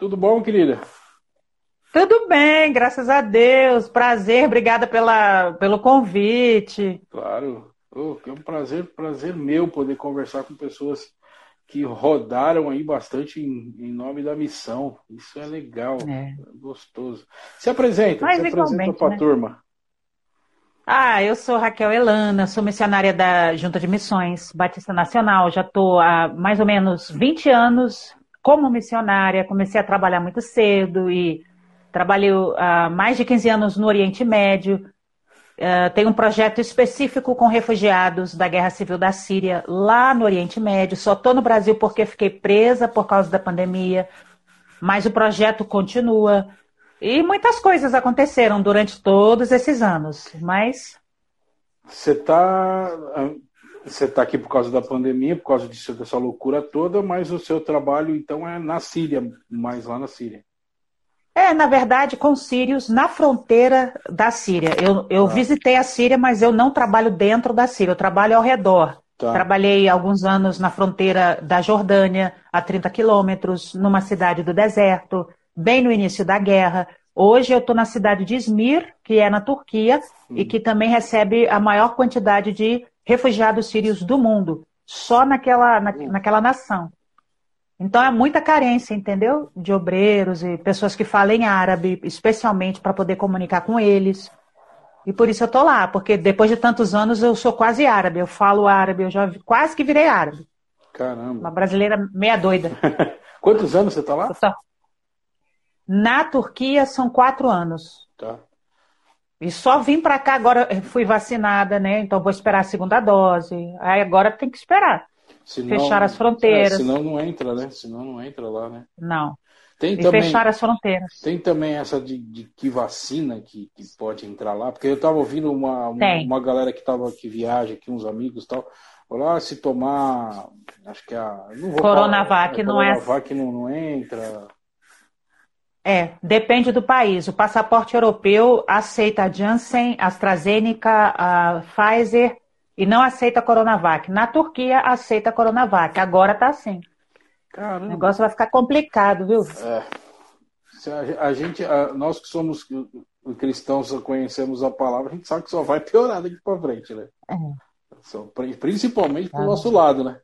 Tudo bom, querida? Tudo bem, graças a Deus. Prazer, obrigada pela, pelo convite. Claro. Oh, é um prazer, prazer meu poder conversar com pessoas que rodaram aí bastante em, em nome da missão. Isso é legal, é. é gostoso. Se apresenta, Mas, se apresenta para a né? turma. Ah, eu sou Raquel Elana, sou missionária da Junta de Missões Batista Nacional. Já estou há mais ou menos 20 anos como missionária. Comecei a trabalhar muito cedo e trabalhei há mais de 15 anos no Oriente Médio. Uh, tem um projeto específico com refugiados da Guerra Civil da Síria lá no Oriente Médio. Só estou no Brasil porque fiquei presa por causa da pandemia, mas o projeto continua. E muitas coisas aconteceram durante todos esses anos, mas. Você está você tá aqui por causa da pandemia, por causa disso, dessa loucura toda, mas o seu trabalho então é na Síria, mais lá na Síria. É, na verdade, com sírios na fronteira da Síria. Eu, eu ah. visitei a Síria, mas eu não trabalho dentro da Síria, eu trabalho ao redor. Tá. Trabalhei alguns anos na fronteira da Jordânia, a 30 quilômetros, numa cidade do deserto bem no início da guerra. Hoje eu estou na cidade de Izmir, que é na Turquia, hum. e que também recebe a maior quantidade de refugiados sírios do mundo, só naquela, na, naquela nação. Então é muita carência, entendeu? De obreiros e pessoas que falem árabe, especialmente para poder comunicar com eles. E por isso eu estou lá, porque depois de tantos anos eu sou quase árabe, eu falo árabe, eu já quase que virei árabe. Caramba. Uma brasileira meia doida. Quantos anos você está lá? Na Turquia são quatro anos. Tá. E só vim para cá agora, fui vacinada, né? Então vou esperar a segunda dose. Aí agora tem que esperar. Senão, fechar as fronteiras. É, senão não entra, né? Senão não entra lá, né? Não. Tem e também, fechar as fronteiras. Tem também essa de, de que vacina que, que, pode entrar lá, porque eu estava ouvindo uma, uma, uma, galera que tava que viaja aqui, uns amigos e tal. Falar, ah, se tomar, acho que a. Não vou Coronavac falar, não é. Coronavac não, não entra. É, depende do país. O passaporte europeu aceita a Janssen, AstraZeneca, a Pfizer e não aceita a Coronavac. Na Turquia aceita a Coronavac. Agora tá assim. Caramba. O negócio vai ficar complicado, viu? É. A gente, nós que somos cristãos, conhecemos a palavra, a gente sabe que só vai piorar daqui para frente, né? É. Principalmente pro ah, nosso lado, né?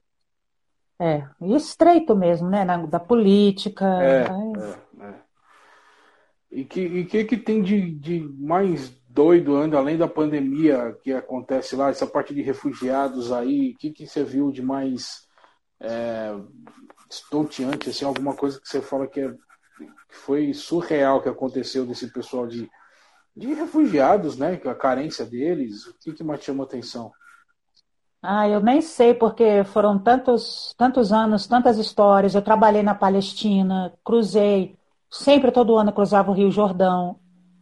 É, e estreito mesmo, né? da política. É, é. E que, e que, que tem de, de mais doido ainda, além da pandemia que acontece lá, essa parte de refugiados aí, o que, que você viu de mais é, estonteante, assim, alguma coisa que você fala que, é, que foi surreal que aconteceu desse pessoal de, de refugiados, né? A carência deles, o que, que mais chamou atenção? Ah, eu nem sei, porque foram tantos, tantos anos, tantas histórias. Eu trabalhei na Palestina, cruzei Sempre, todo ano, cruzava o Rio Jordão.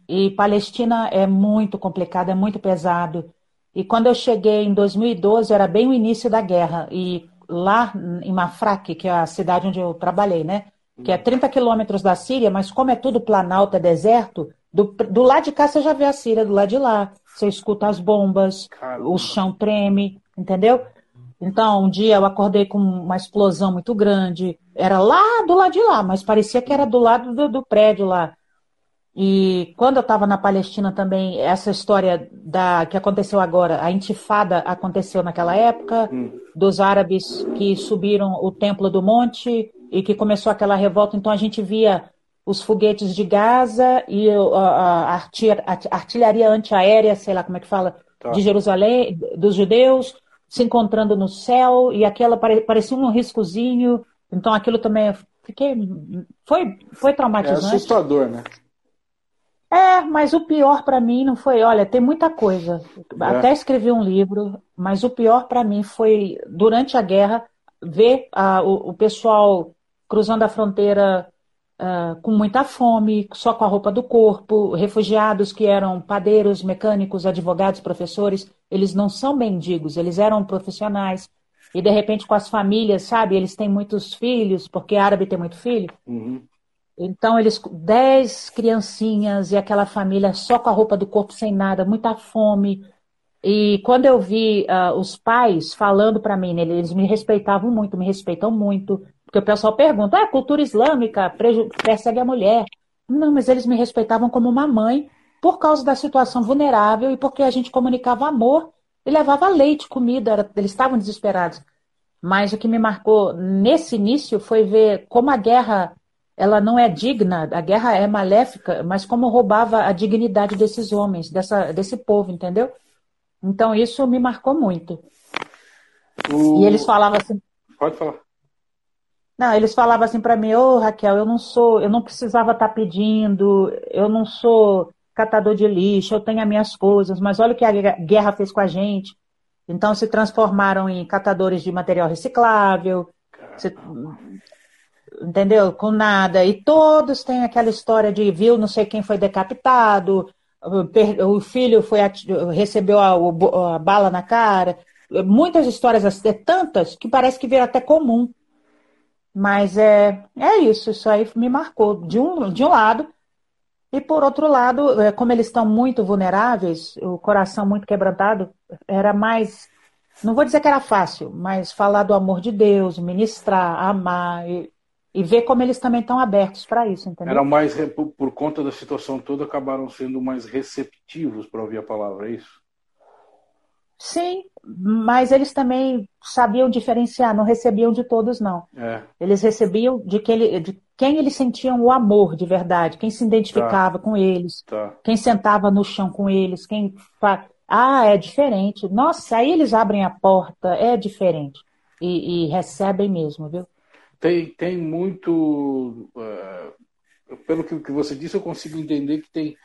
E Palestina é muito complicado, é muito pesado. E quando eu cheguei em 2012, era bem o início da guerra. E lá em Mafraq, que é a cidade onde eu trabalhei, né? Que é 30 quilômetros da Síria, mas como é tudo planalto, é deserto, do, do lado de cá você já vê a Síria, do lado de lá. Você escuta as bombas, Caramba. o chão treme, entendeu? Então, um dia eu acordei com uma explosão muito grande. Era lá do lado de lá, mas parecia que era do lado do, do prédio lá. E quando eu estava na Palestina também, essa história da que aconteceu agora, a intifada aconteceu naquela época, hum. dos árabes que subiram o Templo do Monte e que começou aquela revolta. Então a gente via os foguetes de Gaza e a, artilharia antiaérea, sei lá como é que fala, tá. de Jerusalém, dos judeus, se encontrando no céu e aquela parecia um riscozinho. Então aquilo também fiquei foi foi traumatizante. É assustador, né? É, mas o pior para mim não foi, olha, tem muita coisa. É. Até escrevi um livro, mas o pior para mim foi durante a guerra ver o, o pessoal cruzando a fronteira uh, com muita fome, só com a roupa do corpo, refugiados que eram padeiros, mecânicos, advogados, professores, eles não são mendigos, eles eram profissionais. E de repente com as famílias, sabe, eles têm muitos filhos, porque árabe tem muito filho. Uhum. Então eles, dez criancinhas e aquela família só com a roupa do corpo sem nada, muita fome. E quando eu vi uh, os pais falando para mim, eles me respeitavam muito, me respeitam muito, Porque o pessoal pergunta, ah, cultura islâmica persegue a mulher. Não, mas eles me respeitavam como uma mãe por causa da situação vulnerável e porque a gente comunicava amor e levava leite, comida, era, eles estavam desesperados. Mas o que me marcou nesse início foi ver como a guerra ela não é digna, a guerra é maléfica, mas como roubava a dignidade desses homens, dessa, desse povo, entendeu? Então isso me marcou muito. O... E eles falavam assim. Pode falar. Não, eles falavam assim para mim, ô oh, Raquel, eu não sou, eu não precisava estar tá pedindo, eu não sou catador de lixo, eu tenho as minhas coisas, mas olha o que a guerra fez com a gente. Então se transformaram em catadores de material reciclável, se, entendeu? Com nada. E todos têm aquela história de viu não sei quem foi decapitado, o filho foi recebeu a, a bala na cara. Muitas histórias assim, tantas que parece que vira até comum. Mas é, é isso, isso aí me marcou de um, de um lado. E por outro lado, é, como eles estão muito vulneráveis, o coração muito quebrantado, era mais. Não vou dizer que era fácil, mas falar do amor de Deus, ministrar, amar e, e ver como eles também estão abertos para isso, entendeu? Era mais, por, por conta da situação toda, acabaram sendo mais receptivos para ouvir a palavra, é isso? Sim, mas eles também sabiam diferenciar, não recebiam de todos, não. É. Eles recebiam de, que ele, de quem eles sentiam o amor de verdade, quem se identificava tá. com eles, tá. quem sentava no chão com eles, quem. Ah, é diferente. Nossa, aí eles abrem a porta, é diferente. E, e recebem mesmo, viu? Tem, tem muito. Uh, pelo que, que você disse, eu consigo entender que tem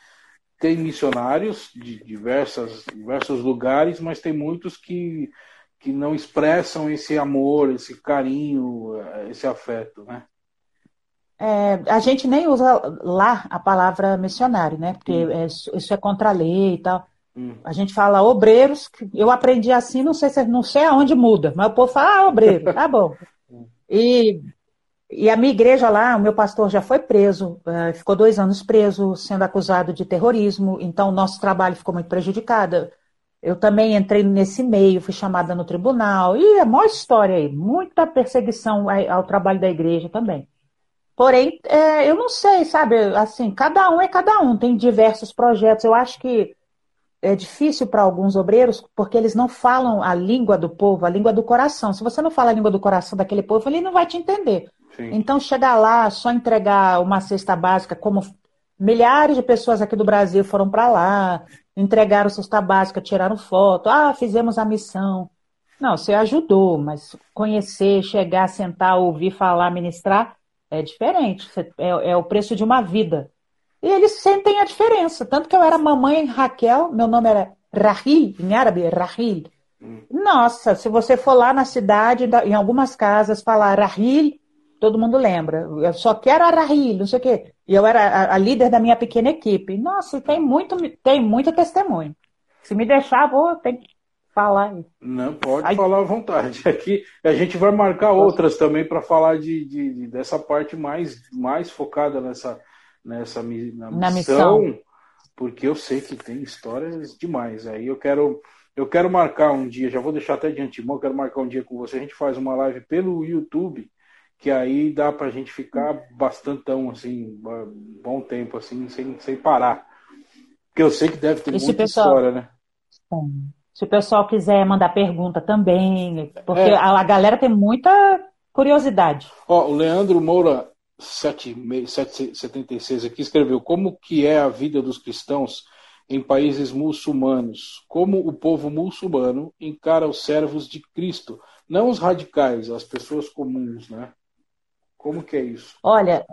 tem missionários de diversas, diversos lugares, mas tem muitos que, que não expressam esse amor, esse carinho, esse afeto, né? É, a gente nem usa lá a palavra missionário, né? Porque hum. é, isso é contra a lei e tal. Hum. A gente fala obreiros, eu aprendi assim, não sei se não sei aonde muda, mas o povo fala, ah, obreiro, tá bom. Hum. E e a minha igreja lá, o meu pastor já foi preso, uh, ficou dois anos preso, sendo acusado de terrorismo, então o nosso trabalho ficou muito prejudicado. Eu também entrei nesse meio, fui chamada no tribunal, e a maior história aí, muita perseguição ao trabalho da igreja também. Porém, é, eu não sei, sabe, assim, cada um é cada um, tem diversos projetos. Eu acho que é difícil para alguns obreiros porque eles não falam a língua do povo, a língua do coração. Se você não fala a língua do coração daquele povo, ele não vai te entender. Sim. Então, chegar lá, só entregar uma cesta básica, como milhares de pessoas aqui do Brasil foram para lá, entregaram cesta básica, tiraram foto, ah, fizemos a missão. Não, você ajudou, mas conhecer, chegar, sentar, ouvir, falar, ministrar, é diferente. É, é o preço de uma vida. E eles sentem a diferença. Tanto que eu era mamãe Raquel, meu nome era Rahil, em árabe, Rahil. Hum. Nossa, se você for lá na cidade, em algumas casas, falar Rahil, todo mundo lembra. Eu só quero a Rahil, não sei o quê. E eu era a, a, líder da minha pequena equipe. Nossa, tem muito, tem muito testemunho. Se me deixar, vou ter que falar. Não, pode Aí... falar à vontade. Aqui a gente vai marcar outras também para falar de, de, de, dessa parte mais, mais focada nessa, nessa na, na missão, missão, porque eu sei que tem histórias demais. Aí eu quero. Eu quero marcar um dia, já vou deixar até de antemão, quero marcar um dia com você. A gente faz uma live pelo YouTube que aí dá para a gente ficar bastantão, assim, bom tempo, assim, sem, sem parar. Porque eu sei que deve ter e muita pessoal, história, né? Se o pessoal quiser mandar pergunta também, porque é. a, a, galera tem muita curiosidade. Ó, o Leandro Moura 776 aqui escreveu como que é a vida dos cristãos em países muçulmanos, como o povo muçulmano encara os servos de Cristo, não os radicais, as pessoas comuns, né? Como que é isso? Olha,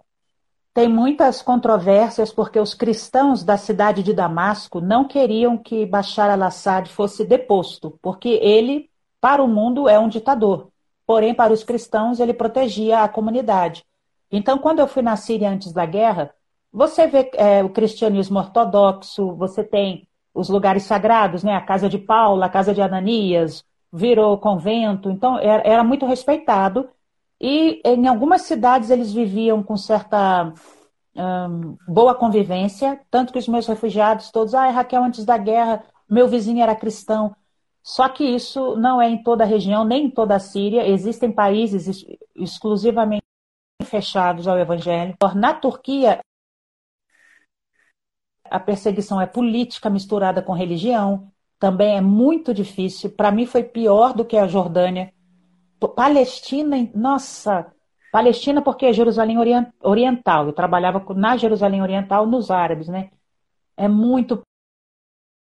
tem muitas controvérsias porque os cristãos da cidade de Damasco não queriam que Bashar al-Assad fosse deposto, porque ele, para o mundo, é um ditador. Porém, para os cristãos, ele protegia a comunidade. Então, quando eu fui na Síria antes da guerra, você vê é, o cristianismo ortodoxo, você tem os lugares sagrados, né? A casa de Paulo, a casa de Ananias, virou convento. Então, era, era muito respeitado e em algumas cidades eles viviam com certa um, boa convivência, tanto que os meus refugiados todos, ah, Raquel, antes da guerra, meu vizinho era cristão. Só que isso não é em toda a região, nem em toda a Síria. Existem países exclusivamente fechados ao evangelho. Na Turquia, a perseguição é política misturada com religião, também é muito difícil. Para mim foi pior do que a Jordânia. Palestina, nossa, Palestina porque é Jerusalém Oriental. Eu trabalhava na Jerusalém Oriental nos árabes, né? É muito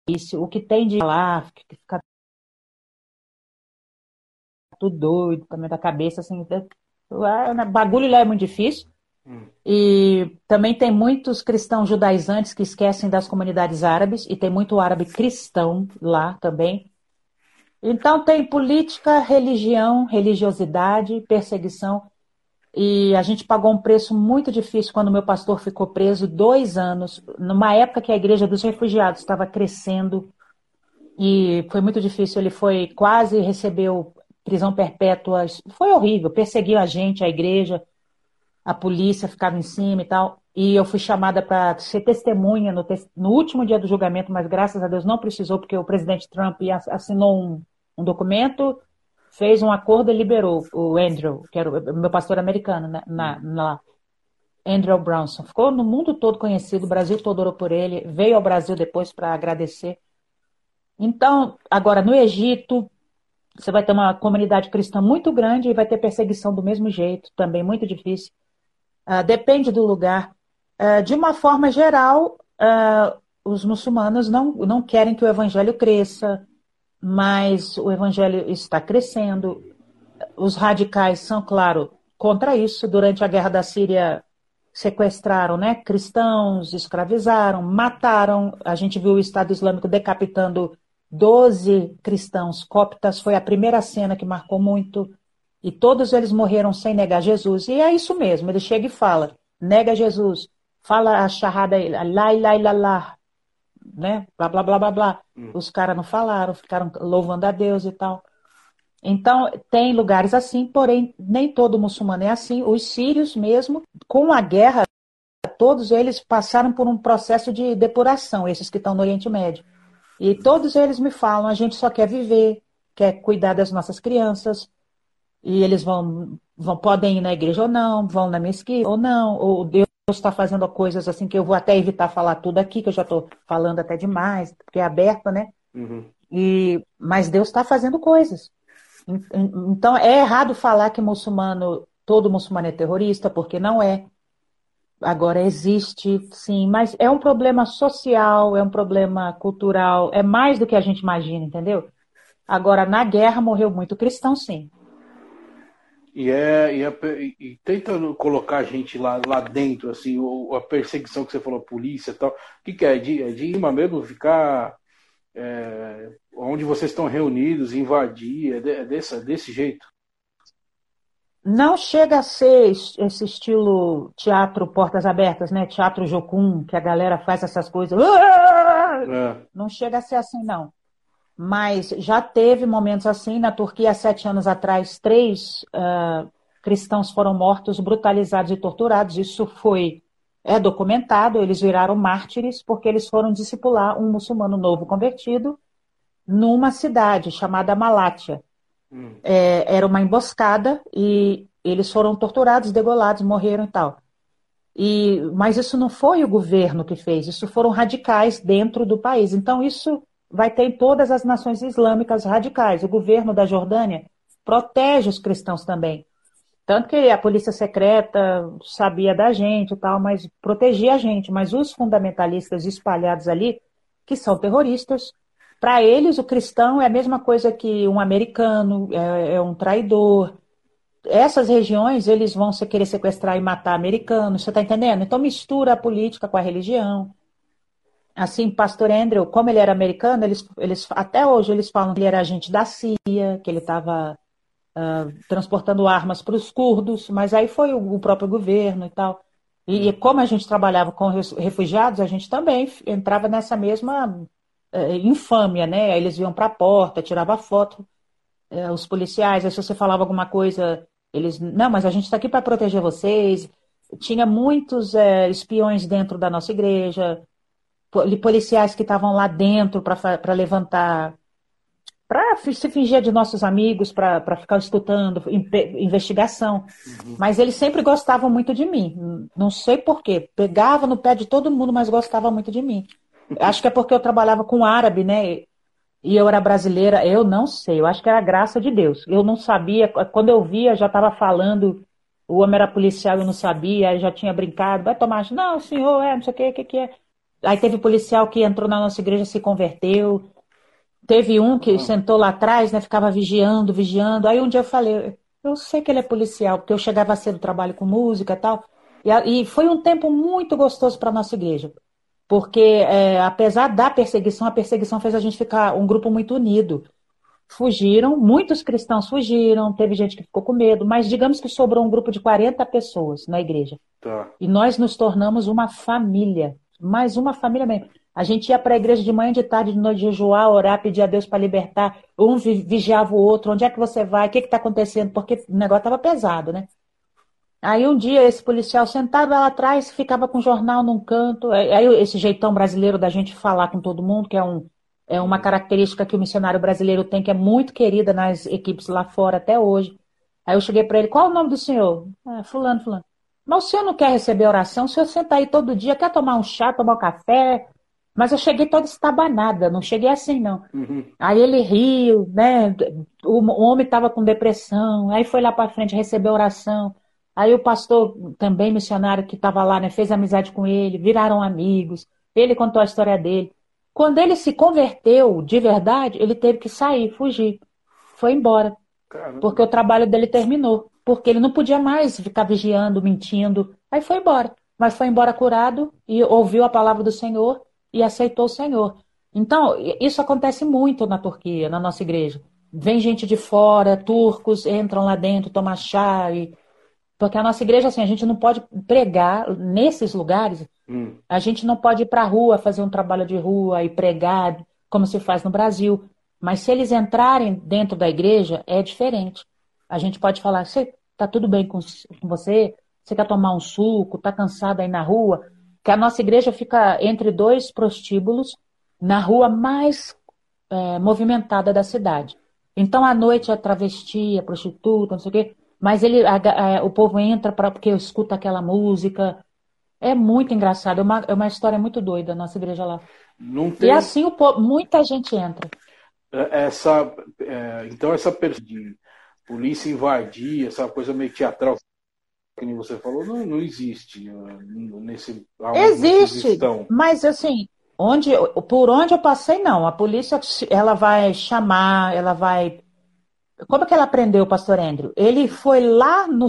difícil. O que tem de lá, fica tudo doido também da cabeça, assim. Bagulho lá é muito difícil. Hum. E também tem muitos cristãos judaizantes que esquecem das comunidades árabes, e tem muito árabe cristão lá também. Então tem política, religião, religiosidade, perseguição. E a gente pagou um preço muito difícil quando meu pastor ficou preso dois anos, numa época que a igreja dos refugiados estava crescendo. E foi muito difícil. Ele foi quase recebeu prisão perpétua. Foi horrível. Perseguiu a gente, a igreja a polícia ficava em cima e tal. E eu fui chamada para ser testemunha no, no, último dia do julgamento, mas graças a Deus não precisou, porque o presidente Trump assinou um, um documento, fez um acordo e liberou o Andrew, que era o meu pastor americano, né, na, na, Andrew Brownson. Ficou no mundo todo conhecido, o Brasil todo orou por ele, veio ao Brasil depois para agradecer. Então, agora no Egito, você vai ter uma comunidade cristã muito grande e vai ter perseguição do mesmo jeito, também muito difícil. Uh, depende do lugar. Uh, de uma forma geral, uh, os muçulmanos não, não querem que o evangelho cresça, mas o evangelho está crescendo. Os radicais são, claro, contra isso. Durante a guerra da Síria, sequestraram né, cristãos, escravizaram, mataram. A gente viu o Estado Islâmico decapitando 12 cristãos coptas. Foi a primeira cena que marcou muito. E todos eles morreram sem negar Jesus. E é isso mesmo, ele chega e fala, nega Jesus, fala a charrada, lá, lá, lá, lá, né? Blá, blá, blá, blá, blá. Hum. Os caras não falaram, ficaram louvando a Deus e tal. Então, tem lugares assim, porém, nem todo muçulmano é assim. Os sírios mesmo, com a guerra, todos eles passaram por um processo de depuração, esses que estão no Oriente Médio. E todos eles me falam, a gente só quer viver, quer cuidar das nossas crianças, e eles vão, vão podem ir na igreja ou não, vão na mesquita ou não, ou Deus está fazendo coisas assim que eu vou até evitar falar tudo aqui, que eu já estou falando até demais, porque é aberto, né? Uhum. E, mas Deus está fazendo coisas. Então é errado falar que muçulmano, todo muçulmano é terrorista, porque não é. Agora existe, sim, mas é um problema social, é um problema cultural, é mais do que a gente imagina, entendeu? Agora, na guerra morreu muito cristão, sim. E, é, e, é, e, tenta colocar a gente lá, lá dentro, assim, o, a perseguição que você falou, polícia e tal. O que, que é? De, é de ir mesmo ficar é, onde vocês estão reunidos, invadir, é, de, é desse, desse jeito? Não chega a ser esse estilo teatro portas abertas, né? Teatro Jocum, que a galera faz essas coisas. É. Não chega a ser assim, não. Mas já teve momentos assim. Na Turquia, sete anos atrás, três uh, cristãos foram mortos, brutalizados e torturados. Isso foi é documentado. Eles viraram mártires porque eles foram discipular um muçulmano novo convertido numa cidade chamada Malátia. Hum. É, era uma emboscada e eles foram torturados, degolados, morreram e tal. E, mas isso não foi o governo que fez, isso foram radicais dentro do país. Então, isso vai ter em todas as nações islâmicas radicais. O governo da Jordânia protege os cristãos também. Tanto que a polícia secreta sabia da gente e tal, mas protegia a gente. Mas os fundamentalistas espalhados ali, que são terroristas, para eles o cristão é a mesma coisa que um americano, é, é um traidor. Essas regiões eles vão se querer sequestrar e matar americanos, você está entendendo? Então mistura a política com a religião assim, pastor Andrew, como ele era americano, eles, eles até hoje eles falam que ele era agente da CIA, que ele estava uh, transportando armas para os curdos, mas aí foi o, o próprio governo e tal. E, e, como a gente trabalhava com refugiados, a gente também entrava nessa mesma uh, infâmia, né? Eles iam para a porta, tirava foto, uh, os policiais, aí se você falava alguma coisa, eles, não, mas a gente está aqui para proteger vocês. Tinha muitos uh, espiões dentro da nossa igreja, policiais que estavam lá dentro para levantar para se fingir de nossos amigos, para ficar escutando investigação. Uhum. Mas eles sempre gostavam muito de mim. Não sei porquê. Pegava no pé de todo mundo, mas gostava muito de mim. Acho que é porque eu trabalhava com árabe, né? E eu era brasileira, eu não sei, eu acho que era graça de Deus. Eu não sabia, quando eu via, já estava falando, o homem era policial, eu não sabia, já tinha brincado, vai tomar, não, senhor, é, não sei o que, o que, que é. Aí teve policial que entrou na nossa igreja, se converteu. Teve um que ah. sentou lá atrás, né? Ficava vigiando, vigiando. Aí um dia eu falei, eu sei que ele é policial, porque eu chegava cedo do trabalho com música e tal. E, e foi um tempo muito gostoso para nossa igreja. Porque, é, apesar da perseguição, a perseguição fez a gente ficar um grupo muito unido. Fugiram, muitos cristãos fugiram, teve gente que ficou com medo, mas digamos que sobrou um grupo de 40 pessoas na igreja. Tá. E nós nos tornamos uma família, mais uma família mesmo. A gente ia para a igreja de manhã, de tarde, de noite, jejuar, orar, pedir a Deus para libertar. Um vigiava o outro. Onde é que você vai? O que está acontecendo? Porque o negócio estava pesado, né? Aí um dia esse policial sentado lá atrás, ficava com o jornal num canto. Aí esse jeitão brasileiro da gente falar com todo mundo, que é, um, é uma característica que o missionário brasileiro tem, que é muito querida nas equipes lá fora até hoje. Aí eu cheguei para ele, qual o nome do senhor? Ah, fulano, fulano. Mas o senhor não quer receber oração? O senhor senta aí todo dia, quer tomar um chá, tomar um café, mas eu cheguei toda estabanada, não cheguei assim, não. Uhum. Aí ele riu, né? O, o homem estava com depressão, aí foi lá para frente receber oração. Aí o pastor, também missionário que estava lá, né, fez amizade com ele, viraram amigos. Ele contou a história dele. Quando ele se converteu de verdade, ele teve que sair, fugir. Foi embora. Caramba. Porque o trabalho dele terminou. Porque ele não podia mais ficar vigiando, mentindo. Aí foi embora. Mas foi embora curado e ouviu a palavra do Senhor e aceitou o Senhor. Então, isso acontece muito na Turquia, na nossa igreja. Vem gente de fora, turcos, entram lá dentro, tomam chá. E... Porque a nossa igreja, assim, a gente não pode pregar nesses lugares. Hum. A gente não pode ir para a rua fazer um trabalho de rua e pregar, como se faz no Brasil. Mas se eles entrarem dentro da igreja, é diferente. A gente pode falar: você está tudo bem com, com você? Você quer tomar um suco? Está cansado aí na rua? que a nossa igreja fica entre dois prostíbulos, na rua mais é, movimentada da cidade. Então, à noite é travesti, é prostituta, não sei o quê, mas ele, a, a, o povo entra pra, porque escuta aquela música. É muito engraçado, é uma, é uma história muito doida a nossa igreja lá. Tem... E assim o povo, muita gente entra. É, essa, é, então, essa de polícia invadir, essa coisa meio teatral que nem você falou, não, não existe uh, nesse Existe, mas assim, onde, por onde eu passei, não. A polícia, ela vai chamar, ela vai... Como é que ela prendeu o pastor Andrew? Ele foi lá, no,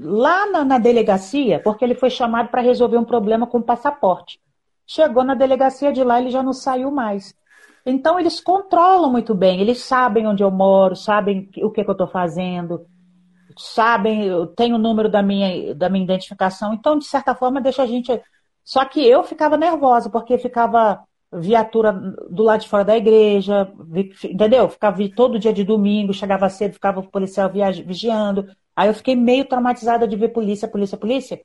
lá na, na delegacia, porque ele foi chamado para resolver um problema com o passaporte. Chegou na delegacia de lá, ele já não saiu mais. Então, eles controlam muito bem, eles sabem onde eu moro, sabem o que, que eu estou fazendo, sabem, eu tenho o número da minha, da minha identificação, então, de certa forma, deixa a gente. Só que eu ficava nervosa, porque ficava viatura do lado de fora da igreja, entendeu? Ficava todo dia de domingo, chegava cedo, ficava o policial vigiando. Aí eu fiquei meio traumatizada de ver polícia, polícia, polícia.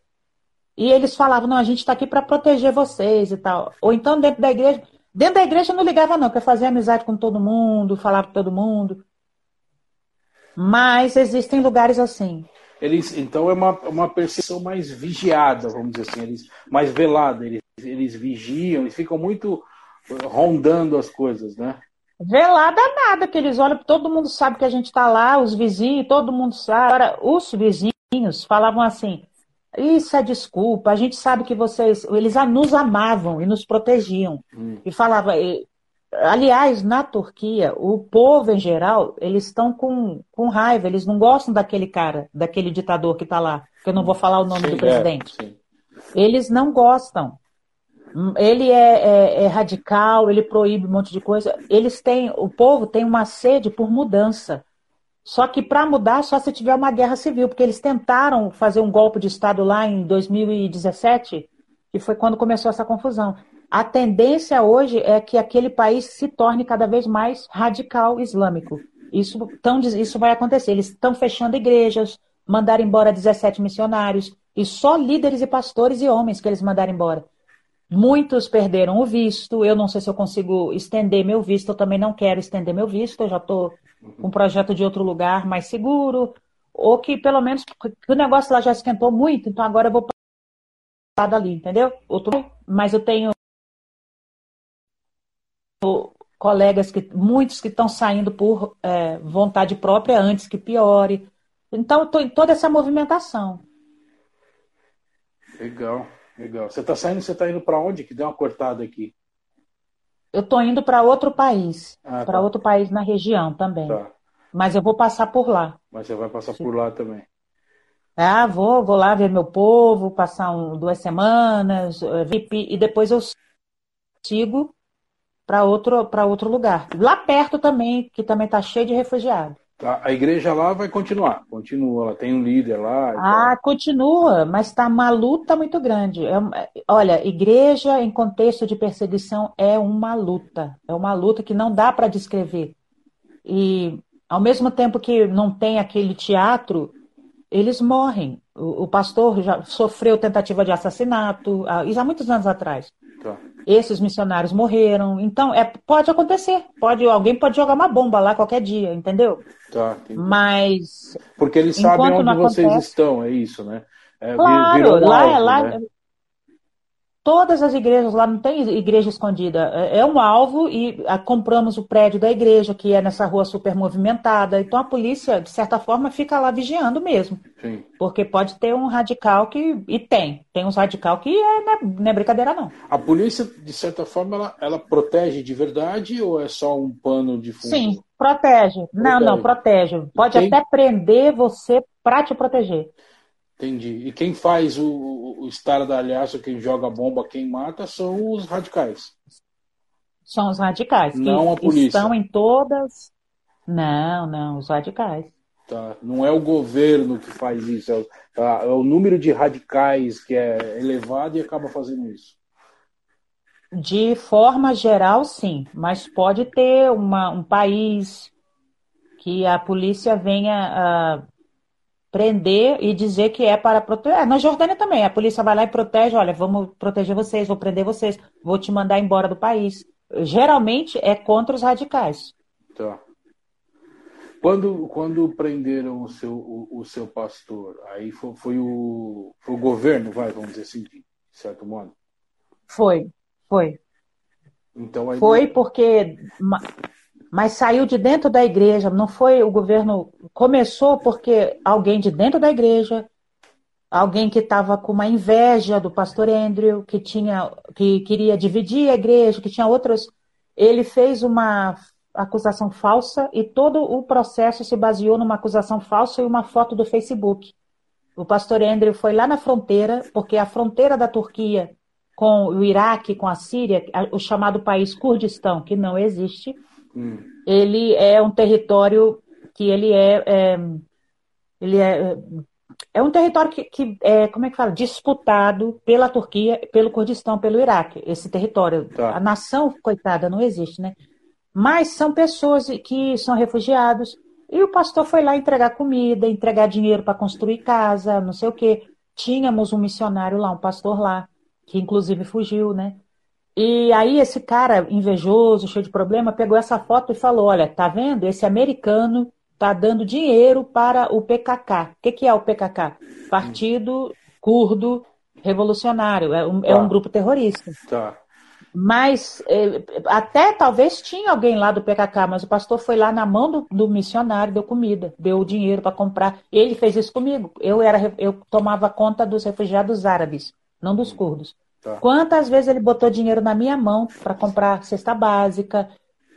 E eles falavam, não, a gente está aqui para proteger vocês e tal. Ou então dentro da igreja. Dentro da igreja eu não ligava, não, porque eu fazia amizade com todo mundo, falava com todo mundo. Mas existem lugares assim. Eles, então é uma, uma percepção mais vigiada, vamos dizer assim, eles, mais velada. Eles, eles vigiam, eles ficam muito rondando as coisas, né? Velada nada, que eles olham, todo mundo sabe que a gente está lá, os vizinhos, todo mundo sabe. Agora, os vizinhos falavam assim: isso é desculpa, a gente sabe que vocês. Eles nos amavam e nos protegiam. Hum. E falava, Aliás, na Turquia, o povo em geral, eles estão com, com raiva, eles não gostam daquele cara, daquele ditador que está lá, que eu não vou falar o nome sim, do presidente. É, eles não gostam. Ele é, é, é, radical, ele proíbe um monte de coisa. Eles têm, o povo tem uma sede por mudança. Só que para mudar, só se tiver uma guerra civil, porque eles tentaram fazer um golpe de Estado lá em 2017, que foi quando começou essa confusão. A tendência hoje é que aquele país se torne cada vez mais radical islâmico. Isso, tão, isso vai acontecer. Eles estão fechando igrejas, mandaram embora 17 missionários, e só líderes e pastores e homens que eles mandaram embora. Muitos perderam o visto. Eu não sei se eu consigo estender meu visto. Eu também não quero estender meu visto. Eu já estou com um projeto de outro lugar mais seguro. Ou que pelo menos o negócio lá já esquentou muito, então agora eu vou passar dali, entendeu? Outro, mas eu tenho colegas que muitos que estão saindo por é, vontade própria antes que piore. Então, estou em toda essa movimentação. Legal. Legal. Você está saindo, você está indo para onde? Que deu uma cortada aqui. Eu estou indo para outro país, ah, para tá. outro país na região também. Tá. Mas eu vou passar por lá. Mas você vai passar Sim. por lá também. Ah, vou, vou lá ver meu povo, passar um, duas semanas, eh, e depois eu sigo para outro, outro lugar. Lá perto também, que também está cheio de refugiados. A igreja lá vai continuar, continua, ela tem um líder lá. Ah, continua, mas está uma luta muito grande. É, olha, igreja em contexto de perseguição é uma luta, é uma luta que não dá para descrever. E ao mesmo tempo que não tem aquele teatro, eles morrem. O, o pastor já sofreu tentativa de assassinato, isso há muitos anos atrás. Tá. Esses missionários morreram. Então, é, pode acontecer. Pode, alguém pode jogar uma bomba lá qualquer dia, entendeu? Tá, Mas. Porque eles sabem onde vocês acontece... estão, é isso, né? É, claro, um lá, alvo, lá, né? Todas as igrejas lá não tem igreja escondida. É, é um alvo e a, compramos o prédio da igreja, que é nessa rua super movimentada. Então a polícia, de certa forma, fica lá vigiando mesmo. Sim. Porque pode ter um radical que. E tem. Tem uns radical que é, não, é, não é brincadeira, não. A polícia, de certa forma, ela, ela protege de verdade ou é só um pano de fundo? Sim, protege. protege. Não, não, protege. Pode Quem... até prender você para te proteger. Entendi. E quem faz o, o estardalhaço, quem joga bomba, quem mata, são os radicais. São os radicais. Não a polícia. Estão em todas. Não, não, os radicais. Tá. Não é o governo que faz isso, é o, tá, é o número de radicais que é elevado e acaba fazendo isso. De forma geral, sim, mas pode ter uma, um país que a polícia venha prender e dizer que é para proteger. É, na Jordânia também, a polícia vai lá e protege, olha, vamos proteger vocês, vou prender vocês, vou te mandar embora do país. Geralmente é contra os radicais. Tá. Quando, quando prenderam o seu, o, o seu pastor, aí foi, foi, o, foi o governo, vai, vamos dizer assim, de certo modo? Foi, foi. Então, aí... Foi porque mas saiu de dentro da igreja, não foi o governo. Começou porque alguém de dentro da igreja, alguém que estava com uma inveja do pastor Andrew, que tinha, que queria dividir a igreja, que tinha outros. Ele fez uma acusação falsa e todo o processo se baseou numa acusação falsa e uma foto do Facebook. O pastor Andrew foi lá na fronteira, porque a fronteira da Turquia com o Iraque, com a Síria, o chamado país Kurdistão, que não existe, Hum. Ele é um território que ele é, é ele é, é um território que, que, é, como é que fala, disputado pela Turquia, pelo Kurdistão, pelo Iraque, esse território. Tá. A nação, coitada, não existe, né? Mas são pessoas que são refugiados. E o pastor foi lá entregar comida, entregar dinheiro para construir casa, não sei o quê. Tínhamos um missionário lá, um pastor lá, que inclusive fugiu, né? E aí esse cara invejoso, cheio de problema, pegou essa foto e falou: "Olha, tá vendo? Esse americano tá dando dinheiro para o PKK. O que, que é o PKK? Partido Curdo Revolucionário. É um, tá. é um tá. grupo terrorista. Tá. Mas é, até talvez tinha alguém lá do PKK, mas o pastor foi lá na mão do, do missionário, deu comida, deu dinheiro para comprar. Ele fez isso comigo. Eu era, eu tomava conta dos refugiados árabes, não dos curdos. Tá. Quantas vezes ele botou dinheiro na minha mão para comprar cesta básica?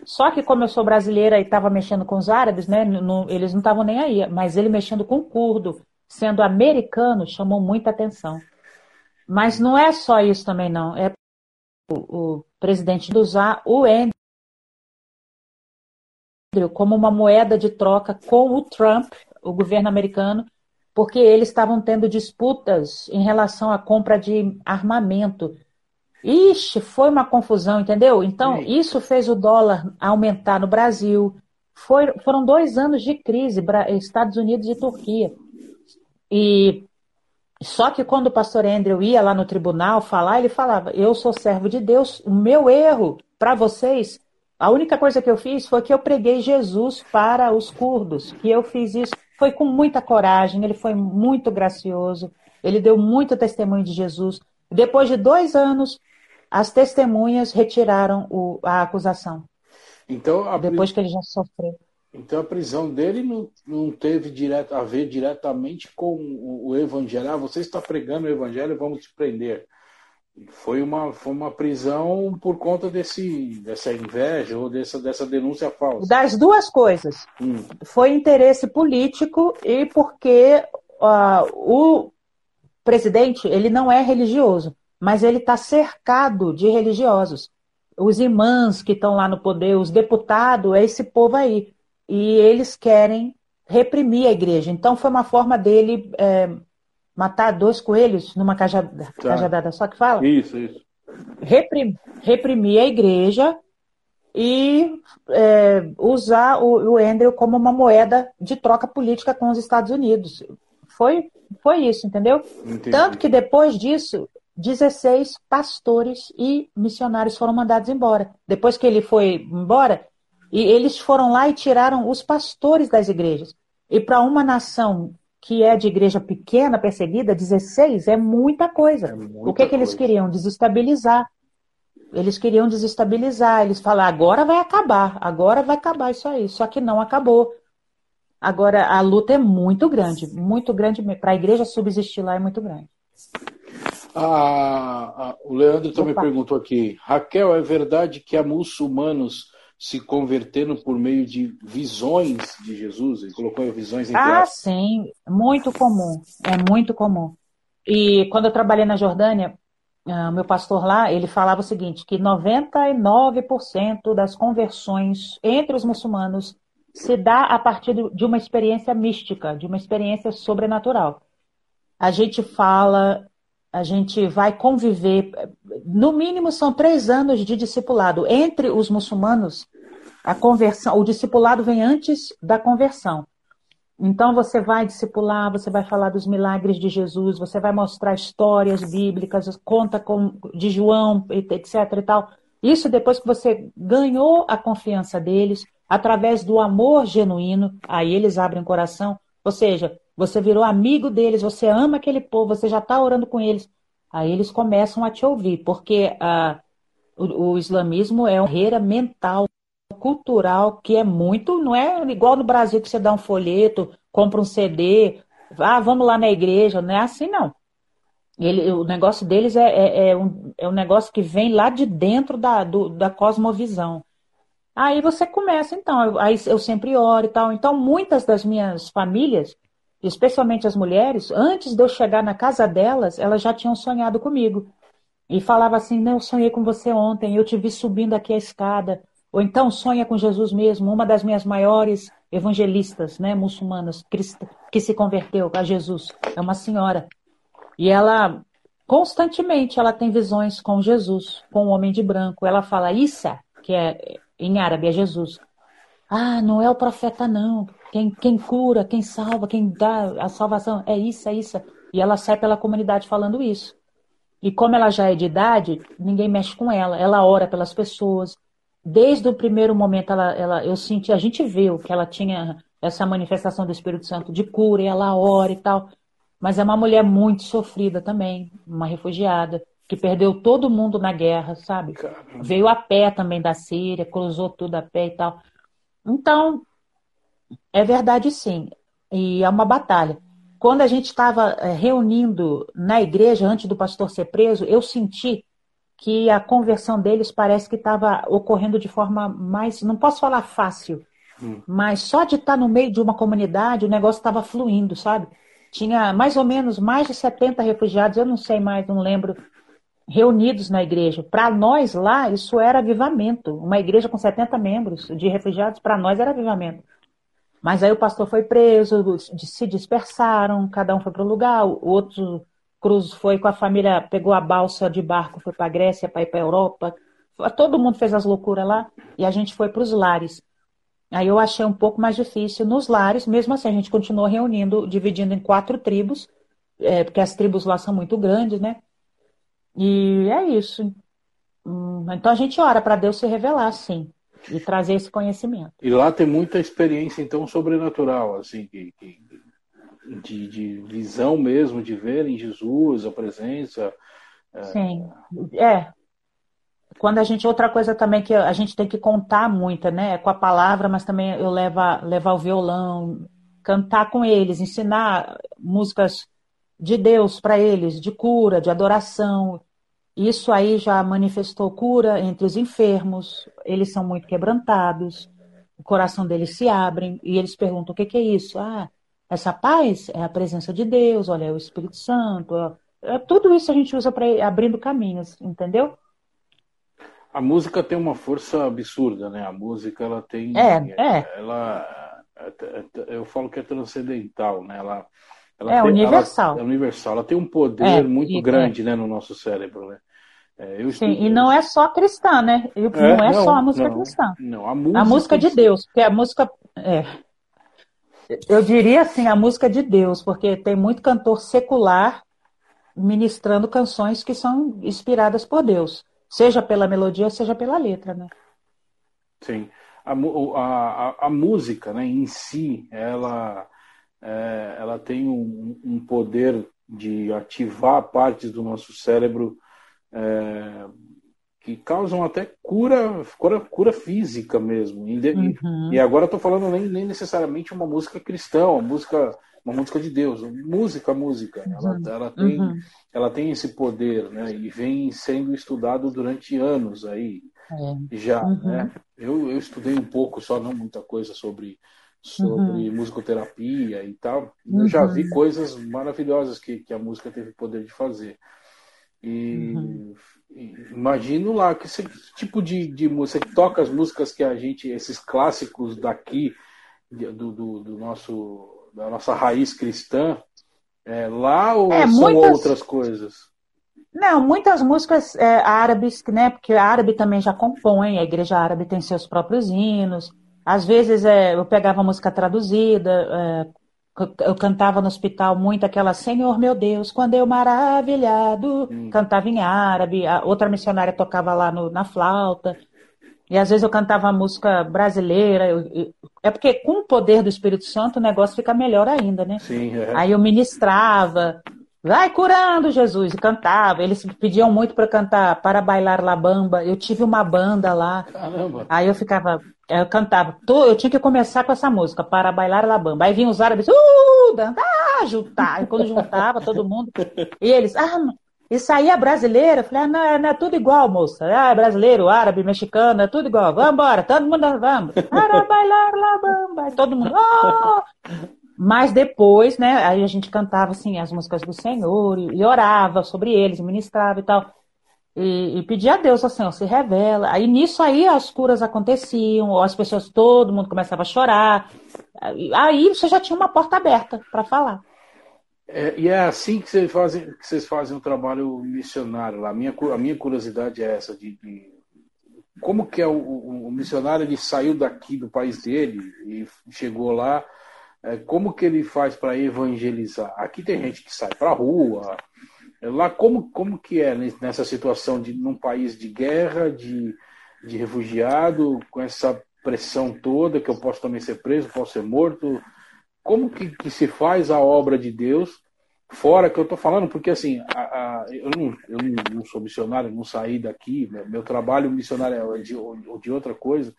Só que como eu sou brasileira e estava mexendo com os árabes, né, não, eles não estavam nem aí. Mas ele mexendo com o curdo, sendo americano, chamou muita atenção. Mas não é só isso também não. É o, o presidente usar o Andrew como uma moeda de troca com o Trump, o governo americano, porque eles estavam tendo disputas em relação à compra de armamento. Ixi, foi uma confusão, entendeu? Então, Sim. isso fez o dólar aumentar no Brasil. Foi, foram dois anos de crise, Estados Unidos e Turquia. E Só que quando o pastor Andrew ia lá no tribunal falar, ele falava: Eu sou servo de Deus, o meu erro para vocês, a única coisa que eu fiz foi que eu preguei Jesus para os curdos, que eu fiz isso. Foi com muita coragem, ele foi muito gracioso, ele deu muito testemunho de Jesus. Depois de dois anos, as testemunhas retiraram o, a acusação. Então, a... Depois que ele já sofreu. Então a prisão dele não, não teve direto, a ver diretamente com o, o evangelho. Ah, você está pregando o evangelho, vamos te prender. Foi uma, foi uma prisão por conta desse, dessa inveja ou dessa, dessa denúncia falsa. Das duas coisas. Hum. Foi interesse político e porque uh, o presidente ele não é religioso, mas ele está cercado de religiosos. Os imãs que estão lá no poder, os deputados, é esse povo aí e eles querem reprimir a igreja. Então foi uma forma dele é, matar dois coelhos numa cajadada, tá. cajadada só que fala? Isso, isso. Reprim, reprimir a igreja e é, usar o, o Andrew como uma moeda de troca política com os Estados Unidos. Foi, foi isso, entendeu? Entendi. Tanto que depois disso, 16 pastores e missionários foram mandados embora. Depois que ele foi embora, e eles foram lá e tiraram os pastores das igrejas. E para uma nação que é de igreja pequena, perseguida, 16 é muita coisa. É muita o que, que eles queriam? Desestabilizar. Eles queriam desestabilizar. Eles falaram, agora vai acabar, agora vai acabar isso aí. Só que não acabou. Agora, a luta é muito grande, muito grande. Para a igreja subsistir lá é muito grande. Ah, ah, o Leandro também perguntou aqui: Raquel, é verdade que há muçulmanos se convertendo por meio de visões de Jesus? Ele colocou visões em Ah, sim, muito comum, é muito comum. E quando eu trabalhei na Jordânia, uh, meu pastor lá, ele falava o seguinte, que 99% das conversões entre os muçulmanos se dá a partir de uma experiência mística, de uma experiência sobrenatural. A gente fala, a gente vai conviver, no mínimo são três anos de discipulado. Entre os muçulmanos, a conversão, o discipulado vem antes da conversão. Então você vai discipular, você vai falar dos milagres de Jesus, você vai mostrar histórias bíblicas, conta com, de João, etc. e tal. Isso depois que você ganhou a confiança deles, através do amor genuíno, aí eles abrem o coração, ou seja, você virou amigo deles, você ama aquele povo, você já está orando com eles. Aí eles começam a te ouvir, porque ah, o, o, islamismo é uma barreira mental, cultural, que é muito, não é igual no Brasil que você dá um folheto, compra um CD, ah, vamos lá na igreja, não é assim não. Ele, o negócio deles é, é, é, um, é um negócio que vem lá de dentro da, do, da cosmovisão. Aí você começa, então, aí eu sempre oro e tal. Então, muitas das minhas famílias, especialmente as mulheres, antes de eu chegar na casa delas, elas já tinham sonhado comigo. E falava assim: Não, eu sonhei com você ontem, eu te vi subindo aqui a escada. Ou então sonha com Jesus mesmo, uma das minhas maiores evangelistas né, muçulmanas que se converteu a Jesus. É uma senhora. E ela, constantemente, ela tem visões com Jesus, com o homem de branco. Ela fala Issa, que é em árabe, é Jesus. Ah, não é o profeta, não. Quem, quem cura, quem salva, quem dá a salvação é isso, é isso. E ela sai pela comunidade falando isso. E como ela já é de idade, ninguém mexe com ela. Ela ora pelas pessoas. Desde o primeiro momento, ela, ela, eu senti, a gente viu que ela tinha essa manifestação do Espírito Santo de cura, e ela ora e tal. Mas é uma mulher muito sofrida também, uma refugiada, que perdeu todo mundo na guerra, sabe? Caramba. Veio a pé também da Síria, cruzou tudo a pé e tal. Então, é verdade, sim. E é uma batalha. Quando a gente estava eh, reunindo na igreja antes do pastor ser preso, eu senti que a conversão deles parece que estava ocorrendo de forma mais, não posso falar fácil, hum. mas só de estar no meio de uma comunidade o negócio estava fluindo, sabe? Tinha mais ou menos mais de 70 refugiados, eu não sei mais, não lembro, reunidos na igreja. Para nós lá, isso era avivamento. Uma igreja com 70 membros de refugiados, para nós era avivamento. Mas aí o pastor foi preso, se dispersaram, cada um foi para o lugar, o outro cruz foi com a família, pegou a balsa de barco, foi para a Grécia, para ir para a Europa. Todo mundo fez as loucuras lá e a gente foi para os lares. Aí eu achei um pouco mais difícil nos lares, mesmo assim a gente continuou reunindo, dividindo em quatro tribos, é, porque as tribos lá são muito grandes, né? E é isso. Hum, então a gente ora para Deus se revelar, sim, e trazer esse conhecimento. E lá tem muita experiência, então, sobrenatural, assim, de, de, visão mesmo, de ver em Jesus a presença. É... Sim, é. Quando a gente, outra coisa também que a gente tem que contar muito, né? Com a palavra, mas também eu levar, levar o violão, cantar com eles, ensinar músicas de Deus para eles, de cura, de adoração. Isso aí já manifestou cura entre os enfermos, eles são muito quebrantados, o coração deles se abre e eles perguntam: o que, que é isso? Ah, essa paz é a presença de Deus, olha, é o Espírito Santo. É, tudo isso a gente usa para abrindo caminhos, entendeu? A música tem uma força absurda, né? A música ela tem. É, é. Ela, é, é, eu falo que é transcendental, né? Ela, ela é tem, universal. Ela, é universal. Ela tem um poder é, muito e, grande, é. né, no nosso cérebro, né? É, Sim, e não é só cristã, né? não é, não, só a música não, cristã. Não, a música, a música de Deus, porque a música. É, eu diria assim, a música de Deus, porque tem muito cantor secular ministrando canções que são inspiradas por Deus, seja pela melodia, seja pela letra, né? Sim. A, a, a música, né, em si, ela, é, ela tem um, um, poder de ativar partes do nosso cérebro é, que causam até cura, cura, cura física mesmo. E, uhum. e agora estou falando nem, nem necessariamente uma música cristã, uma música, uma música de Deus, música, música. Ela, uhum. ela, tem, uhum. ela tem esse poder, né? E vem sendo estudado durante anos aí é. já. Uhum. Né? Eu, eu estudei um pouco, só não muita coisa sobre sobre uhum. musicoterapia e tal. Eu já vi uhum. coisas maravilhosas que, que a música teve poder de fazer. E uhum imagino lá que esse tipo de, de música que toca as músicas que a gente, esses clássicos daqui, do, do, do nosso, da nossa raiz cristã, é, lá ou é, são muitas... outras coisas? Não, muitas músicas é, árabes, né? Porque a árabe também já compõe, a igreja árabe tem seus próprios hinos. Às vezes é, eu pegava música traduzida, é, eu cantava no hospital muito aquela Senhor meu Deus, quando eu maravilhado, hum. cantava em árabe, a outra missionária tocava lá no, na flauta, e às vezes eu cantava música brasileira, eu, eu, é porque com o poder do Espírito Santo o negócio fica melhor ainda, né? Sim, é. Aí eu ministrava, vai curando Jesus, e cantava, eles pediam muito para cantar Para Bailar La Bamba, eu tive uma banda lá, Caramba. aí eu ficava eu cantava, eu tinha que começar com essa música, para bailar la bamba. Aí vinham os árabes, uh, ah, juntar. E quando juntava todo mundo, e eles, ah, isso aí é brasileira? Eu falei, ah, não, é, não, é tudo igual, moça. Ah, é brasileiro, árabe, mexicano, é tudo igual. Vamos embora, todo mundo vamos. Para bailar la bamba. Todo mundo, oh! Mas depois, né, aí a gente cantava, assim, as músicas do Senhor e, e orava sobre eles, ministrava e tal e, e pedir a Deus assim, ó, se revela. Aí nisso aí as curas aconteciam, as pessoas, todo mundo começava a chorar. Aí você já tinha uma porta aberta para falar. É, e é assim que vocês fazem, que vocês fazem um trabalho missionário lá. A minha, a minha curiosidade é essa de, de como que é o, o, o, missionário ele saiu daqui do país dele e chegou lá. É, como que ele faz para evangelizar? Aqui tem gente que sai para rua, Lá como, como que é nessa situação de num país de guerra, de, de refugiado, com essa pressão toda, que eu posso também ser preso, posso ser morto. Como que, que se faz a obra de Deus fora que eu estou falando? Porque assim, a, a, eu, não, eu não sou missionário, não saí daqui, meu, meu trabalho missionário é de, de outra coisa.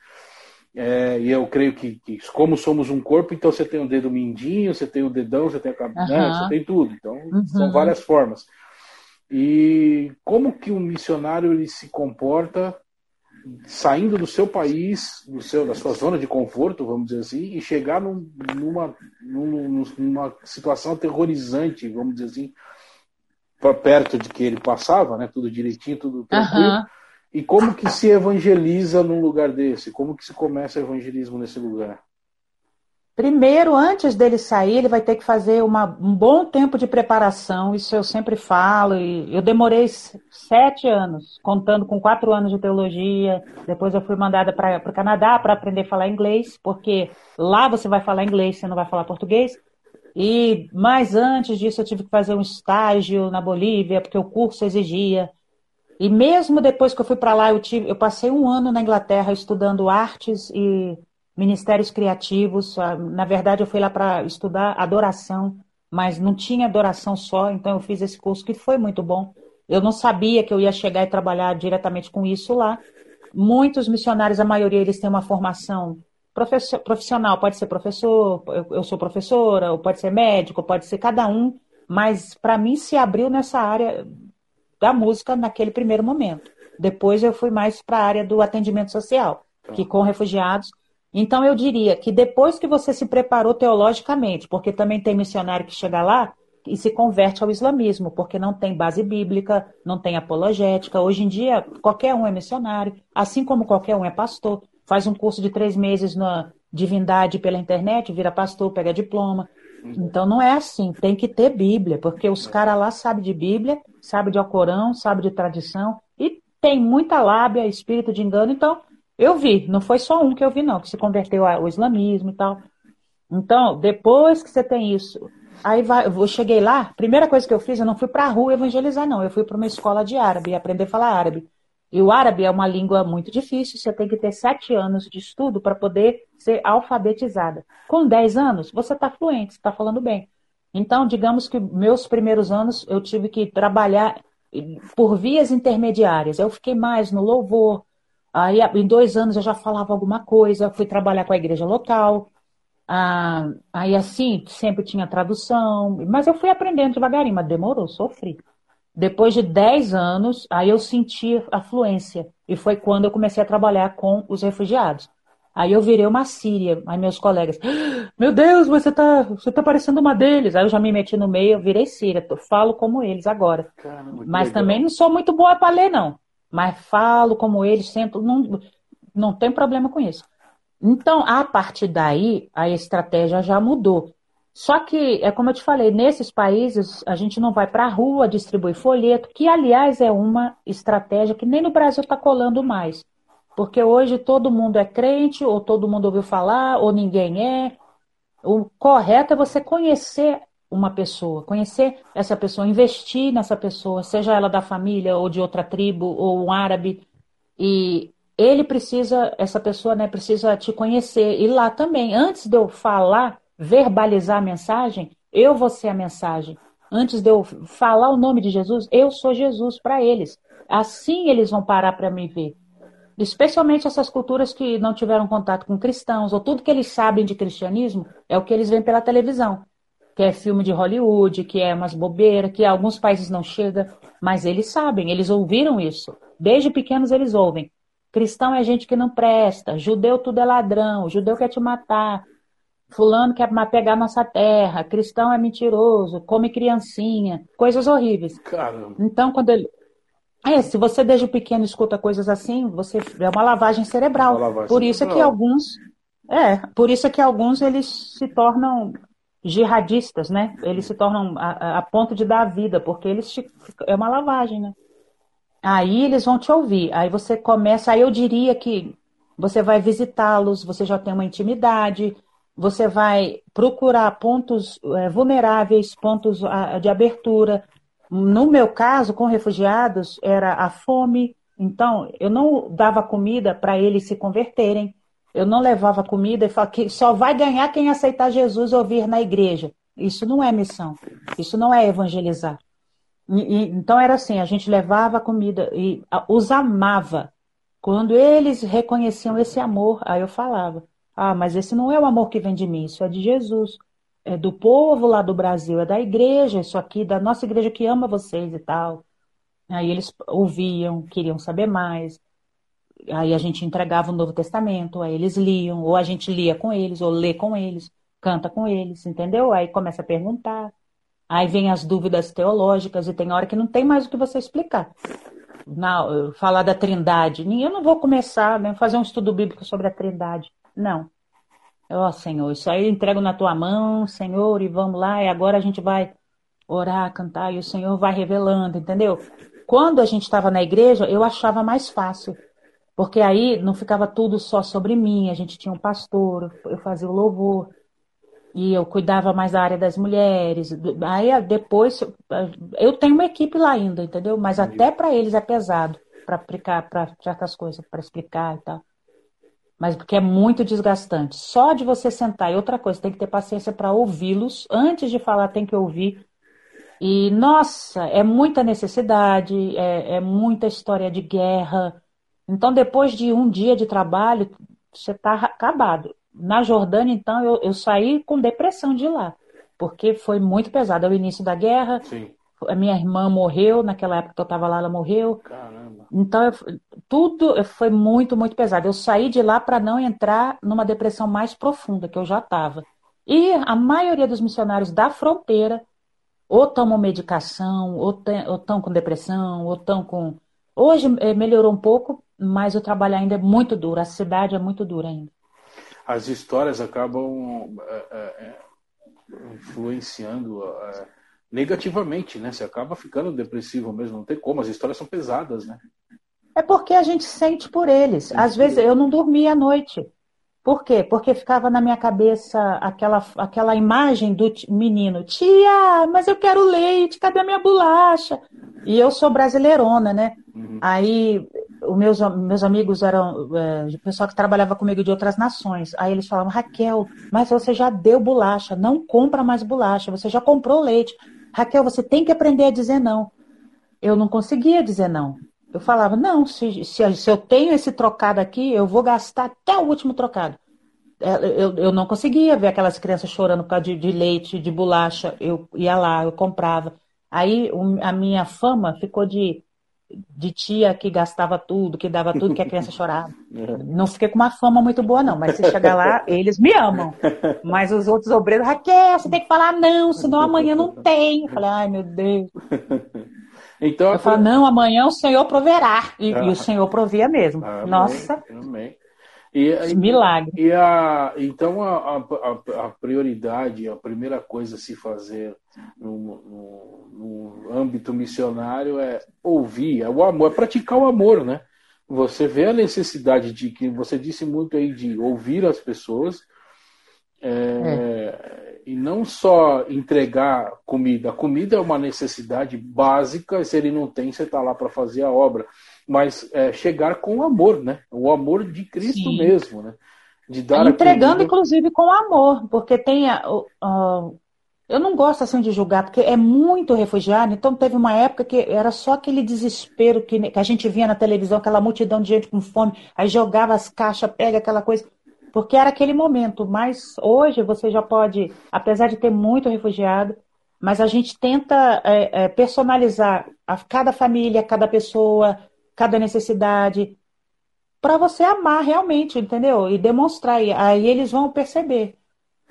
É, e eu creio que, que, como somos um corpo, então você tem o dedo mindinho, você tem o dedão, você tem a cabeça, uhum. né, você tem tudo. Então, uhum. são várias formas. E como que o missionário ele se comporta saindo do seu país, do seu, da sua zona de conforto, vamos dizer assim, e chegar num, numa, numa situação aterrorizante, vamos dizer assim, perto de que ele passava, né? Tudo direitinho, tudo tranquilo. Uhum. E como que se evangeliza num lugar desse? Como que se começa o evangelismo nesse lugar? Primeiro, antes dele sair, ele vai ter que fazer uma, um bom tempo de preparação, isso eu sempre falo. Eu demorei sete anos, contando com quatro anos de teologia. Depois eu fui mandada para o Canadá para aprender a falar inglês, porque lá você vai falar inglês, você não vai falar português. E mais antes disso, eu tive que fazer um estágio na Bolívia, porque o curso exigia. E mesmo depois que eu fui para lá, eu, tive, eu passei um ano na Inglaterra estudando artes e ministérios criativos. Ah, na verdade, eu fui lá para estudar adoração, mas não tinha adoração só, então eu fiz esse curso que foi muito bom. Eu não sabia que eu ia chegar e trabalhar diretamente com isso lá. Muitos missionários, a maioria, eles têm uma formação profissional, pode ser professor, eu sou professora, ou pode ser médico, pode ser cada um, mas para mim se abriu nessa área da música naquele primeiro momento. Depois eu fui mais para a área do atendimento social, que com refugiados. Então eu diria que depois que você se preparou teologicamente, porque também tem missionário que chega lá e se converte ao islamismo, porque não tem base bíblica, não tem apologética. Hoje em dia, qualquer um é missionário, assim como qualquer um é pastor faz um curso de três meses na divindade pela internet, vira pastor, pega diploma. Então não é assim, tem que ter Bíblia, porque os caras lá sabem de Bíblia, sabem de Alcorão, sabem de tradição, e tem muita lábia, espírito de engano. Então, eu vi, não foi só um que eu vi, não, que se converteu ao islamismo e tal. Então, depois que você tem isso, aí vai, eu cheguei lá, primeira coisa que eu fiz, eu não fui para a rua evangelizar, não, eu fui para uma escola de árabe, aprender a falar árabe. E o árabe é uma língua muito difícil, você tem que ter sete anos de estudo para poder ser alfabetizada. Com dez anos, você está fluente, está falando bem. Então, digamos que meus primeiros anos eu tive que trabalhar por vias intermediárias. Eu fiquei mais no louvor. Aí, em dois anos, eu já falava alguma coisa. Fui trabalhar com a igreja local. Ah, aí, assim, sempre tinha tradução. Mas eu fui aprendendo devagarinho, mas demorou, sofri. Depois de 10 anos, aí eu senti a fluência. E foi quando eu comecei a trabalhar com os refugiados. Aí eu virei uma síria. Aí meus colegas, meu Deus, você tá, você tá parecendo uma deles. Aí eu já me meti no meio, eu virei síria. Falo como eles agora. Caramba, Mas legal. também não sou muito boa para ler, não. Mas falo como eles, sempre, não, não tem problema com isso. Então, a partir daí, a estratégia já mudou. Só que, é como eu te falei, nesses países a gente não vai para a rua distribuir folheto, que aliás é uma estratégia que nem no Brasil está colando mais. Porque hoje todo mundo é crente, ou todo mundo ouviu falar, ou ninguém é. O correto é você conhecer uma pessoa, conhecer essa pessoa, investir nessa pessoa, seja ela da família ou de outra tribo ou um árabe. E ele precisa, essa pessoa né, precisa te conhecer. E lá também, antes de eu falar verbalizar a mensagem, eu vou ser a mensagem. Antes de eu falar o nome de Jesus, eu sou Jesus para eles. Assim eles vão parar para me ver. Especialmente essas culturas que não tiveram contato com cristãos, ou tudo que eles sabem de cristianismo é o que eles veem pela televisão. Que é filme de Hollywood, que é umas bobeiras, que alguns países não chega, mas eles sabem, eles ouviram isso. Desde pequenos eles ouvem. Cristão é gente que não presta, judeu tudo é ladrão, judeu quer te matar, Fulano quer pegar nossa terra, cristão é mentiroso, come criancinha, coisas horríveis. Caramba. Então, quando ele. É, se você desde pequeno escuta coisas assim, você é uma lavagem cerebral. Uma lavagem por isso cerebral. é que alguns. É, por isso é que alguns eles se tornam jihadistas, né? Eles se tornam a, a ponto de dar a vida, porque eles te, é uma lavagem, né? Aí eles vão te ouvir. Aí você começa, aí eu diria que você vai visitá-los, você já tem uma intimidade, você vai procurar pontos é, vulneráveis, pontos de abertura. No meu caso, com refugiados, era a fome. Então, eu não dava comida para eles se converterem. Eu não levava comida e falava que só vai ganhar quem aceitar Jesus ouvir na igreja. Isso não é missão. Isso não é evangelizar. E, e, então era assim, a gente levava comida e a, os amava. Quando eles reconheciam esse amor, aí eu falava. Ah, mas esse não é o amor que vem de mim, isso é de Jesus. É do povo lá do Brasil, é da igreja, isso aqui, da nossa igreja que ama vocês e tal. Aí eles ouviam, queriam saber mais. Aí a gente entregava o Novo Testamento, aí eles liam, ou a gente lia com eles, ou lê com eles, canta com eles, entendeu? Aí começa a perguntar. Aí vem as dúvidas teológicas, e tem hora que não tem mais o que você explicar. Na, falar da trindade. Eu não vou começar né, fazer um estudo bíblico sobre a trindade. Não. Ó oh, Senhor, isso aí eu entrego na tua mão, Senhor, e vamos lá, e agora a gente vai orar, cantar, e o Senhor vai revelando, entendeu? Quando a gente estava na igreja, eu achava mais fácil, porque aí não ficava tudo só sobre mim, a gente tinha um pastor, eu fazia o louvor. e eu cuidava mais da área das mulheres. Aí depois eu tenho uma equipe lá ainda, entendeu? Mas até para eles é pesado para aplicar para certas coisas, para explicar e tal. Mas porque é muito desgastante. Só de você sentar e outra coisa, tem que ter paciência para ouvi-los. Antes de falar, tem que ouvir. E nossa, é muita necessidade, é, é muita história de guerra. Então, depois de um dia de trabalho, você está acabado. Na Jordânia, então, eu, eu saí com depressão de lá, porque foi muito pesado. É o início da guerra, Sim. A minha irmã morreu, naquela época que eu estava lá, ela morreu. Caramba. Então, eu, tudo foi muito, muito pesado. Eu saí de lá para não entrar numa depressão mais profunda, que eu já estava. E a maioria dos missionários da fronteira ou tomam medicação, ou estão com depressão, ou estão com. Hoje eh, melhorou um pouco, mas o trabalho ainda é muito duro, a cidade é muito dura ainda as histórias acabam é, é, influenciando é, negativamente, né? Você acaba ficando depressivo mesmo, não tem como, as histórias são pesadas, né? É porque a gente sente por eles. Às vezes eu não dormia à noite. Por quê? Porque ficava na minha cabeça aquela, aquela imagem do menino, tia, mas eu quero leite, cadê a minha bolacha? E eu sou brasileirona, né? Uhum. Aí os meus, meus amigos eram é, o pessoal que trabalhava comigo de outras nações. Aí eles falavam, Raquel, mas você já deu bolacha, não compra mais bolacha, você já comprou leite. Raquel, você tem que aprender a dizer não. Eu não conseguia dizer não. Eu falava, não, se, se, se eu tenho esse trocado aqui, eu vou gastar até o último trocado. É, eu, eu não conseguia ver aquelas crianças chorando por causa de, de leite, de bolacha. Eu ia lá, eu comprava. Aí a minha fama ficou de de tia que gastava tudo, que dava tudo, que a criança chorava. É. Não fiquei com uma fama muito boa, não. Mas se chegar lá, eles me amam. Mas os outros obreiros, Raquel, você tem que falar não, senão amanhã não tem. Eu falei, ai meu Deus. Então, eu falo, não, amanhã o Senhor proverá. E, ah, e o. Senhor provia mesmo. Amém, Nossa. Amém. E, Milagre. E a, então a, a, a, prioridade, a primeira coisa a se fazer no, no, no, âmbito missionário é ouvir, é o amor, é praticar o amor, né? Você vê a necessidade de que você disse muito aí de ouvir as pessoas é, é. e não só entregar comida. A comida é uma necessidade básica, se ele não tem, você está lá para fazer a obra mas é, chegar com amor, né? O amor de Cristo Sim. mesmo, né? De dar entregando, inclusive, com amor, porque tem a, uh, eu não gosto assim de julgar, porque é muito refugiado. Então teve uma época que era só aquele desespero que, que a gente via na televisão, aquela multidão de gente com fome, aí jogava as caixas, pega aquela coisa, porque era aquele momento. Mas hoje você já pode, apesar de ter muito refugiado, mas a gente tenta é, é, personalizar a cada família, cada pessoa, cada necessidade, para você amar realmente, entendeu? E demonstrar. Aí eles vão perceber.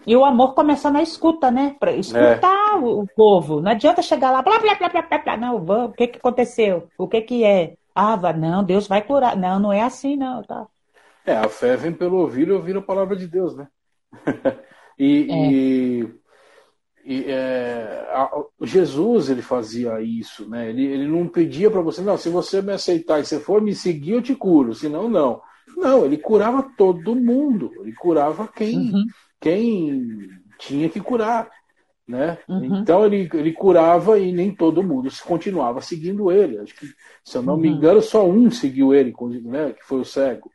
E o amor começa na escuta, né? Para escutar é. o, povo. Não adianta chegar lá, blá, blá, blá, blá, blá, blá. Não, vamos, o que, que aconteceu? O que, que é? Ah, não, Deus vai curar. Não, não é assim, não. Tá. É, a fé vem pelo ouvir e ouvir a palavra de Deus, né? e, é. e e, é, a, Jesus ele fazia isso, né? Ele, ele não pedia para você, não, se você me aceitar e você for me seguir, eu te curo, senão não. Não, ele curava todo mundo, ele curava quem, uhum. quem tinha que curar. Né? Uhum. Então ele, ele curava e nem todo mundo continuava seguindo ele. Acho que, se eu não uhum. me engano, só um seguiu ele, né? que foi o cego.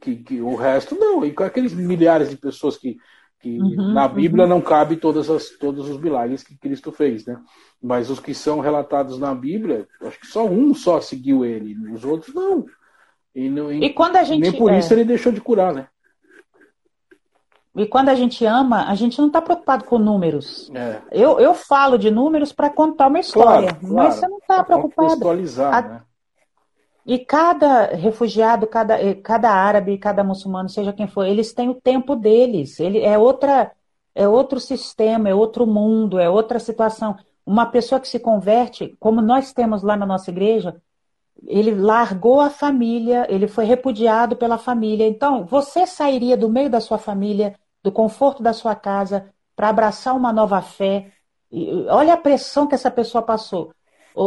Que, que o resto não, e com aqueles milhares de pessoas que que uhum, na Bíblia uhum. não cabe todas as, todos os milagres que Cristo fez, né? Mas os que são relatados na Bíblia, acho que só um só seguiu ele, os outros não. E, não, e quando a gente, nem por é... isso ele deixou de curar, né? E quando a gente ama, a gente não está preocupado com números. É. Eu, eu falo de números para contar uma história, claro, claro. mas você não está preocupado. A... Né? E cada refugiado, cada, eh, cada árabe, cada muçulmano, seja quem for, eles têm o tempo deles. Ele é outra, é outro sistema, é outro mundo, é outra situação. Uma pessoa que se converte, como nós temos lá na nossa igreja, ele largou a família, ele foi repudiado pela família. Então, você sairia do meio da sua família, do conforto da sua casa, para abraçar uma nova fé. olha a pressão que essa pessoa passou.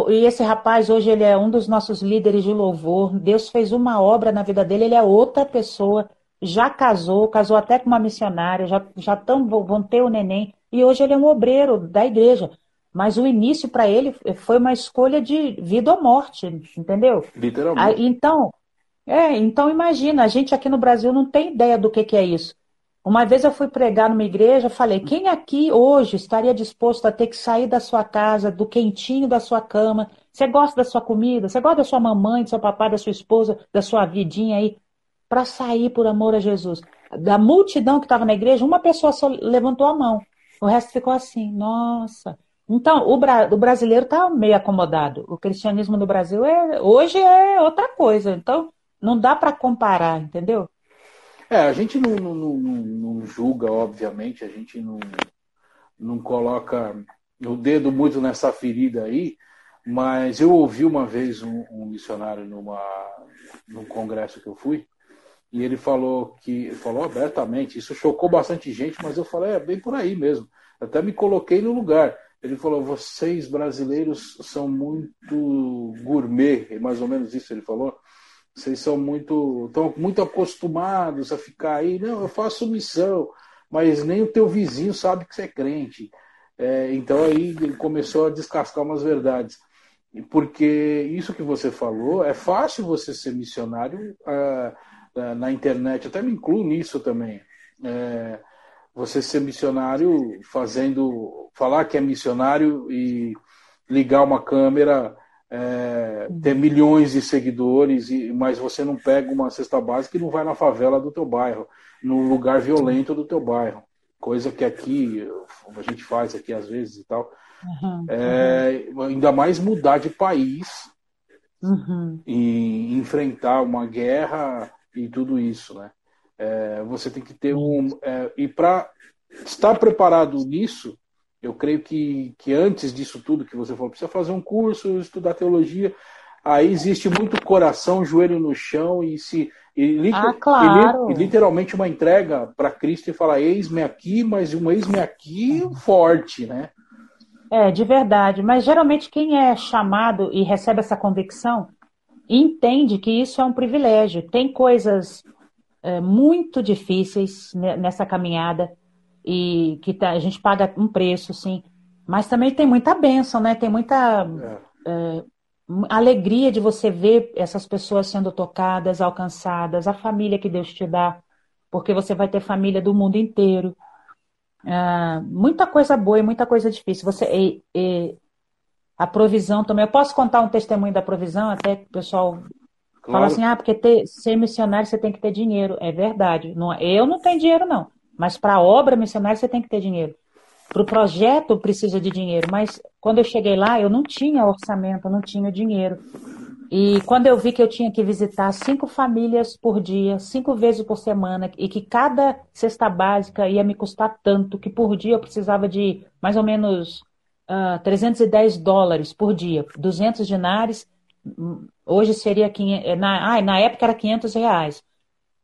E esse rapaz, hoje, ele é um dos nossos líderes de louvor. Deus fez uma obra na vida dele, ele é outra pessoa. já casou, casou até com uma missionária, já, já tão, vão ter o neném, e hoje ele é um obreiro da igreja. Mas o início para ele foi uma escolha de vida ou morte, entendeu? Literalmente. Então, é, então imagina, a gente aqui no Brasil não tem ideia do que, que é isso. Uma vez eu fui pregar numa igreja, falei: quem aqui hoje estaria disposto a ter que sair da sua casa, do quentinho da sua cama? Você gosta da sua comida? Você gosta da sua mamãe, do seu papai, da sua esposa, da sua vidinha aí? Para sair por amor a Jesus. Da multidão que estava na igreja, uma pessoa só levantou a mão. O resto ficou assim: nossa. Então, o, bra o brasileiro está meio acomodado. O cristianismo no Brasil é, hoje é outra coisa. Então, não dá para comparar, entendeu? É, a gente não, não, não, não, julga, obviamente, a gente não, não coloca o dedo muito nessa ferida aí, mas eu ouvi uma vez um, um missionário numa, num congresso que eu fui, e ele falou que falou abertamente, isso chocou bastante gente, mas eu falei, é bem por aí mesmo. Até me coloquei no lugar. Ele falou: vocês brasileiros são muito gourmet, mais ou menos isso ele falou. Vocês são muito, estão muito acostumados a ficar aí. Não, eu faço missão, mas nem o teu vizinho sabe que você é crente. É, então aí ele começou a descascar umas verdades. Porque isso que você falou, é fácil você ser missionário uh, na internet, até me incluo nisso também. É, você ser missionário fazendo, falar que é missionário e ligar uma câmera é, ter milhões de seguidores, e, mas você não pega uma cesta básica e não vai na favela do teu bairro, no lugar violento do teu bairro. Coisa que aqui a gente faz aqui às vezes e tal. Uhum, é, uhum. Ainda mais mudar de país uhum. e enfrentar uma guerra e tudo isso, né? É, você tem que ter um. É, e para estar preparado nisso, eu creio que, que antes disso tudo que você falou, precisa fazer um curso, estudar teologia. Aí existe muito coração, joelho no chão e se e, ah, claro. e, e literalmente uma entrega para Cristo e falar: eis-me aqui, mas um eis-me aqui forte, né? É, de verdade. Mas geralmente quem é chamado e recebe essa convicção entende que isso é um privilégio. Tem coisas é, muito difíceis nessa caminhada e que tá, a gente paga um preço, sim. Mas também tem muita bênção, né? Tem muita é. É, alegria de você ver essas pessoas sendo tocadas, alcançadas, a família que Deus te dá, porque você vai ter família do mundo inteiro. É, muita coisa boa e muita coisa difícil. Você e, e, a provisão também. Eu posso contar um testemunho da provisão, até que o pessoal claro. fala assim, ah, porque ter, ser missionário você tem que ter dinheiro. É verdade. Não, eu não tenho dinheiro, não. Mas para a obra missionária você tem que ter dinheiro. Para o projeto precisa de dinheiro. Mas quando eu cheguei lá, eu não tinha orçamento, eu não tinha dinheiro. E quando eu vi que eu tinha que visitar cinco famílias por dia, cinco vezes por semana, e que cada cesta básica ia me custar tanto, que por dia eu precisava de mais ou menos uh, ah, 310 dólares por dia, 200 dinares, hum, hoje seria, 500, na, ah, na época era 500 reais.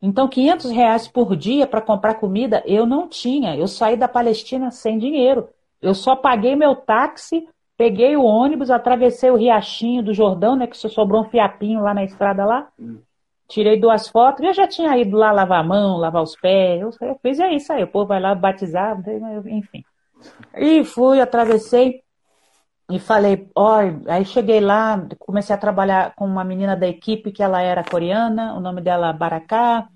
Então, 500 reais por dia para comprar comida eu não tinha. Eu saí da Palestina sem dinheiro. Eu só paguei meu táxi, peguei o ônibus, atravessei o riachinho do Jordão, né? Que só sobrou um fiapinho lá na estrada lá. Hum. Tirei duas fotos. Eu já tinha ido lá lavar a mão, lavar os pés. Eu, eu fiz é isso aí. O povo vai lá batizar, enfim. E fui, atravessei e falei, olha, aí cheguei lá, comecei a trabalhar com uma menina da equipe que ela era coreana, o nome dela é Baraká,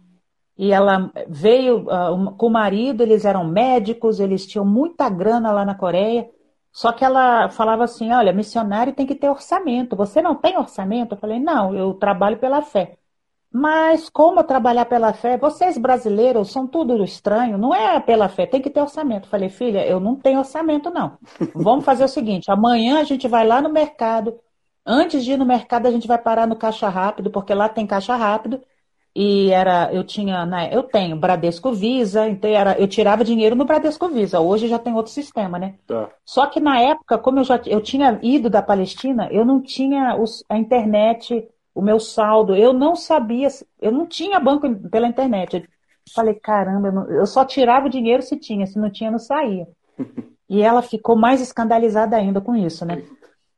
e ela veio uh, com o marido, eles eram médicos, eles tinham muita grana lá na Coreia, só que ela falava assim, olha, missionário tem que ter orçamento, você não tem orçamento? Eu falei, não, eu trabalho pela fé. Mas como trabalhar pela fé? Vocês brasileiros são tudo estranho, não é pela fé, tem que ter orçamento. Falei, filha, eu não tenho orçamento, não. Vamos fazer o seguinte: amanhã a gente vai lá no mercado. Antes de ir no mercado, a gente vai parar no caixa rápido, porque lá tem caixa rápido. E era, eu tinha, né, eu tenho Bradesco Visa, então era, eu tirava dinheiro no Bradesco Visa. Hoje já tem outro sistema, né? Tá. Só que na época, como eu já eu tinha ido da Palestina, eu não tinha os, a internet o meu saldo. Eu não sabia, eu não tinha banco pela internet. Eu falei, caramba, eu, não, eu só tirava o dinheiro se tinha, se não tinha, não saía. E ela ficou mais escandalizada ainda com isso, né?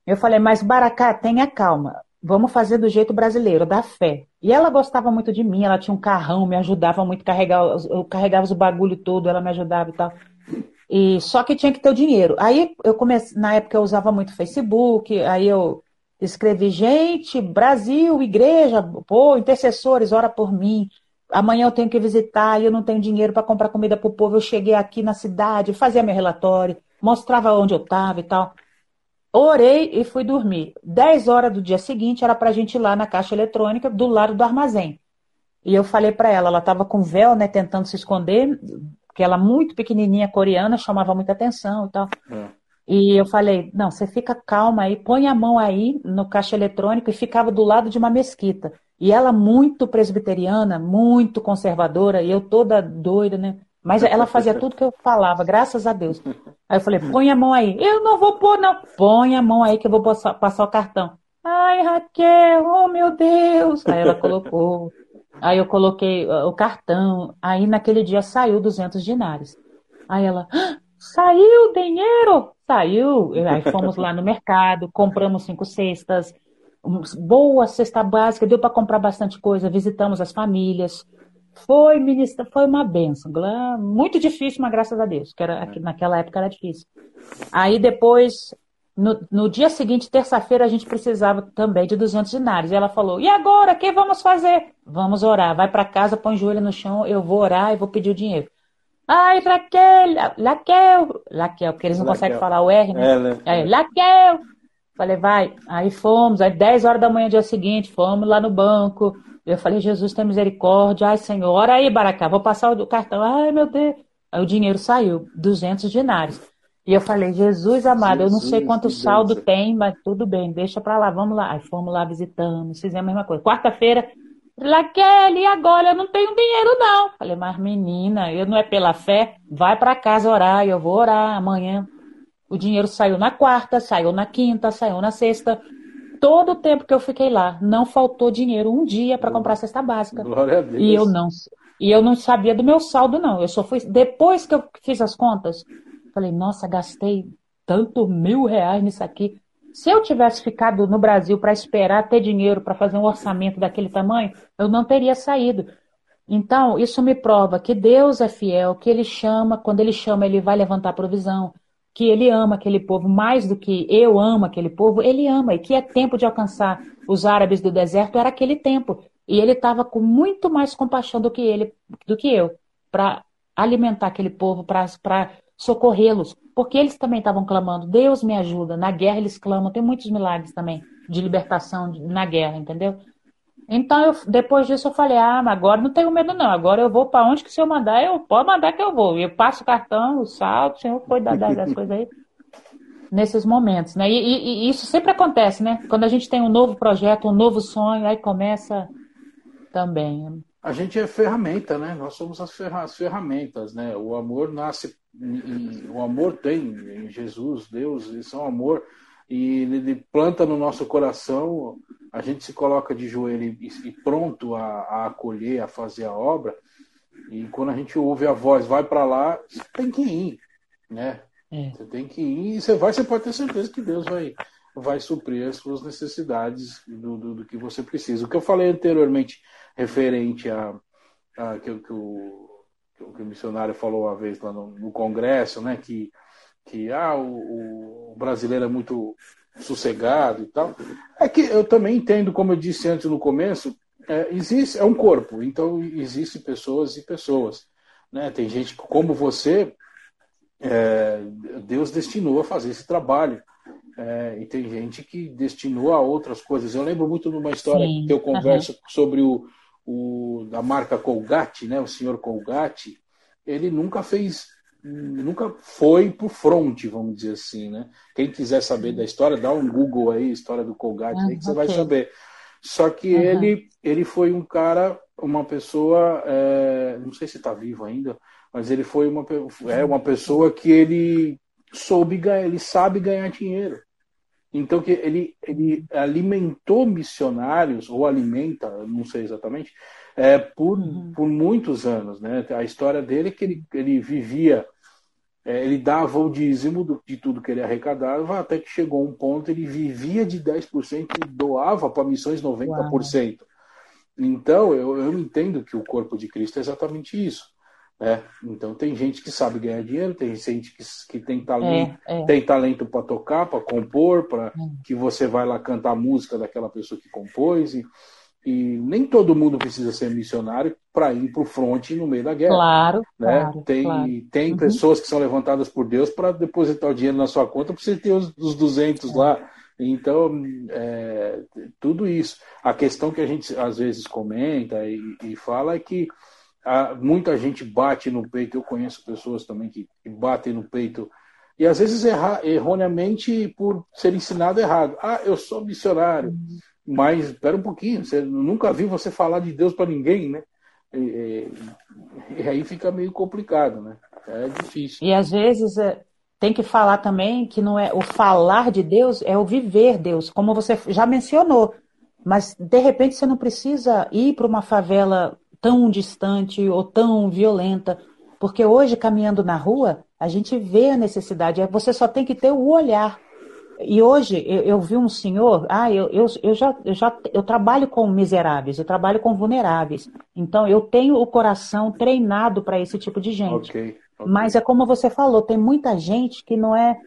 Eu falei, mas Baracá, tenha calma. vamos fazer do jeito brasileiro, da fé. E ela gostava muito de mim, ela tinha um carrão, me ajudava muito a carregar, eu carregava os bagulho todo, ela me ajudava e tal. E só que tinha que ter o dinheiro. Aí eu comecei, na época eu usava muito Facebook, aí eu escrevi, gente, Brasil, igreja, pô, intercessores, ora por mim. Amanhã eu tenho que visitar e eu não tenho dinheiro para comprar comida para o povo. Eu cheguei aqui na cidade, fazia meu relatório, mostrava onde eu estava e tal. Orei e fui dormir. Dez horas do dia seguinte era para a gente ir lá na caixa eletrônica do lado do armazém. E eu falei para ela, ela estava com véu, né, tentando se esconder, porque ela muito pequenininha, coreana, chamava muita atenção e tal. É. E eu falei, não, você fica calma aí, põe a mão aí no caixa eletrônico e ficava do lado de uma mesquita. E ela muito presbiteriana, muito conservadora, e eu toda doida, né? Mas ela fazia tudo que eu falava, graças a Deus. Aí eu falei, põe a mão aí. Eu não vou pôr, não. Põe a mão aí que eu vou passar, o cartão. Ai, Raquel, oh meu Deus. Aí ela colocou. Aí eu coloquei uh, o cartão. Aí naquele dia saiu 200 dinários. Aí ela, ah, saiu dinheiro? Saiu. Aí fomos lá no mercado, compramos cinco cestas, boa cesta básica, deu para comprar bastante coisa, visitamos as famílias. Foi, ministra, foi uma benção. Muito difícil, mas graças a Deus, que era, naquela época era difícil. Aí depois, no, no dia seguinte, terça-feira, a gente precisava também de 200 dinários. E ela falou: E agora, o que vamos fazer? Vamos orar. Vai para casa, põe o joelho no chão, eu vou orar e vou pedir o dinheiro. Ai, Raquel, Raquel, Raquel, porque eles não Raquel. conseguem falar o R, né? É, né? Aí, Raquel, Falei, vai. Aí fomos, aí 10 horas da manhã, dia seguinte, fomos lá no banco. Eu falei, Jesus tem misericórdia. Ai, Senhor, aí, Baracá, vou passar o cartão. Ai, meu Deus. Aí o dinheiro saiu, 200 dinários. E eu falei, Jesus amado, Jesus, eu não sei quanto saldo tem, mas tudo bem, deixa pra lá, vamos lá. Aí fomos lá visitando, fizemos a mesma coisa. Quarta-feira, Laquele, agora eu não tenho dinheiro não. Falei, mas menina, eu não é pela fé, vai para casa orar, eu vou orar amanhã. O dinheiro saiu na quarta, saiu na quinta, saiu na sexta. Todo o tempo que eu fiquei lá, não faltou dinheiro um dia para comprar a cesta básica. Glória a Deus. E eu não e eu não sabia do meu saldo não. Eu só fui depois que eu fiz as contas, falei, nossa, gastei tanto mil reais nisso aqui. Se eu tivesse ficado no Brasil para esperar ter dinheiro para fazer um orçamento daquele tamanho, eu não teria saído. Então, isso me prova que Deus é fiel, que Ele chama, quando Ele chama, Ele vai levantar provisão que ele ama aquele povo mais do que eu amo aquele povo, ele ama, e que é tempo de alcançar os árabes do deserto era aquele tempo. E ele estava com muito mais compaixão do que ele, do que eu, para alimentar aquele povo, para socorrê-los, porque eles também estavam clamando, Deus me ajuda. Na guerra eles clamam, tem muitos milagres também de libertação na guerra, entendeu? Então, eu, depois disso, eu falei: ah, mas agora não tenho medo, não. Agora eu vou para onde que o senhor mandar, eu pode mandar que eu vou. Eu passo o cartão, o salto, o senhor cuida das coisas aí. Nesses momentos, né? E, e, e, isso sempre acontece, né? Quando a gente tem um novo projeto, um novo sonho, aí começa também. A gente é ferramenta, né? Nós somos as, ferra as ferramentas, né? O amor nasce, o amor tem em Jesus, Deus, isso é um amor e ele planta no nosso coração a gente se coloca de joelho e, e pronto a, a, acolher, a fazer a obra, e quando a gente ouve a voz, vai para lá, você tem que ir, né? É. Você tem que ir e você vai, você pode ter certeza que Deus vai, vai suprir as suas necessidades do, do, do que você precisa. O que eu falei anteriormente, referente a, a que, que, o, que o missionário falou uma vez lá no, no Congresso, né? Que, que ah, o, o brasileiro é muito sossegado e tal. É que eu também entendo, como eu disse antes no começo, é, existe, é um corpo, então existem pessoas e pessoas. Né? Tem gente como você, é, Deus destinou a fazer esse trabalho. É, e tem gente que destinou a outras coisas. Eu lembro muito de uma história Sim. que eu converso uhum. sobre o, o da marca Colgate, né? O senhor Colgate, ele nunca fez nunca foi pro front, vamos dizer assim, né? Quem quiser saber da história, dá um Google aí, história do Colgate, aí que você vai saber. Só que uhum. ele, ele foi um cara, uma pessoa, é, não sei se está vivo ainda, mas ele foi uma, é uma pessoa que ele soube ganhar, ele sabe ganhar dinheiro. Então que ele, ele alimentou missionários, ou alimenta, não sei exatamente, é, por, uhum. por muitos anos. Né? A história dele é que ele, ele vivia é, ele dava o dízimo do, de tudo que ele arrecadava, até que chegou um ponto ele vivia de 10% e doava para missões 90%. Uau. Então, eu, eu entendo que o corpo de Cristo é exatamente isso. Né? Então, tem gente que sabe ganhar dinheiro, tem gente que, que tem talento, é, é. tem talento para tocar, para compor, para é. que você vai lá cantar a música daquela pessoa que compôs. E, e nem todo mundo precisa ser missionário para ir para o fronte no meio da guerra. Claro, né? claro Tem, claro. tem uhum. pessoas que são levantadas por Deus para depositar o dinheiro na sua conta para você ter os, os 200 lá. Então, é, tudo isso. A questão que a gente às vezes comenta e, e fala é que a, muita gente bate no peito. Eu conheço pessoas também que, que batem no peito e às vezes erra, erroneamente por ser ensinado errado. Ah, eu sou missionário. Mas espera um pouquinho, você nunca viu você falar de Deus para ninguém, né? E, e, e, aí fica meio complicado, né? É difícil. E às vezes é, tem que falar também que não é o falar de Deus, é o viver Deus, como você já mencionou. Mas de repente você não precisa ir para uma favela tão distante ou tão violenta, porque hoje caminhando na rua a gente vê a necessidade. É, você só tem que ter o olhar e hoje eu, eu, vi um senhor, ah, eu, eu, eu, já, eu já eu trabalho com miseráveis, eu trabalho com vulneráveis. Então eu tenho o coração treinado para esse tipo de gente. Okay, okay. Mas é como você falou, tem muita gente que não é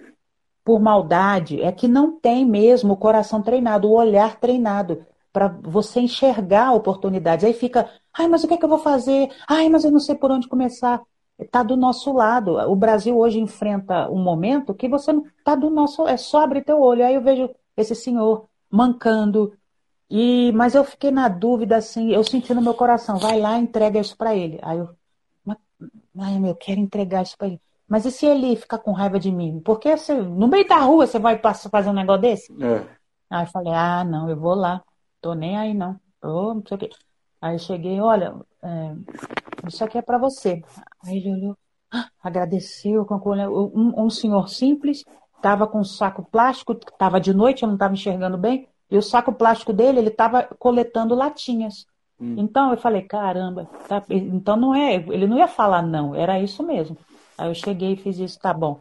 por maldade, é que não tem mesmo o coração treinado, o olhar treinado para você enxergar oportunidades. Aí fica, ai, mas o que é que eu vou fazer? Ai, mas eu não sei por onde começar está do nosso lado. O Brasil hoje enfrenta um momento que você não está do nosso, é só abrir teu olho. Aí eu vejo esse senhor mancando. E mas eu fiquei na dúvida assim, eu senti no meu coração, vai lá, entrega isso para ele. Aí eu, ai meu, eu quero entregar isso para ele. Mas e se ele ficar com raiva de mim? Porque você, no meio da rua você vai fazer um negócio desse? É. Aí eu falei, ah, não, eu vou lá. Tô nem aí, não. Oh, não sei o quê. Aí cheguei, olha, é, isso aqui é para você. Aí ele olhou, ah, agradeceu, um, um senhor simples, estava com um saco plástico, estava de noite, eu não estava enxergando bem, e o saco plástico dele, ele estava coletando latinhas. Hum. Então eu falei, caramba, tá, então não é, ele não ia falar não, era isso mesmo. Aí eu cheguei e fiz isso, tá bom.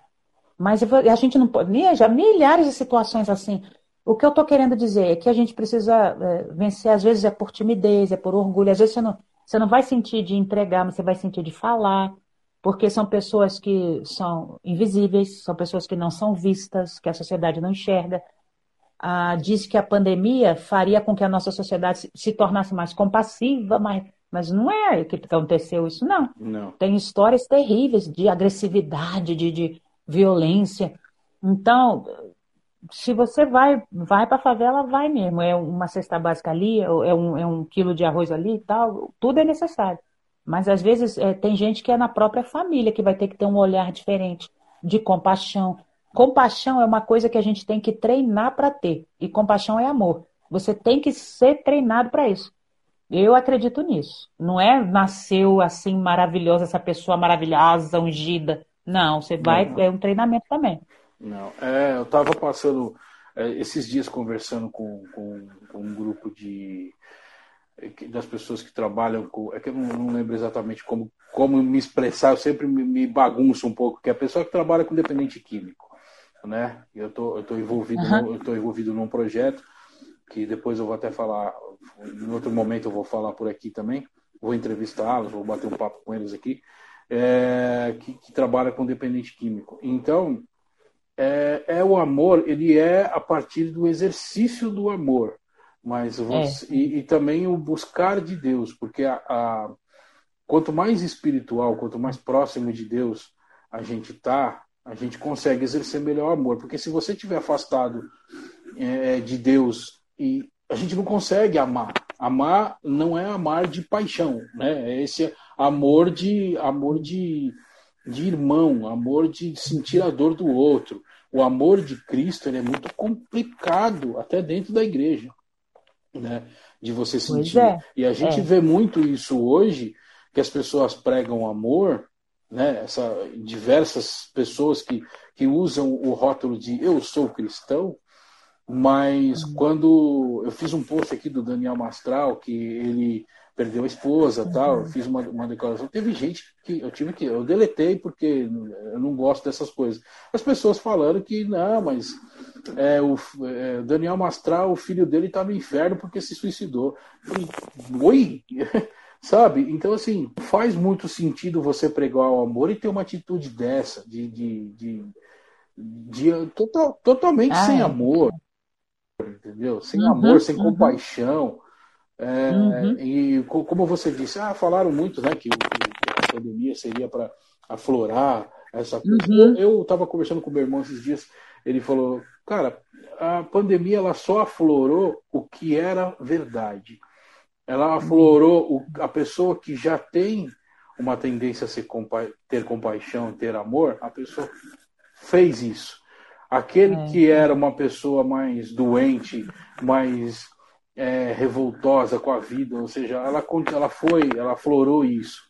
Mas a gente não pode, já milhares de situações assim. O que eu estou querendo dizer é que a gente precisa é, vencer, às vezes é por timidez, é por orgulho, às vezes você não, você não vai sentir de entregar, mas você vai sentir de falar, porque são pessoas que são invisíveis, são pessoas que não são vistas, que a sociedade não enxerga. Ah, diz que a pandemia faria com que a nossa sociedade se tornasse mais compassiva, mas, mas não é que aconteceu isso, não. não. Tem histórias terríveis de agressividade, de, de violência. Então, se você vai vai para a favela, vai mesmo. É uma cesta básica ali, é um, é um quilo de arroz ali e tal, tudo é necessário. Mas às vezes é, tem gente que é na própria família que vai ter que ter um olhar diferente, de compaixão. Compaixão é uma coisa que a gente tem que treinar para ter. E compaixão é amor. Você tem que ser treinado para isso. Eu acredito nisso. Não é nasceu assim maravilhosa, essa pessoa maravilhosa, ungida. Não, você vai, é um treinamento também. Não, é, eu estava passando é, esses dias conversando com, com, com, um grupo de das pessoas que trabalham com. É que eu não, não lembro exatamente como, como me expressar, eu sempre me, me, bagunço um pouco, que é a pessoa que trabalha com dependente químico. Né? Eu tô, eu tô envolvido, uhum. no, eu tô envolvido num projeto que depois eu vou até falar, em outro momento eu vou falar por aqui também, vou entrevistá-los, vou bater um papo com eles aqui, é, que, que trabalha com dependente químico. Então, é, é, o amor, ele é a partir do exercício do amor, mas você, é. e, e, também o buscar de Deus, porque a, a, quanto mais espiritual, quanto mais próximo de Deus a gente tá, a gente consegue exercer melhor o amor, porque se você estiver afastado é, de Deus e a gente não consegue amar. Amar não é amar de paixão, né? É esse amor de amor de de irmão, amor de sentir a dor do outro. O amor de Cristo é muito complicado até dentro da igreja, né? De você sentir. É. E a gente é. vê muito isso hoje, que as pessoas pregam amor, né? Essa, diversas pessoas que, que usam o rótulo de eu sou cristão, Mas uhum. quando eu fiz um post aqui do Daniel Mastral, que ele perdeu a esposa tal, eu fiz uma, uma declaração. Teve gente que eu tive que. Eu deletei porque eu não gosto dessas coisas. As pessoas falando que, não, mas é, o é, Daniel Mastral, o filho dele está no inferno porque se suicidou. falei, oi? Sabe? Então, assim, faz muito sentido você pregar o amor e ter uma atitude dessa, de, de, de, de total, totalmente ah, sem é. amor entendeu? Sem uhum, amor, sem uhum. compaixão. É, uhum. E como você disse, ah, falaram muito né, que, que a pandemia seria para aflorar essa coisa. Uhum. Eu estava conversando com o meu irmão esses dias, ele falou, cara, a pandemia ela só aflorou o que era verdade. Ela aflorou o, a pessoa que já tem uma tendência a compa ter compaixão, ter amor, a pessoa fez isso. Aquele é. que era uma pessoa mais doente, mais é, revoltosa com a vida, ou seja, ela, ela foi, ela florou isso.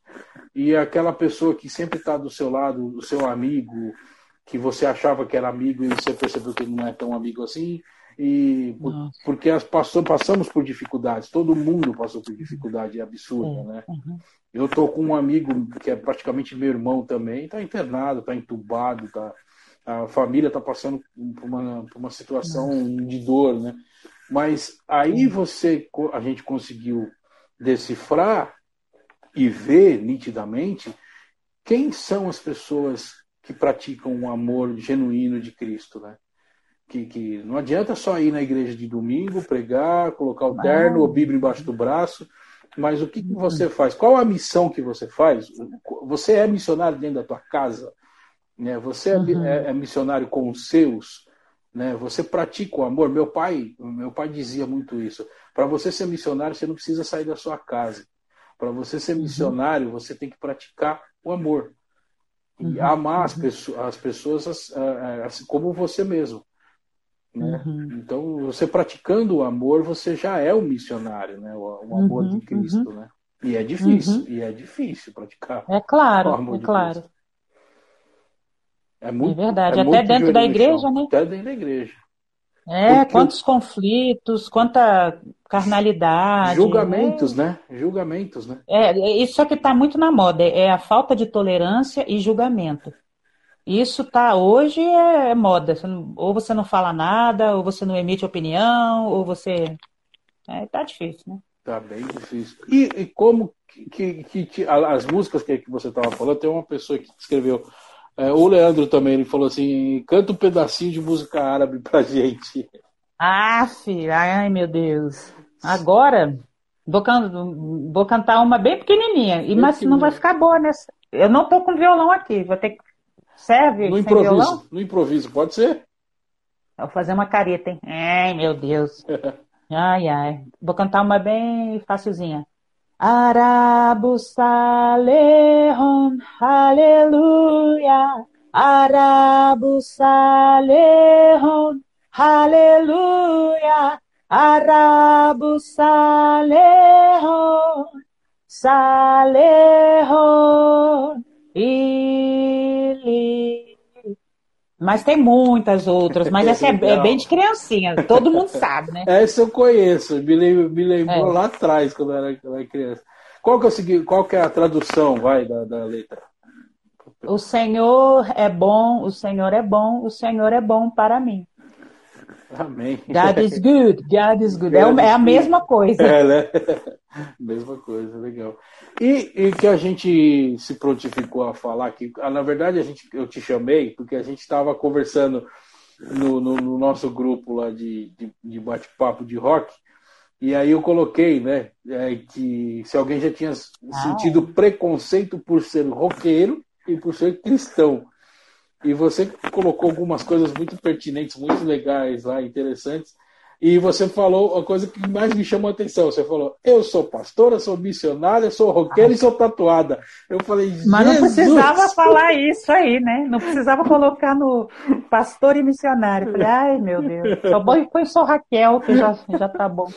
E aquela pessoa que sempre está do seu lado, o seu amigo, que você achava que era amigo e você percebeu que ele não é tão amigo assim, e por, porque as passou, passamos por dificuldades, todo mundo passou por dificuldade absurda, é. né? Uhum. Eu tô com um amigo que é praticamente meu irmão também, está internado, está entubado, está a família está passando por uma, por uma situação de dor, né? Mas aí você, a gente conseguiu decifrar e ver nitidamente quem são as pessoas que praticam o um amor genuíno de Cristo, né? Que, que não adianta só ir na igreja de domingo, pregar, colocar o terno, ou Bíblia embaixo do braço, mas o que, que você faz? Qual a missão que você faz? Você é missionário dentro da tua casa? Né? Você é, uhum. é, é, missionário com os seus, né? Você pratica o amor. Meu pai, meu pai dizia muito isso. Para você ser missionário, você não precisa sair da sua casa. Para você ser uhum. missionário, você tem que praticar o amor e uhum. amar as, uhum. pessoas, as pessoas assim como você mesmo. Né? Uhum. Então, você praticando o amor, você já é o missionário, né? O, o amor de Cristo, né? E é difícil, e é difícil praticar. É claro, o amor é claro. Cristo. É, muito, é verdade, é até dentro da igreja, né? Até dentro da igreja. É, Porque quantos conflitos, quanta carnalidade. Julgamentos, né? né? Julgamentos, né? É, isso que está muito na moda, é a falta de tolerância e julgamento. Isso tá hoje é, é moda. ou você não fala nada, ou você não emite opinião, ou você. É, tá difícil, né? Tá bem difícil. E, e como que, que, que, as músicas que, que você estava falando, tem uma pessoa que escreveu é, o Leandro também, ele falou assim: canta um pedacinho de música árabe pra gente. Ah, filho, ai meu Deus. Agora, vou, can vou cantar uma bem pequenininha, bem mas não vai ficar boa nessa. Eu não tô com violão aqui, vou ter que. Serve? No improviso, violão? no improviso, pode ser? Vou fazer uma careta, hein? Ai, meu Deus. ai, ai. Vou cantar uma bem facilzinha. Arabu Salehon, Aleluia. Arabu Salehon, Aleluia. Arabu Salehon, Salehon, Ili. Mas tem muitas outras, mas essa é, é, bem de criancinha, todo mundo sabe, né? Essa eu conheço, me, lembro, me lembrou é. lá atrás, quando eu era, era criança. Qual que, é qual que é a tradução, vai, da, da letra? O Senhor é bom, o Senhor é bom, o Senhor é bom para mim. Amém. God is good, God is good. God é, é, a mesma coisa. É, né? mesma coisa, legal. E, e, que a gente se prontificou a falar que, ah, na verdade, a gente, eu te chamei porque a gente estava conversando no, no, no, nosso grupo lá de, de, de bate-papo de rock. E aí eu coloquei, né, é, que se alguém já tinha ah. sentido preconceito por ser roqueiro e por ser cristão. E você colocou algumas coisas muito pertinentes, muito legais lá, interessantes. E você falou a coisa que mais me chamou a atenção. Você falou: Eu sou pastora, sou missionária, sou roqueira e sou tatuada. Eu falei: Mas não precisava falar isso aí, né? Não precisava colocar no pastor e missionário. Eu falei: Ai, meu Deus. Só bom que foi só Raquel, que já, já tá bom.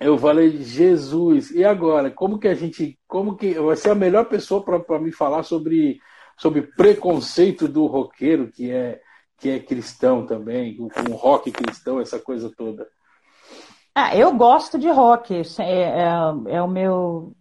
Eu falei: Jesus. E agora? Como que a gente. Como que. Vai ser a melhor pessoa para me falar sobre sobre preconceito do roqueiro, que é que é cristão também, com rock cristão, essa coisa toda? Ah, eu gosto de rock, é, é, é o meu,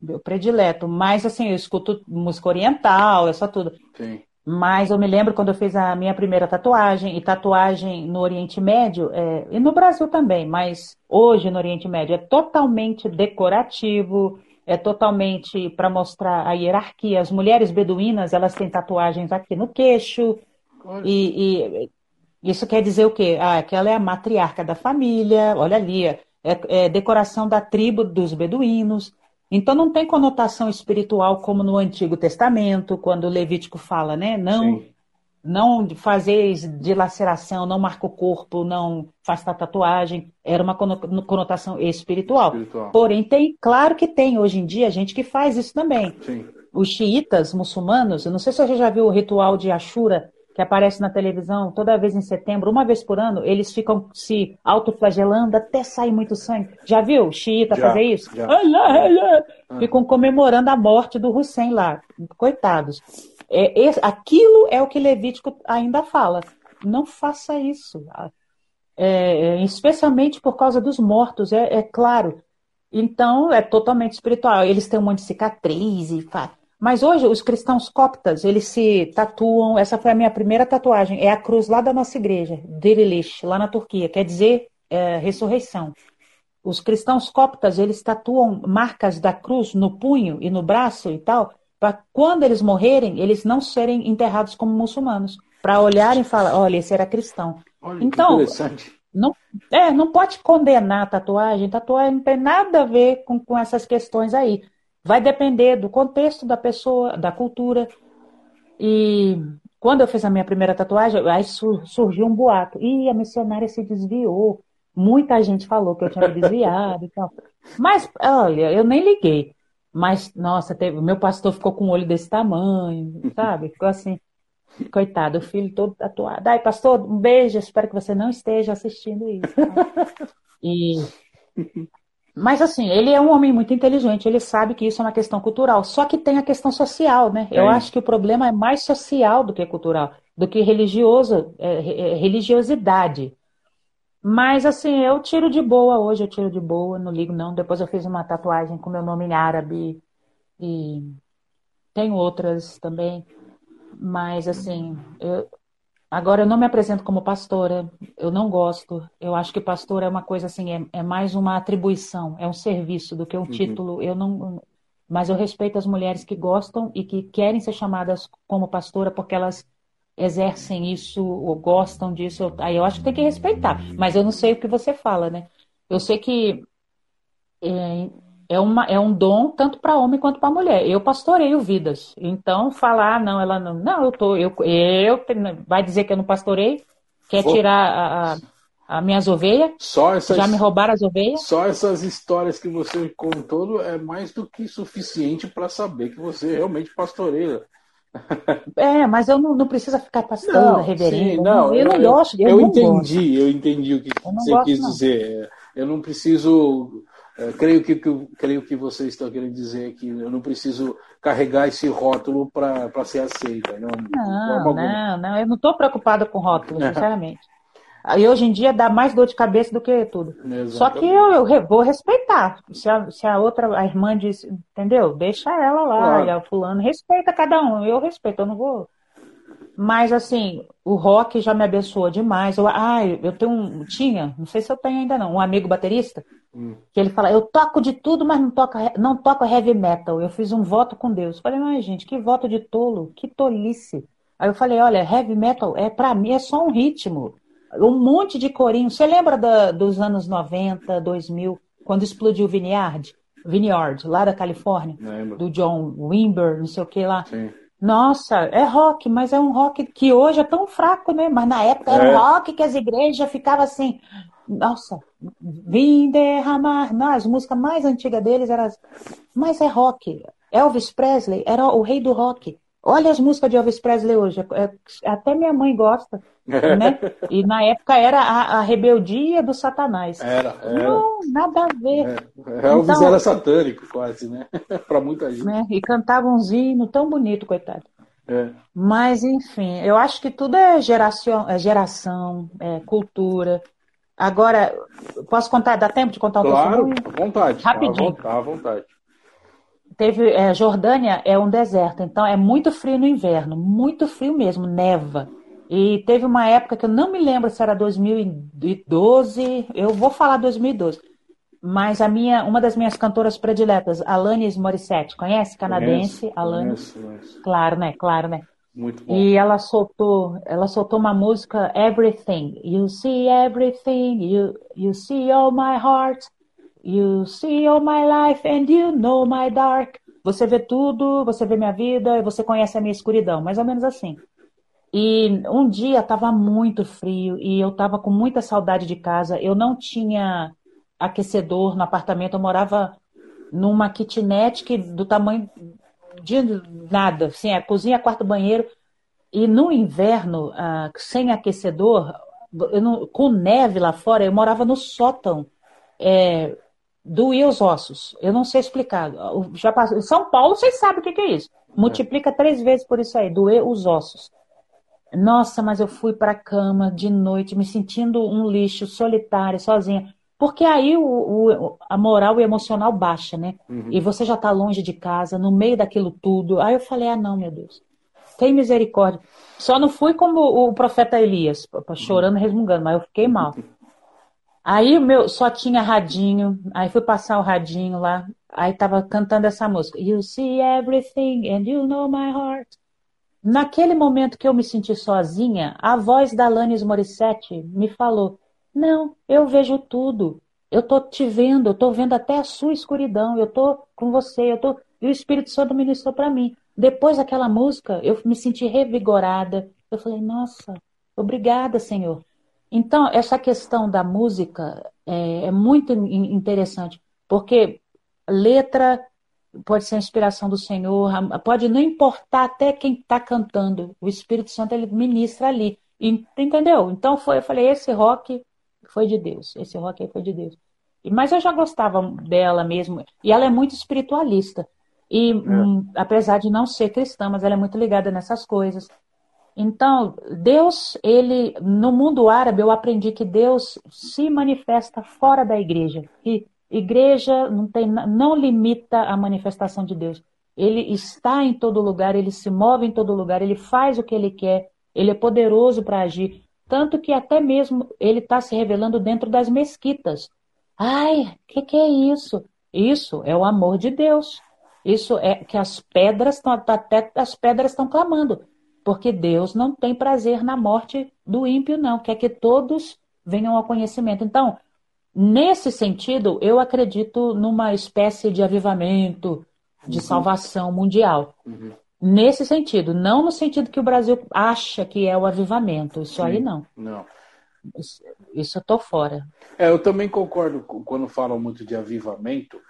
meu predileto, mas assim, eu escuto música oriental, essa tudo. Sim. Mas eu me lembro quando eu fiz a minha primeira tatuagem, e tatuagem no Oriente Médio, é, e no Brasil também, mas hoje no Oriente Médio é totalmente decorativo, é totalmente para mostrar a hierarquia. As mulheres beduínas, elas têm tatuagens aqui no queixo, e, e, isso quer dizer o quê? Ah, que ela é a matriarca da família, olha ali, é, é decoração da tribo dos beduínos. Então não tem conotação espiritual como no Antigo Testamento, quando o Levítico fala, né? Não, não fazer dilaceração, não marca o corpo, não faz tatuagem. Era uma conotação espiritual. espiritual. Porém, tem, claro que tem hoje em dia gente que faz isso também. Sim. Os xiitas muçulmanos, eu não sei se você já viu o ritual de Ashura, que aparece na televisão toda vez em setembro, uma vez por ano, eles ficam se autoflagelando até sair muito sangue. Já viu? Xiita já, fazer isso? Já. Ah. Ficam comemorando a morte do Hussein lá. Coitados. É, é, aquilo é o que Levítico ainda fala. Não faça isso. É, é especialmente por causa dos mortos, é, é, claro. Então, é totalmente espiritual. Eles têm um monte de cicatriz e mas hoje os cristãos coptas, eles se tatuam, essa foi a minha primeira tatuagem, é a cruz lá da nossa igreja, Dirilish, lá na Turquia, quer dizer é, ressurreição. Os cristãos coptas, eles tatuam marcas da cruz no punho e no braço e tal, para quando eles morrerem, eles não serem enterrados como muçulmanos, para olharem e falar, olha, esse era cristão. Olha, então, interessante. Não, é, não pode condenar a tatuagem, tatuagem não tem nada a ver com, com essas questões aí. Vai depender do contexto da pessoa, da cultura. E quando eu fiz a minha primeira tatuagem, aí surgiu um boato. E a missionária se desviou. Muita gente falou que eu tinha me desviado e tal. Mas, olha, eu nem liguei. Mas, nossa, teve, meu pastor ficou com um olho desse tamanho, sabe? Ficou assim, coitado, o filho todo tatuado. Ai, pastor, um beijo, espero que você não esteja assistindo isso. E mas assim, ele é um homem muito inteligente, ele sabe que isso é uma questão cultural. Só que tem a questão social, né? É. Eu acho que o problema é mais social do que cultural, do que religioso, é, é, religiosidade. Mas assim, eu tiro de boa hoje, eu tiro de boa, não ligo não. Depois eu fiz uma tatuagem com meu nome em árabe e tenho outras também. Mas assim, eu, Agora, eu não me apresento como pastora, eu não gosto. Eu acho que pastora é uma coisa assim, é, é mais uma atribuição, é um serviço do que um uhum. título. Eu não, mas eu respeito as mulheres que gostam e que querem ser chamadas como pastora porque elas exercem isso ou gostam disso. Aí eu acho que tem que respeitar. Mas eu não sei o que você fala, né? Eu sei que é, é, uma, é um dom tanto para homem quanto para mulher. Eu pastoreio vidas. Então, falar, ah, não, ela não. Não, eu tô. Eu, eu vai dizer que eu não pastorei? Quer tirar a, a, a minhas ovelhas? Só essas, Já me roubaram as ovelhas? Só essas histórias que você contou é mais do que suficiente para saber que você realmente pastoreia. É, mas eu não, não preciso ficar pastando, reverendo. Não, eu, não gosto. Eu, eu entendi, gosto. eu entendi o que você gosto, quis não. dizer. Eu não preciso é, creio, que, que, creio que vocês estão querendo dizer que eu não preciso carregar esse rótulo para ser aceita. Não, não, não, não, eu não estou preocupada com rótulo, sinceramente. E hoje em dia dá mais dor de cabeça do que tudo. Exatamente. Só que eu, eu, vou respeitar. Se a, se a outra, a irmã diz, entendeu? Deixa ela lá, claro. e a fulano respeita cada um. Eu respeito, eu não vou. Mas assim, o rock já me abençoou demais. Eu, ah, eu tenho um, tinha, não sei se eu tenho ainda não, um amigo baterista Hum. Que ele fala, eu toco de tudo, mas não toco, não toco heavy metal. Eu fiz um voto com Deus. Falei, mas gente, que voto de tolo, que tolice. Aí eu falei, olha, heavy metal é para mim é só um ritmo. Um monte de corinho. Você lembra da, dos anos 90, 2000, quando explodiu o Vineyard? Vineyard, lá da Califórnia, Lembro. do John Wimber, não sei o que lá. Sim. Nossa, é rock, mas é um rock que hoje é tão fraco, né? Mas na época era um é. rock que as igrejas ficavam assim, nossa, vim derramar. Não, as músicas mais antigas deles eram. Mas é rock. Elvis Presley era o rei do rock. Olha as músicas de Elvis Presley hoje. É, até minha mãe gosta. Né? E na época era a, a rebeldia do Satanás. Era, era. Não, nada a ver. É. Elvis então, era satânico, quase, né? para muita gente. Né? E cantava um hino tão bonito, coitado. É. Mas, enfim, eu acho que tudo é geração, é, geração, é cultura. Agora, posso contar? Dá tempo de contar um claro? Claro, à vontade. Rapidinho. À vontade. Teve, é, Jordânia é um deserto, então é muito frio no inverno, muito frio mesmo, neva. E teve uma época que eu não me lembro se era 2012, eu vou falar 2012, mas a minha, uma das minhas cantoras prediletas, Alanis Morissette, conhece? Canadense, conheço, Alanis. Conheço, conheço. Claro, né? Claro, né? Muito bom. E ela soltou, ela soltou uma música Everything. You see everything, you, you see all my heart, you see all my life and you know my dark. Você vê tudo, você vê minha vida, você conhece a minha escuridão, mais ou menos assim. E um dia estava muito frio e eu estava com muita saudade de casa. Eu não tinha aquecedor no apartamento, eu morava numa kitnet que, do tamanho de nada, assim, é cozinha, quarto, banheiro. E no inverno, ah, sem aquecedor, não, com neve lá fora, eu morava no sótão. É, doía os ossos. Eu não sei explicar. Já passou, São Paulo, vocês sabem o que, que é isso. Multiplica três vezes por isso aí, doer os ossos. Nossa, mas eu fui para a cama de noite, me sentindo um lixo, solitária, sozinha. Porque aí o, o, a moral e emocional baixa, né? Uhum. E você já está longe de casa, no meio daquilo tudo. Aí eu falei, ah, não, meu Deus. Tem misericórdia. Só não fui como o profeta Elias, chorando e resmungando, mas eu fiquei mal. Aí meu só tinha radinho, aí fui passar o radinho lá, aí tava cantando essa música. You see everything and you know my heart. Naquele momento que eu me senti sozinha, a voz da Alanis Morissette me falou: Não, eu vejo tudo. Eu tô te vendo, eu tô vendo até a sua escuridão, eu tô com você, eu tô. E o Espírito Santo ministrou para mim. Depois daquela música, eu me senti revigorada. Eu falei: Nossa, obrigada, Senhor. Então, essa questão da música é, é muito interessante, porque letra pode ser a inspiração do Senhor, pode não importar até quem está cantando, o Espírito Santo ele ministra ali, entendeu? Então foi, eu falei, esse rock foi de Deus, esse rock aí foi de Deus. Mas eu já gostava dela mesmo, e ela é muito espiritualista, e é. hum, apesar de não ser cristã, mas ela é muito ligada nessas coisas. Então, Deus, ele, no mundo árabe, eu aprendi que Deus se manifesta fora da igreja, que Igreja não, tem, não limita a manifestação de Deus. Ele está em todo lugar, ele se move em todo lugar, ele faz o que ele quer, ele é poderoso para agir. Tanto que até mesmo ele está se revelando dentro das mesquitas. Ai, o que, que é isso? Isso é o amor de Deus. Isso é que as pedras estão até as pedras estão clamando, porque Deus não tem prazer na morte do ímpio, não. Quer que todos venham ao conhecimento. Então, Nesse sentido, eu acredito numa espécie de avivamento, de uhum. salvação mundial. Uhum. Nesse sentido, não no sentido que o Brasil acha que é o avivamento. Isso Sim, aí não. Não. Isso, isso eu tô fora. É, eu também concordo quando falam muito de avivamento.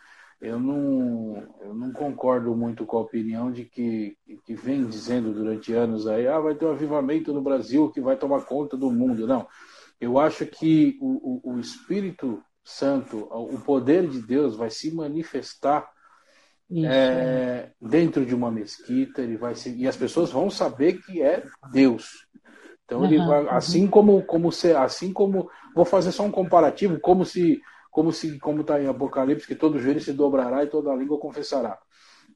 Eu não, eu não concordo muito com a opinião de que, que vem dizendo durante anos aí, ah, vai ter um avivamento no Brasil que vai tomar conta do mundo. Não. Eu acho que o, o, o Espírito Santo, o poder de Deus vai se manifestar é, dentro de uma mesquita, ele vai se, e as pessoas vão saber que é Deus. Então, ele, uhum, assim uhum. como, como se, assim como, vou fazer só um comparativo, como se, como se, como está em Apocalipse, que todo joelho se dobrará e toda língua confessará.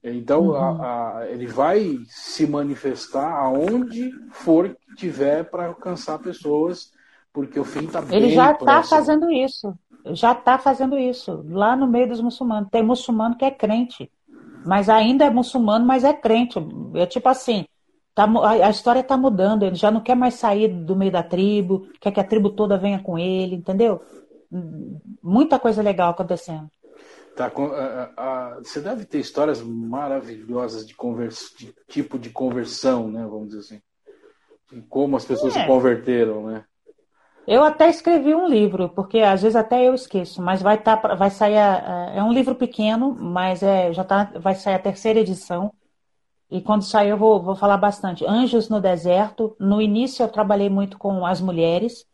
Então, uhum. a, a, ele vai se manifestar aonde for que tiver para alcançar pessoas porque o fim está bem Ele já está fazendo isso. Já está fazendo isso. Lá no meio dos muçulmanos. Tem muçulmano que é crente. Mas ainda é muçulmano, mas é crente. É tipo assim, tá, a, a história está mudando. Ele já não quer mais sair do meio da tribo, quer que a tribo toda venha com ele, entendeu? Muita coisa legal acontecendo. Tá, você deve ter histórias maravilhosas de, de tipo de conversão, né? Vamos dizer assim. De como as pessoas é. se converteram, né? Eu até escrevi um livro, porque às vezes até eu esqueço, mas vai tá, vai sair a, é um livro pequeno, mas é, já tá, vai sair a terceira edição. E quando sair eu vou, vou falar bastante. Anjos no deserto. No início eu trabalhei muito com as mulheres,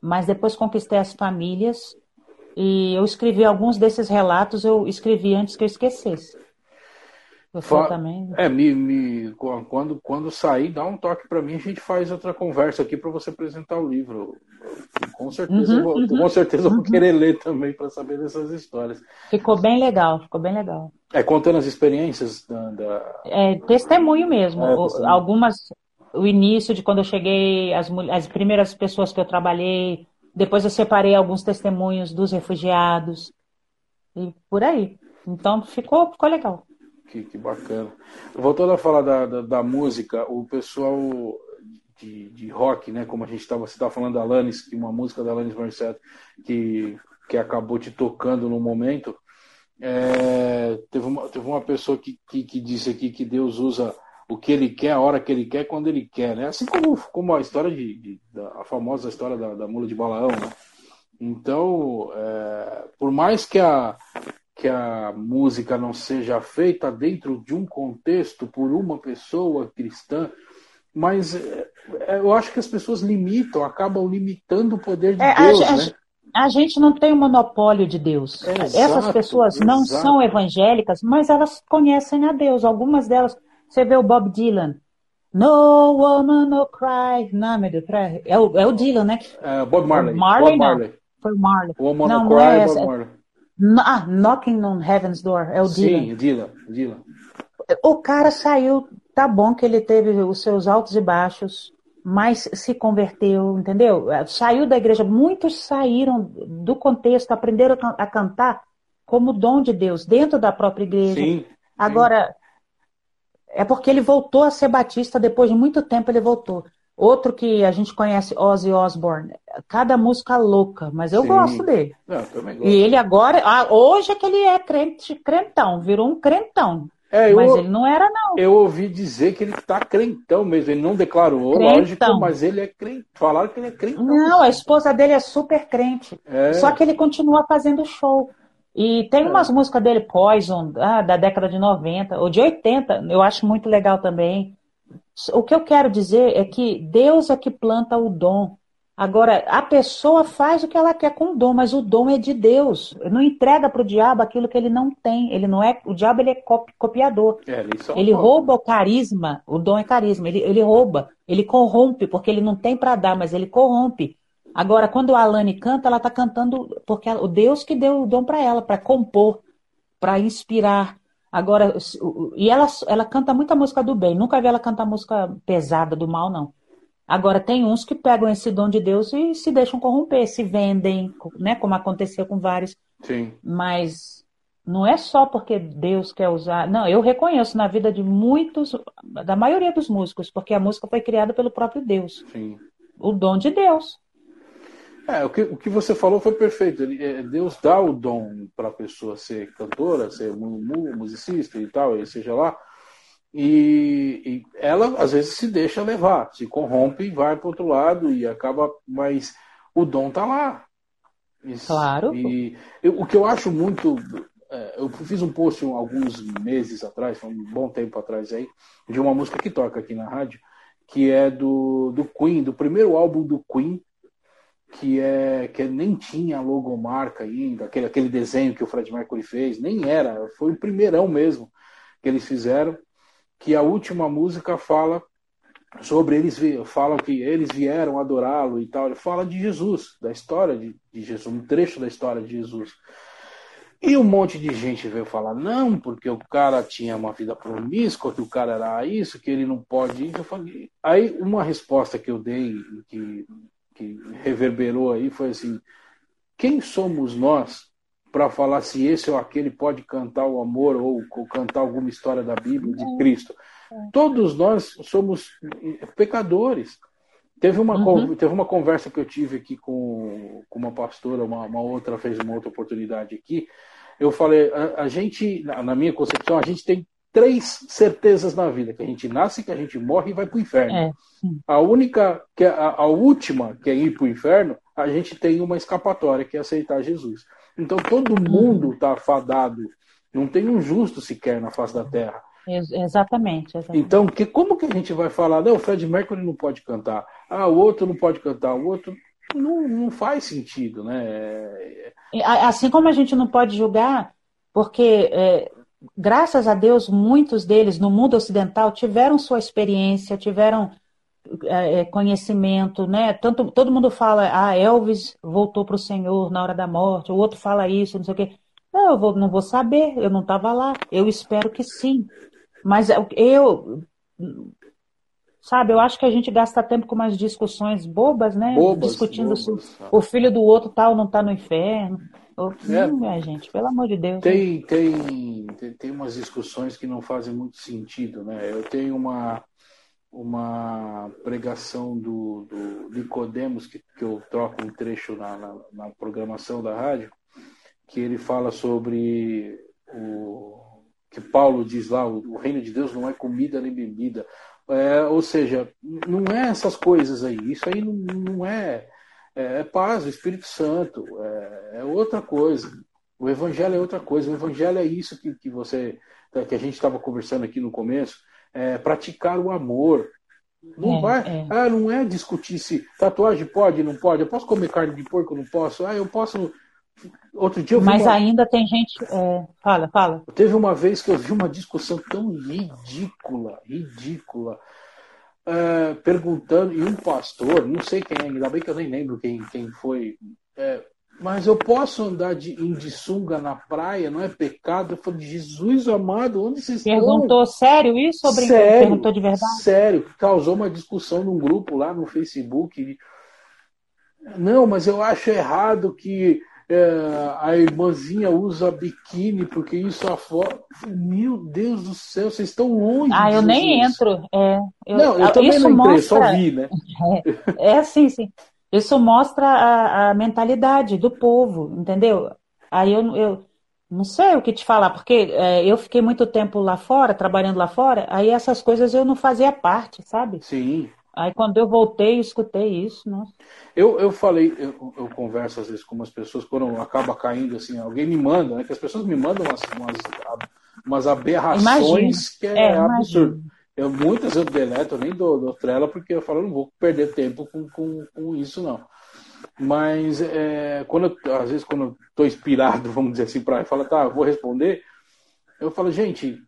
mas depois conquistei as famílias. E eu escrevi alguns desses relatos, eu escrevi antes que eu esquecesse. Você também? É, me, me, quando, quando sair, dá um toque para mim, a gente faz outra conversa aqui para você apresentar o livro. Com certeza, uhum, vou, uhum, com certeza uhum. vou querer ler também para saber dessas histórias. Ficou bem legal, ficou bem legal. É, contando as experiências da. da... É, testemunho mesmo. É, testemunho. Algumas, o início de quando eu cheguei, as, as primeiras pessoas que eu trabalhei, depois eu separei alguns testemunhos dos refugiados, e por aí. Então ficou, ficou legal. Que, que bacana. Voltando a falar da, da, da música, o pessoal de, de, rock, né? Como a gente estava, você estava falando da Alanis, que uma música da Alanis Morissette que, que acabou te tocando no momento. É, teve, uma, teve uma pessoa que, que, que, disse aqui que Deus usa o que ele quer, a hora que ele quer, quando ele quer, né? Assim como, como a história de, de da, a famosa história da, da mula de Balaão, né? Então, é, por mais que a, que a música não seja feita dentro de um contexto por uma pessoa cristã, mas é, é, eu acho que as pessoas limitam, acabam limitando o poder de é, Deus, a, né? A, a gente não tem o monopólio de Deus. É, exato, Essas pessoas exato. não são evangélicas, mas elas conhecem a Deus. Algumas delas, você vê o Bob Dylan. No woman no cry. Não, meu Deus, é o, é o Dylan, né? É, Bob Marley. Marley, Bob Marley. Foi o Marley. Woman não, no cry, é Bob Marley. Ah, Knocking on Heaven's Door, é o Dylan. Sim, Dylan, Dylan. O cara saiu, tá bom que ele teve os seus altos e baixos, mas se converteu, entendeu? Saiu da igreja, muitos saíram do contexto, aprenderam a cantar como dom de Deus, dentro da própria igreja. Sim, Agora, sim. É porque ele voltou a ser batista, depois de muito tempo ele voltou. Outro que a gente conhece, Ozzy Osbourne. Cada música louca, mas eu Sim. gosto dele. Não, gosto. E ele agora, ah, hoje é que ele é crente, crentão, virou um crentão. É, eu, mas ele não era, não. Eu ouvi dizer que ele tá crentão mesmo. Ele não declarou, crentão. lógico, mas ele é crente. Falaram que ele é crentão. Não, a esposa dele é super crente. É. Só que ele continua fazendo show. E tem é. umas músicas dele, Poison, ah, da década de 90, ou de 80, eu acho muito legal também. O que eu quero dizer é que Deus é que planta o dom. Agora, a pessoa faz o que ela quer com o dom, mas o dom é de Deus. Não entrega para o diabo aquilo que ele não tem. Ele não é, o diabo ele é copiador. É, ele, ele rouba o carisma. O dom é carisma. Ele, ele rouba, ele corrompe porque ele não tem para dar, mas ele corrompe. Agora, quando a Alane canta, ela está cantando porque ela, o Deus que deu o dom para ela, para compor, para inspirar. Agora, e ela, ela canta muita música do bem, nunca vi ela cantar música pesada do mal, não. Agora, tem uns que pegam esse dom de Deus e se deixam corromper, se vendem, né? Como aconteceu com vários. Sim. Mas não é só porque Deus quer usar. Não, eu reconheço na vida de muitos, da maioria dos músicos, porque a música foi criada pelo próprio Deus. Sim. O dom de Deus. É, o que, o que você falou foi perfeito. Ele, é, Deus dá o dom para a pessoa ser cantora, ser musicista e tal, e seja lá. E, e, ela às vezes se deixa levar, se corrompe e vai para outro lado e acaba. Mas o dom tá lá. claro. E eu, o que eu acho muito. É, eu fiz um post alguns meses atrás, um bom tempo atrás aí, de uma música que toca aqui na rádio, que é do, do Queen, do primeiro álbum do Queen, que é que nem tinha logomarca ainda, aquele, aquele desenho que o Fred Mercury fez, nem era, foi o primeirão mesmo que eles fizeram, que a última música fala sobre eles falam que eles vieram adorá-lo e tal, ele fala de Jesus, da história de, de Jesus, um trecho da história de Jesus. E um monte de gente veio falar, não, porque o cara tinha uma vida promíscua, que o cara era isso, que ele não pode ir. Eu falei... Aí uma resposta que eu dei, que que reverberou aí foi assim: quem somos nós para falar se esse ou aquele pode cantar o amor ou, ou cantar alguma história da Bíblia, de Cristo? Todos nós somos pecadores. Teve uma, uhum. teve uma conversa que eu tive aqui com, com uma pastora, uma, uma outra fez uma outra oportunidade aqui. Eu falei, a, a gente, na, na minha concepção, a gente tem três certezas na vida: que a gente nasce, que a gente morre e vai para o inferno. É. A única, que é a, a, última, que é ir para o inferno, a gente tem uma escapatória, que é aceitar Jesus. Então todo uhum. mundo está afadado. Não tem um justo sequer na face da terra. Exatamente, exatamente. Então, que, como que a gente vai falar? Não, o Fred Mercury não pode cantar. Ah, o outro não pode cantar. O outro não, não faz sentido, né? Assim como a gente não pode julgar, porque é, graças a Deus, muitos deles no mundo ocidental tiveram sua experiência, tiveram é, é conhecimento, né? Tanto, todo mundo fala, ah, Elvis voltou para o Senhor na hora da morte, o outro fala isso, não sei o quê. Não, eu vou, não vou saber, eu não estava lá. Eu espero que sim. Mas eu, sabe, eu acho que a gente gasta tempo com umas discussões bobas, né? Bobas, Discutindo bobas, se o filho do outro tal tá não está no inferno. É. Hum, minha gente, pelo amor de Deus. Tem, tem, tem, tem umas discussões que não fazem muito sentido, né? Eu tenho uma, uma pregação do, do Nicodemos, que, que eu troco um trecho na, na, na programação da rádio, que ele fala sobre o que Paulo diz lá, o, o reino de Deus não é comida nem bebida. É, ou seja, não é essas coisas aí. Isso aí não, não é é, é paz, o Espírito Santo, é, é, outra coisa. O Evangelho é outra coisa. O Evangelho é isso que, que você, que a gente estava conversando aqui no começo, é praticar o amor. Não é, vai, é. ah, não é discutir se tatuagem pode, não pode. Eu posso comer carne de porco, não posso. Ah, eu posso. Outro dia Mas uma... ainda tem gente. é, Fala, fala. Teve uma vez que eu vi uma discussão tão ridícula, ridícula é, perguntando, e um pastor, não sei quem, ainda bem que eu nem lembro quem, quem foi, é, mas eu posso andar de, em de sunga na praia, não é pecado? Eu falei, Jesus amado, onde vocês Perguntou estão? sério isso brincou? Sério, Perguntou de verdade? Sério, causou uma discussão num grupo lá no Facebook. Não, mas eu acho errado que é, a irmãzinha usa biquíni, porque isso afora. Meu Deus do céu, vocês estão longe. Ah, eu nem entro. É, eu, Não, eu também isso não entrei, mostra, só vi, né? É, é sim, sim. Isso mostra a, a mentalidade do povo, entendeu? Aí eu, eu não sei o que te falar, porque é, eu fiquei muito tempo lá fora, trabalhando lá fora, aí essas coisas eu não fazia parte, sabe? Sim. Aí quando eu voltei, eu escutei isso, nossa. Eu, eu falei, eu, eu converso às vezes com umas pessoas, quando acaba caindo assim, alguém me manda, né? Que as pessoas me mandam umas, umas, umas aberrações Imagino. que é, É, absurdo. Eu, muitas eu deleto, eu nem dou, dou trela, porque eu falo, não vou perder tempo com, com, com isso, não. Mas é, quando eu, às vezes quando eu tô inspirado, vamos dizer assim, para falar, tá, eu vou responder, eu falo, gente,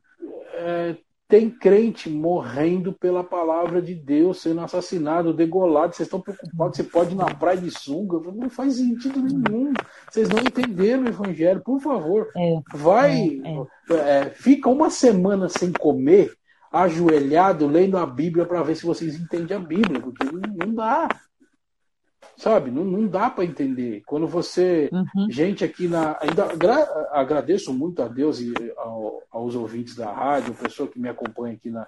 é, tem crente morrendo pela palavra de Deus, sendo assassinado, degolado. Vocês estão preocupados? Você pode ir na praia de sunga? Não faz sentido nenhum. Vocês não entenderam o evangelho. Por favor, É, vai. é, é, fica uma semana sem comer, ajoelhado, lendo a Bíblia para ver se vocês entendem a Bíblia, porque não, não dá. Sabe? Não, não dá para entender. Quando você. Uhum. Gente aqui na. Ainda agra- agradeço muito a Deus e ao- aos ouvintes da rádio, pessoa que me acompanha aqui na,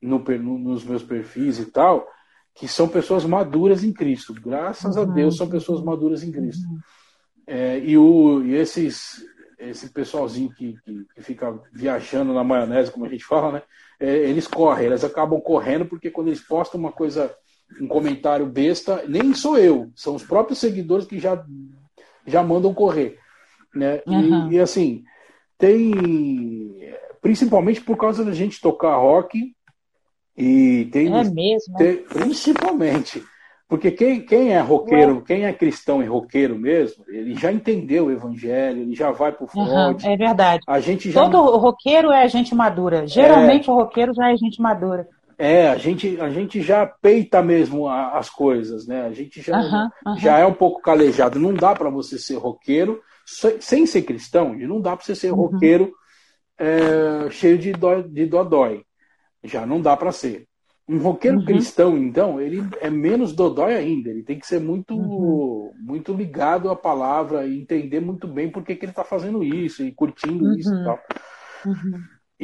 no no- nos meus perfis e tal, que são pessoas maduras em Cristo. Graças a Uhum. Deus são pessoas maduras em Cristo. É, e, o, e esses, esse pessoalzinho que, que, que fica viajando na maionese, como a gente fala, né? É, eles correm, eles acabam correndo porque quando eles postam uma coisa, um comentário besta, nem sou eu, são os próprios seguidores que já, já mandam correr. Né? E- Uhum. E, assim, tem. Principalmente por causa da gente tocar rock e tem, É mesmo. né? tem- principalmente. Porque quem, quem é roqueiro, quem é cristão e roqueiro mesmo, ele já entendeu o evangelho, ele já vai pro Uhum, front. é verdade. A gente já Todo roqueiro é gente madura. Geralmente o roqueiro já é gente madura. É, a gente, a gente já peita mesmo a- as coisas, né? A gente já, Aham, aham. já é um pouco calejado. Não dá para você ser roqueiro se- sem ser cristão. E não dá para você ser Uhum. roqueiro é, cheio de dó, de dodói. Já não dá para ser. Um roqueiro Uhum. cristão, então, ele é menos dodói ainda. Ele tem que ser muito, Uhum. muito ligado à palavra e entender muito bem por que, que ele está fazendo isso e curtindo isso e Uhum. tal.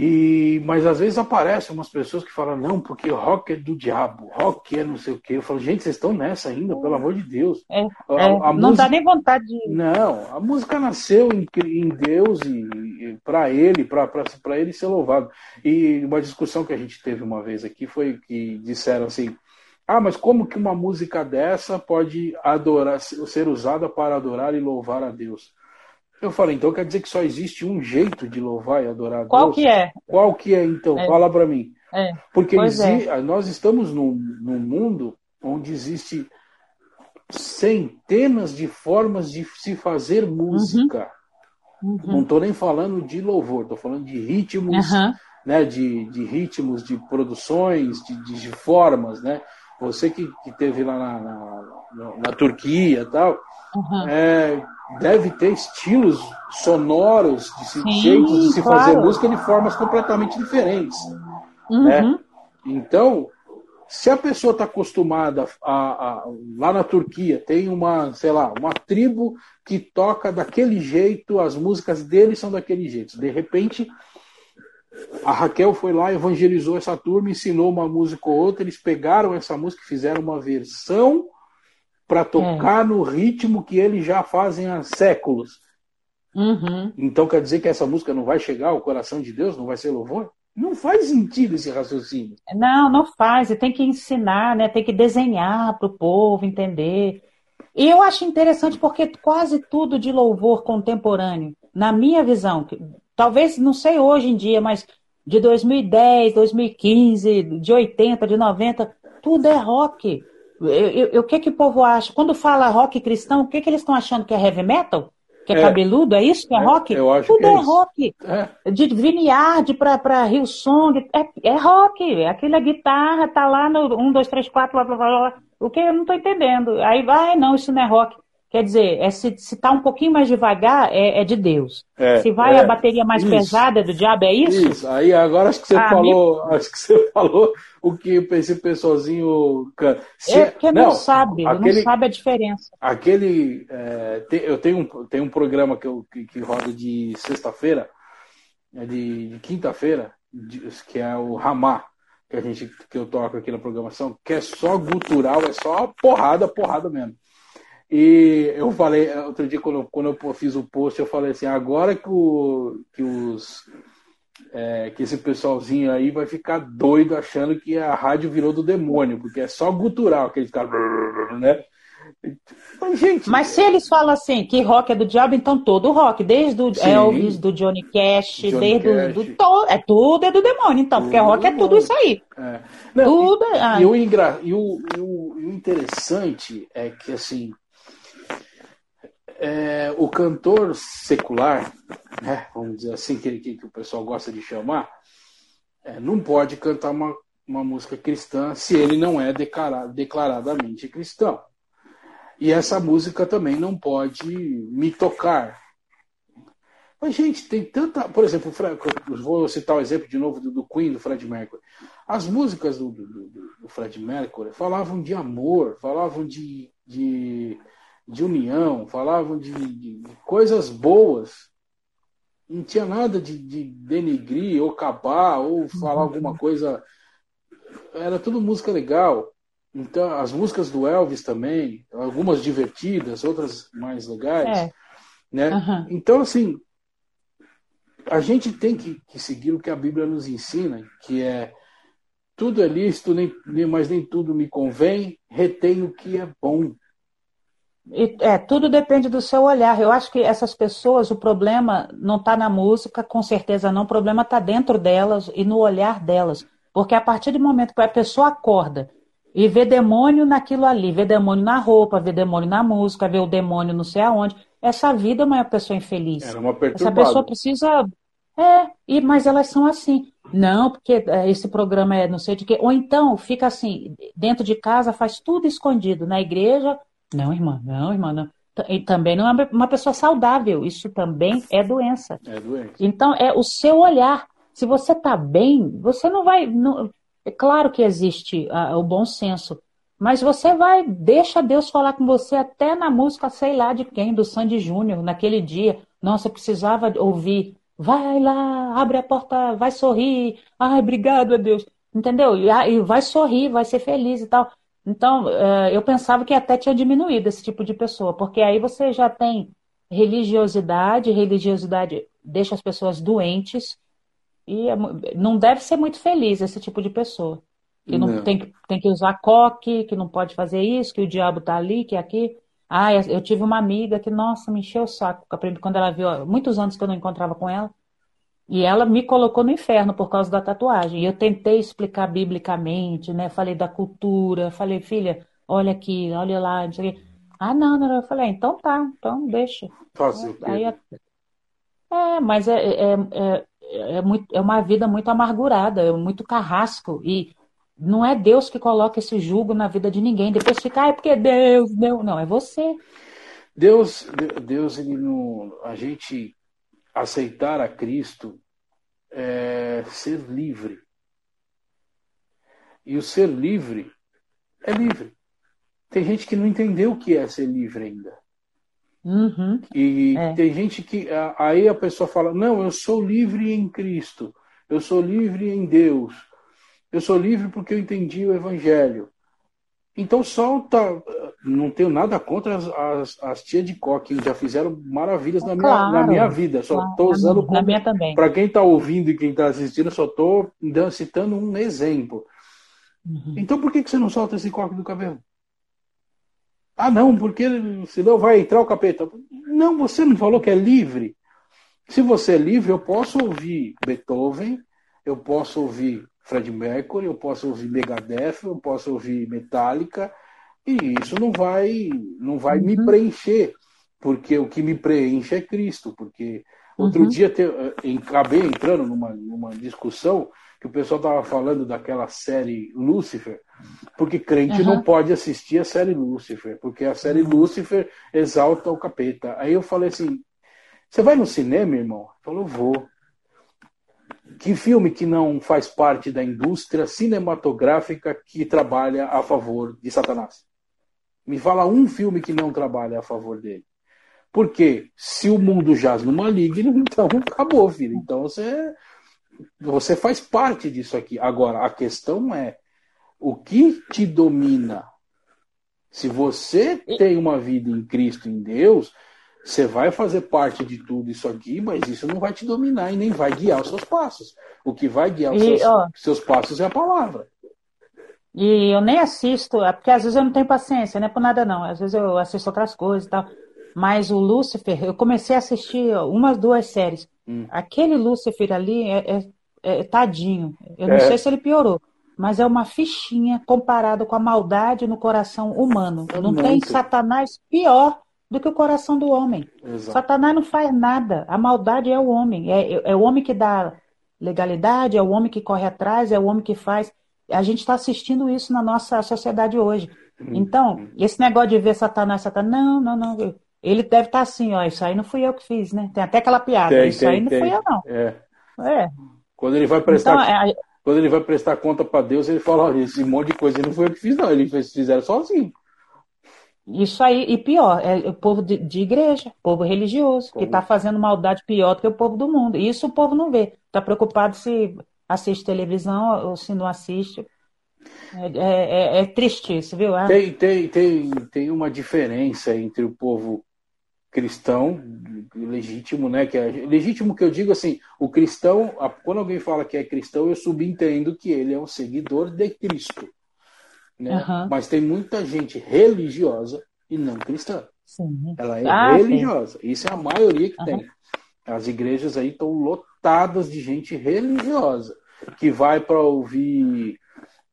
E, mas às vezes aparecem umas pessoas que falam, não, porque rock é do diabo, rock é não sei o quê. Eu falo, gente, vocês estão nessa ainda, pelo amor de Deus. É, A- é, a não música- dá nem vontade de. Não, a música nasceu em, em Deus e, para ele, para ele ser louvado. E uma discussão que a gente teve uma vez aqui foi que disseram assim: ah, mas como que uma música dessa pode adorar, ser usada para adorar e louvar a Deus? Eu falei, então quer dizer que só existe um jeito de louvar e adorar a Qual Deus? que é? Qual que é então? É. Fala para mim. É. Porque é. exi- nós estamos num, num mundo onde existe centenas de formas de se fazer música. Uhum. Não estou nem falando de louvor, estou falando de ritmos, uhum. né, de, de ritmos, de produções, de, de, de formas, né? Você que, que teve lá na, na, na Turquia e tal, uhum. é, deve ter estilos sonoros, de Sim, jeitos de se claro. fazer música de formas completamente diferentes. Né? Uhum. Então, se a pessoa está acostumada a, a, lá na Turquia tem uma, sei lá, uma tribo que toca daquele jeito, as músicas deles são daquele jeito. De repente, a Raquel foi lá, evangelizou essa turma, ensinou uma música ou outra, eles pegaram essa música e fizeram uma versão para tocar é. no ritmo que eles já fazem há séculos. Uhum. Então quer dizer que essa música não vai chegar ao coração de Deus, não vai ser louvor? Não faz sentido esse raciocínio. Não, não faz. E tem que ensinar, né? Tem que desenhar para o povo entender. E eu acho interessante porque quase tudo de louvor contemporâneo, na minha visão, talvez, não sei hoje em dia, mas de 2010, 2015, de 80, de 90, tudo é rock. O que que o povo acha? Quando fala rock cristão, o que que eles estão achando que é heavy metal? Que é, é, cabeludo, é isso que é, é rock? Eu acho Tudo que é, é rock. É. De Vineyard para Hillsong, é, é rock. Aquela guitarra tá lá no 1, 2, 3, 4, blá, blá, blá, blá. O que eu não estou entendendo. Aí vai, não, isso não é rock. Quer dizer, é, se está um pouquinho mais devagar, é, é de Deus. É, se vai é, a bateria mais isso, pesada, é do diabo, é isso? Isso. Aí agora acho que você ah, falou, acho que você falou o que esse pessoalzinho Se, é porque não, não sabe, aquele, não sabe a diferença. Aquele, é, te, eu tenho um, tenho um programa que, eu, que, que roda de sexta-feira, é de, de quinta-feira, que é o Ramá que a gente que eu toco aqui na programação, que é só gutural, é só porrada, porrada mesmo. E eu falei, outro dia, quando, quando eu fiz o post, eu falei assim: agora que, o, que os. É, que esse pessoalzinho aí vai ficar doido achando que a rádio virou do demônio, porque é só gutural que eles ficam. Né? Mas, gente, Mas se eles falam assim que rock é do diabo, então todo rock, desde o Sim. Elvis, do Johnny Cash, Johnny desde Cash. Do, do, to, é tudo é do demônio, então, tudo porque rock é tudo isso aí. É. Não, tudo e, é. E, engra, e, o, e, o, e o interessante é que assim é, o cantor secular, né, vamos dizer assim, que, que, que o pessoal gosta de chamar, é, não pode cantar uma, uma música cristã se ele não é declarado, declaradamente cristão. E essa música também não pode me tocar. Mas, gente, tem tanta. Por exemplo, vou citar o exemplo de novo do, do Queen, do Fred Mercury. As músicas do, do, do Fred Mercury falavam de amor, falavam de, de de união, falavam de, de, de coisas boas. Não tinha nada de, de denegrir ou acabar ou falar alguma coisa. Era tudo música legal. Então, as músicas do Elvis também, algumas divertidas, outras mais legais. É. Né? Uhum. Então, assim, a gente tem que, que, seguir o que a Bíblia nos ensina, que é tudo é lícito, nem, nem, mas nem tudo me convém, retém o que é bom. É, tudo depende do seu olhar. Eu acho que essas pessoas, o problema não está na música, com certeza não. O problema está dentro delas e no olhar delas. Porque a partir do momento que a pessoa acorda e vê demônio naquilo ali, vê demônio na roupa, vê demônio na música, vê o demônio não sei aonde, essa vida é uma pessoa infeliz. Era uma essa pessoa precisa. É, e, mas elas são assim. Não, porque é, esse programa é não sei de quê. Ou então fica assim, dentro de casa, faz tudo escondido. Na igreja, não, irmã, não, irmã, não. E também não é uma pessoa saudável. Isso também é doença. É doença. Então, é o seu olhar. Se você está bem, você não vai. Não... É claro que existe uh, o bom senso. Mas você vai, deixa Deus falar com você até na música, sei lá de quem, do Sandy Júnior, naquele dia. Nossa, precisava ouvir. Vai lá, abre a porta, vai sorrir. Ai, obrigado a Deus. Entendeu? E, e vai sorrir, vai ser feliz e tal. Então, é, eu pensava que até tinha diminuído esse tipo de pessoa, porque aí você já tem religiosidade, religiosidade deixa as pessoas doentes, e é não deve ser muito feliz esse tipo de pessoa. Que não, não. Tem, tem que usar coque, que não pode fazer isso, que o diabo tá ali, que aqui. Ah, eu tive uma amiga que, nossa, me encheu o saco quando ela viu, muitos anos que eu não encontrava com ela. E ela me colocou no inferno por causa da tatuagem. E eu tentei explicar biblicamente, né? Falei da cultura, falei, filha, olha aqui, olha lá, não sei o quê. Ah, não, não, eu falei, ah, então tá, então deixa. Fácil. Aí, É, mas é, é, é, é, muito, é uma vida muito amargurada, é muito carrasco. E não é Deus que coloca esse jugo na vida de ninguém. Depois fica, ah, é porque Deus, Deus. Não, é você. Deus, Deus, ele não. A gente aceitar a Cristo é ser livre. E o ser livre é livre. Tem gente que não entendeu o que é ser livre ainda. Uhum. E é. tem gente que. Aí a pessoa fala: Não, eu sou livre em Cristo. Eu sou livre em Deus. Eu sou livre porque eu entendi o Evangelho. Então solta. Não tenho nada contra as, as, as tias de coque, já fizeram maravilhas na, claro, minha, na minha vida. Só estou claro, usando como. Na minha também. Para quem está ouvindo e quem está assistindo, só estou citando um exemplo. Uhum. Então por que, que você não solta esse coque do cabelo? Ah, não, porque senão vai entrar o capeta. Não, você não falou que é livre? Se você é livre, eu posso ouvir Beethoven, eu posso ouvir Fred Mercury, eu posso ouvir Megadeth, eu posso ouvir Metallica, e isso não vai, não vai uhum. me preencher, porque o que me preenche é Cristo. Porque outro uhum. dia te, eh, acabei entrando numa, numa discussão que o pessoal estava falando daquela série Lucifer, porque crente uhum. não pode assistir a série Lucifer, porque a série uhum. Lucifer exalta o capeta. Aí eu falei assim: você vai no cinema, irmão? Ele falou: vou. Que filme que não faz parte da indústria cinematográfica que trabalha a favor de Satanás? Me fala um filme que não trabalha a favor dele. Porque se o mundo jaz no maligno, então acabou, filho. Então você você faz parte disso aqui. Agora, a questão é o que te domina. Se você tem uma vida em Cristo, em Deus, você vai fazer parte de tudo isso aqui, mas isso não vai te dominar e nem vai guiar os seus passos. O que vai guiar os seus, ó, seus passos é a palavra. E eu nem assisto, é porque às vezes eu não tenho paciência, não é por nada não. Às vezes eu assisto outras coisas e tal. Mas o Lúcifer, eu comecei a assistir umas duas séries. Hum. Aquele Lúcifer ali é, é, é tadinho. Eu não é. sei se ele piorou. Mas é uma fichinha comparado com a maldade no coração humano. Não muito. tem Satanás pior do que o coração do homem. Exato. Satanás não faz nada. A maldade é o homem. É, é, é o homem que dá legalidade, é o homem que corre atrás, é o homem que faz. A gente está assistindo isso na nossa sociedade hoje. Hum. Então, esse negócio de ver Satanás, Satanás, não, não, não. Ele deve estar tá assim, ó, isso aí não fui eu que fiz, né? Tem até aquela piada, tem, isso tem, aí não tem. fui eu, não. É. é. Quando ele vai prestar, então, é, quando ele vai prestar conta para Deus, ele fala, olha, esse monte de coisa não foi eu que fiz, não, eles fizeram sozinho. Isso aí, e pior, é o povo de, de igreja, povo religioso, Como? que está fazendo maldade pior do que o povo do mundo. E isso o povo não vê. Está preocupado se assiste televisão ou se não assiste. É, é, é, é triste isso, viu? Ah. Tem, tem, tem, tem uma diferença entre o povo cristão legítimo, né? Que é legítimo que eu digo assim, o cristão, quando alguém fala que é cristão, eu subentendo que ele é um seguidor de Cristo, né? Uhum. Mas tem muita gente religiosa e não cristã. Sim. Ela é ah, religiosa. Sim. Isso é a maioria que uhum. tem. As igrejas aí estão lotadas de gente religiosa que vai para ouvir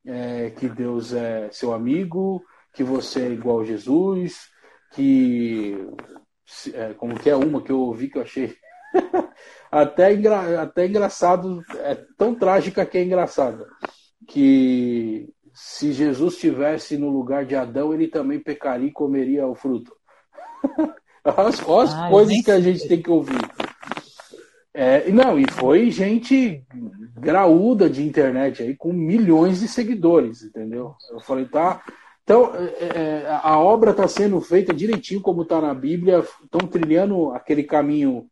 é, que Deus é seu amigo, que você é igual a Jesus, que é, como que é uma que eu ouvi que eu achei até, engra, até engraçado, é tão trágica que é engraçada. Que se Jesus estivesse no lugar de Adão, ele também pecaria e comeria o fruto. as, as ah, coisas que a gente tem que ouvir. É, não, e foi gente graúda de internet aí, com milhões de seguidores, entendeu? Eu falei, tá, então, é, é, a obra está sendo feita direitinho como está na Bíblia, estão trilhando aquele caminho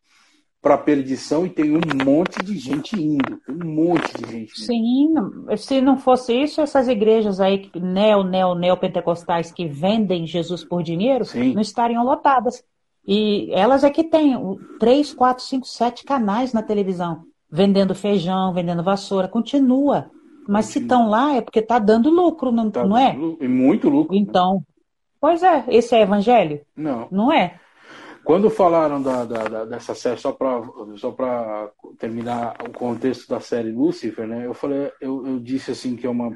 para perdição e tem um monte de gente indo, um monte de gente. Sim, se não fosse isso, essas igrejas aí, neo, neo, neopentecostais que vendem Jesus por dinheiro, Sim. não estariam lotadas. E elas é que têm três, quatro, cinco, sete canais na televisão, vendendo feijão, vendendo vassoura, continua. Mas se estão lá é porque está dando lucro, não, tá não é? E muito lucro. Então, pois é, esse é evangelho? Não. Não é? Quando falaram da, da, dessa série, só para só terminar o contexto da série Lucifer, né? Eu falei, eu, eu disse assim que é uma.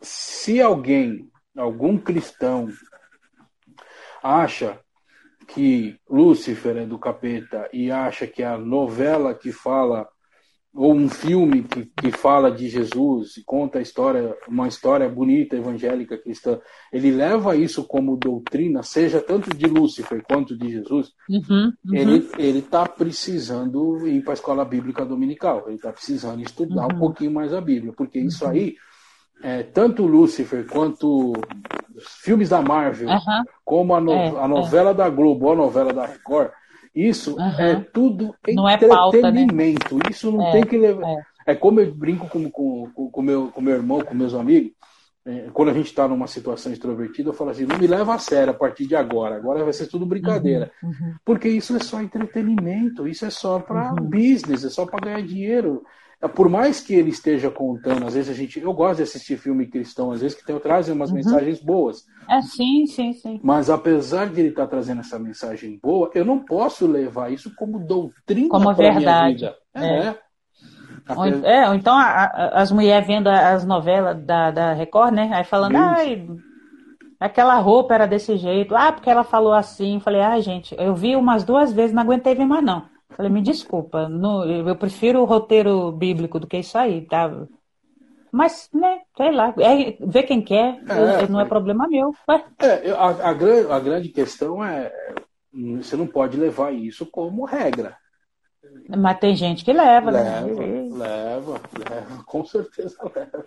Se alguém, algum cristão, acha que Lúcifer é do capeta e acha que a novela que fala ou um filme que, que fala de Jesus e conta a história, uma história bonita, evangélica, cristã, ele leva isso como doutrina, seja tanto de Lúcifer quanto de Jesus, uhum, uhum. ele ele está precisando ir para a escola bíblica dominical, ele está precisando estudar uhum. um pouquinho mais a Bíblia, porque isso uhum. aí, é, tanto Lúcifer quanto filmes da Marvel, como a, no, é, a novela é. da Globo ou a novela da Record, isso uhum. é tudo não entretenimento. É pauta, né? Isso não é, tem que levar. É. é. como eu brinco com, com, com, meu, com meu irmão, com meus amigos. É, quando a gente está numa situação extrovertida, eu falo assim: não me leva a sério a partir de agora. Agora vai ser tudo brincadeira. Uhum, uhum. Porque isso é só entretenimento, isso é só para uhum. business, é só para ganhar dinheiro. É, por mais que ele esteja contando, às vezes a gente. Eu gosto de assistir filme cristão, às vezes que tem, trazem umas uhum. mensagens boas. É, sim, sim, sim. Mas apesar de ele estar tá trazendo essa mensagem boa, eu não posso levar isso como doutrina como verdade. Minha vida. É. é. Ou, é, ou então a, a, as mulheres vendo as novelas da, da Record, né? Aí falando, isso. ai, aquela roupa era desse jeito, ah, porque ela falou assim. Falei, ai, gente, eu vi umas duas vezes, não aguentei ver mais, não. Falei, me desculpa, no, eu prefiro o roteiro bíblico do que isso aí, tá? Mas, né, sei lá, é, ver quem quer, é, não é, é problema meu. É, a, a, a, grande questão é, você não pode levar isso como regra. Mas tem gente que leva, leva né? Leva, leva, com certeza leva.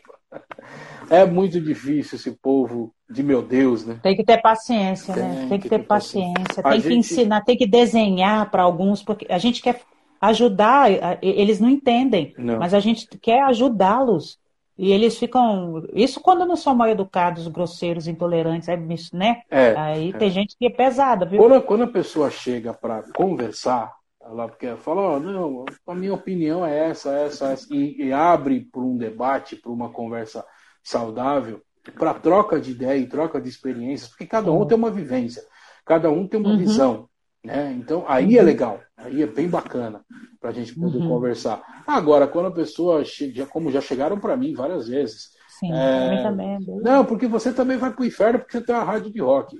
É muito difícil esse povo de meu Deus, né? Tem que ter paciência, tem, né? Tem que, que ter, ter paciência. paciência. Tem gente... que ensinar, tem que desenhar para alguns, porque a gente quer ajudar, eles não entendem, não. mas a gente quer ajudá-los. E eles ficam. Isso quando não são mal educados, grosseiros, intolerantes, né? É, Aí é. tem gente que é pesada, viu? Quando, quando a pessoa chega para conversar, ela quer fala, oh, não, a minha opinião é essa, essa, essa, e, e abre para um debate, para uma conversa saudável, para troca de ideia e troca de experiências, porque cada um tem uma vivência, cada um tem uma uhum. visão. Né? Então aí é uhum. legal, aí é bem bacana para a gente poder uhum. conversar. Agora, quando a pessoa chega, como já chegaram para mim várias vezes, É... também. É não, porque você também vai para o inferno porque você tem uma rádio de rock.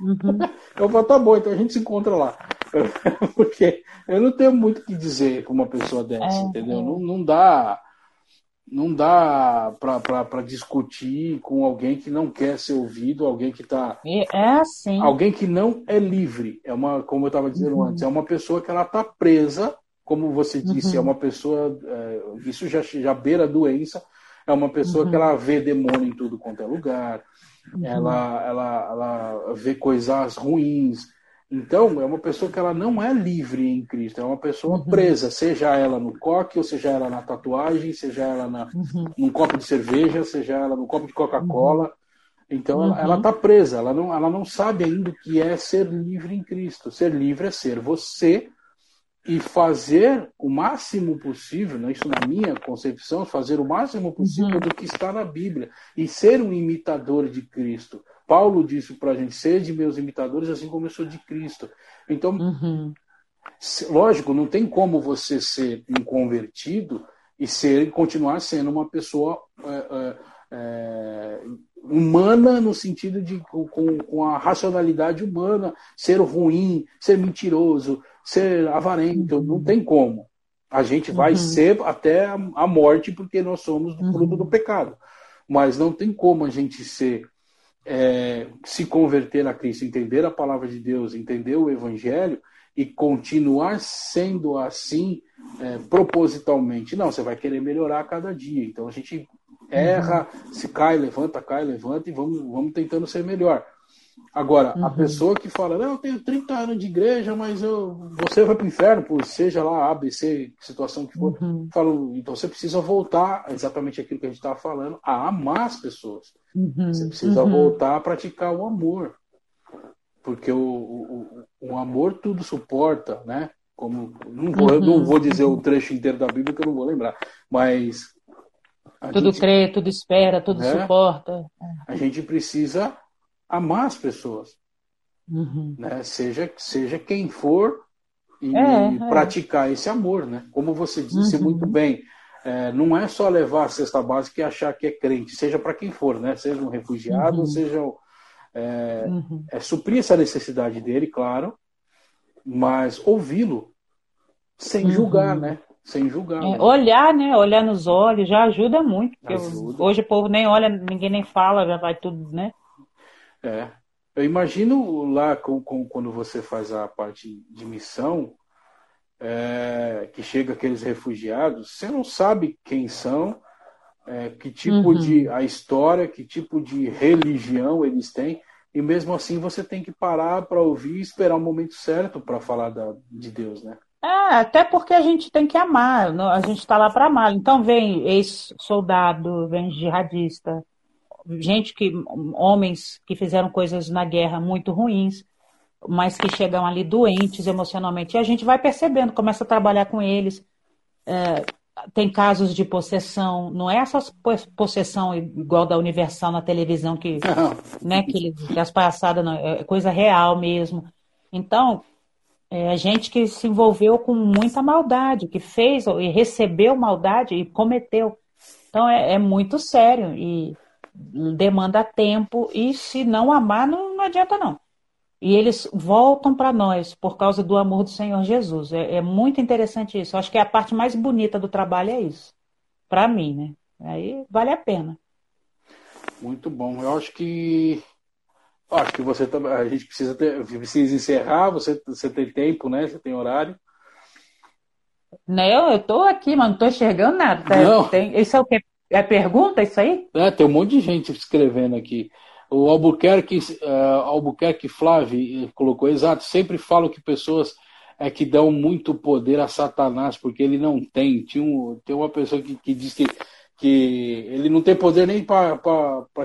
Uhum. Eu falo, tá bom, então a gente se encontra lá. porque eu não tenho muito o que dizer com uma pessoa dessa, é, entendeu? É. Não, não dá não dá para discutir com alguém que não quer ser ouvido, alguém que está é assim. Alguém que não é livre. É uma, como eu estava dizendo uhum. antes, é uma pessoa que ela está presa, como você disse, é uhum. é uma pessoa. É, isso já, já beira a doença, é uma pessoa uhum. que ela vê demônio em tudo quanto é lugar, uhum. ela, ela, ela vê coisas ruins. Então, é uma pessoa que ela não é livre em Cristo, é uma pessoa uhum. presa, seja ela no coque, ou seja ela na tatuagem, seja ela na, uhum. num copo de cerveja, seja ela no copo de Coca-Cola. Uhum. Então, ela está presa, ela não, ela não sabe ainda o que é ser livre em Cristo. Ser livre é ser você e fazer o máximo possível, né, isso na minha concepção, fazer o máximo possível uhum. do que está na Bíblia e ser um imitador de Cristo. Paulo disse para a gente: sede meus imitadores, assim como eu sou de Cristo. Então, uhum. lógico, não tem como você ser um convertido e ser continuar sendo uma pessoa é, é, é, humana no sentido de com, com a racionalidade humana, ser ruim, ser mentiroso, ser avarento, não tem como. A gente vai uhum. ser até a morte porque nós somos do fruto uhum. do pecado. Mas não tem como a gente ser é, se converter a Cristo, entender a palavra de Deus, entender o Evangelho e continuar sendo assim é, propositalmente. Não, você vai querer melhorar a cada dia. Então a gente erra, uhum. se cai, levanta, cai, levanta e vamos, vamos tentando ser melhor. Agora, uhum. a pessoa que fala, não, eu tenho 30 anos de igreja, mas eu, você vai para o inferno, por seja lá A, B, C, situação que for. Uhum. Falo, então você precisa voltar, exatamente aquilo que a gente estava falando, a amar as pessoas. Uhum. Você precisa uhum. voltar a praticar o amor. Porque o, o, o amor tudo suporta, né? Como, não vou, eu não vou dizer o trecho inteiro da Bíblia que eu não vou lembrar, mas. Tudo gente, crê, tudo espera, tudo né? suporta. A gente precisa amar as pessoas. Uhum. Né? Seja, seja quem for e é, é. praticar é. esse amor. Né? Como você disse uhum. muito bem, é, não é só levar a cesta básica e achar que é crente, seja para quem for, né? seja um refugiado, uhum. seja. É, uhum. é suprir essa necessidade dele, claro, mas ouvi-lo sem julgar, uhum. né? Sem julgar. É, né? Olhar, né? Olhar nos olhos já ajuda muito. Ajuda. hoje o povo nem olha, ninguém nem fala, já vai tudo, né? É. Eu imagino lá com, com, quando você faz a parte de missão, é, que chega aqueles refugiados, você não sabe quem são, é, que tipo uhum. de a história, que tipo de religião eles têm, e mesmo assim você tem que parar para ouvir e esperar o momento certo para falar da, de Deus, né? É, até porque a gente tem que amar, a gente está lá para amar. Então vem ex-soldado, vem jihadista, gente que, homens que fizeram coisas na guerra muito ruins, mas que chegam ali doentes emocionalmente. E a gente vai percebendo, começa a trabalhar com eles. É, tem casos de possessão, não é essa possessão igual da Universal na televisão que, né, que, que as palhaçadas, não, é coisa real mesmo. Então, é gente que se envolveu com muita maldade, que fez e recebeu maldade e cometeu. Então é, é muito sério e demanda tempo e se não amar não, não adianta não. E eles voltam para nós por causa do amor do Senhor Jesus. É, é, muito interessante isso. acho que a parte mais bonita do trabalho é isso. Para mim, né? Aí vale a pena. Muito bom. Eu acho que Acho que você a gente precisa ter, precisa encerrar. Você, você tem tempo, né? Você tem horário. Não, eu tô aqui, mas não tô enxergando nada. Não. Tem, isso é o que? É pergunta isso aí? É, tem um monte de gente escrevendo aqui. O Albuquerque, uh, Albuquerque Flávio colocou exato. Sempre falo que pessoas é que dão muito poder a Satanás, porque ele não tem. Tinha um, tem uma pessoa que, que diz que, que ele não tem poder nem para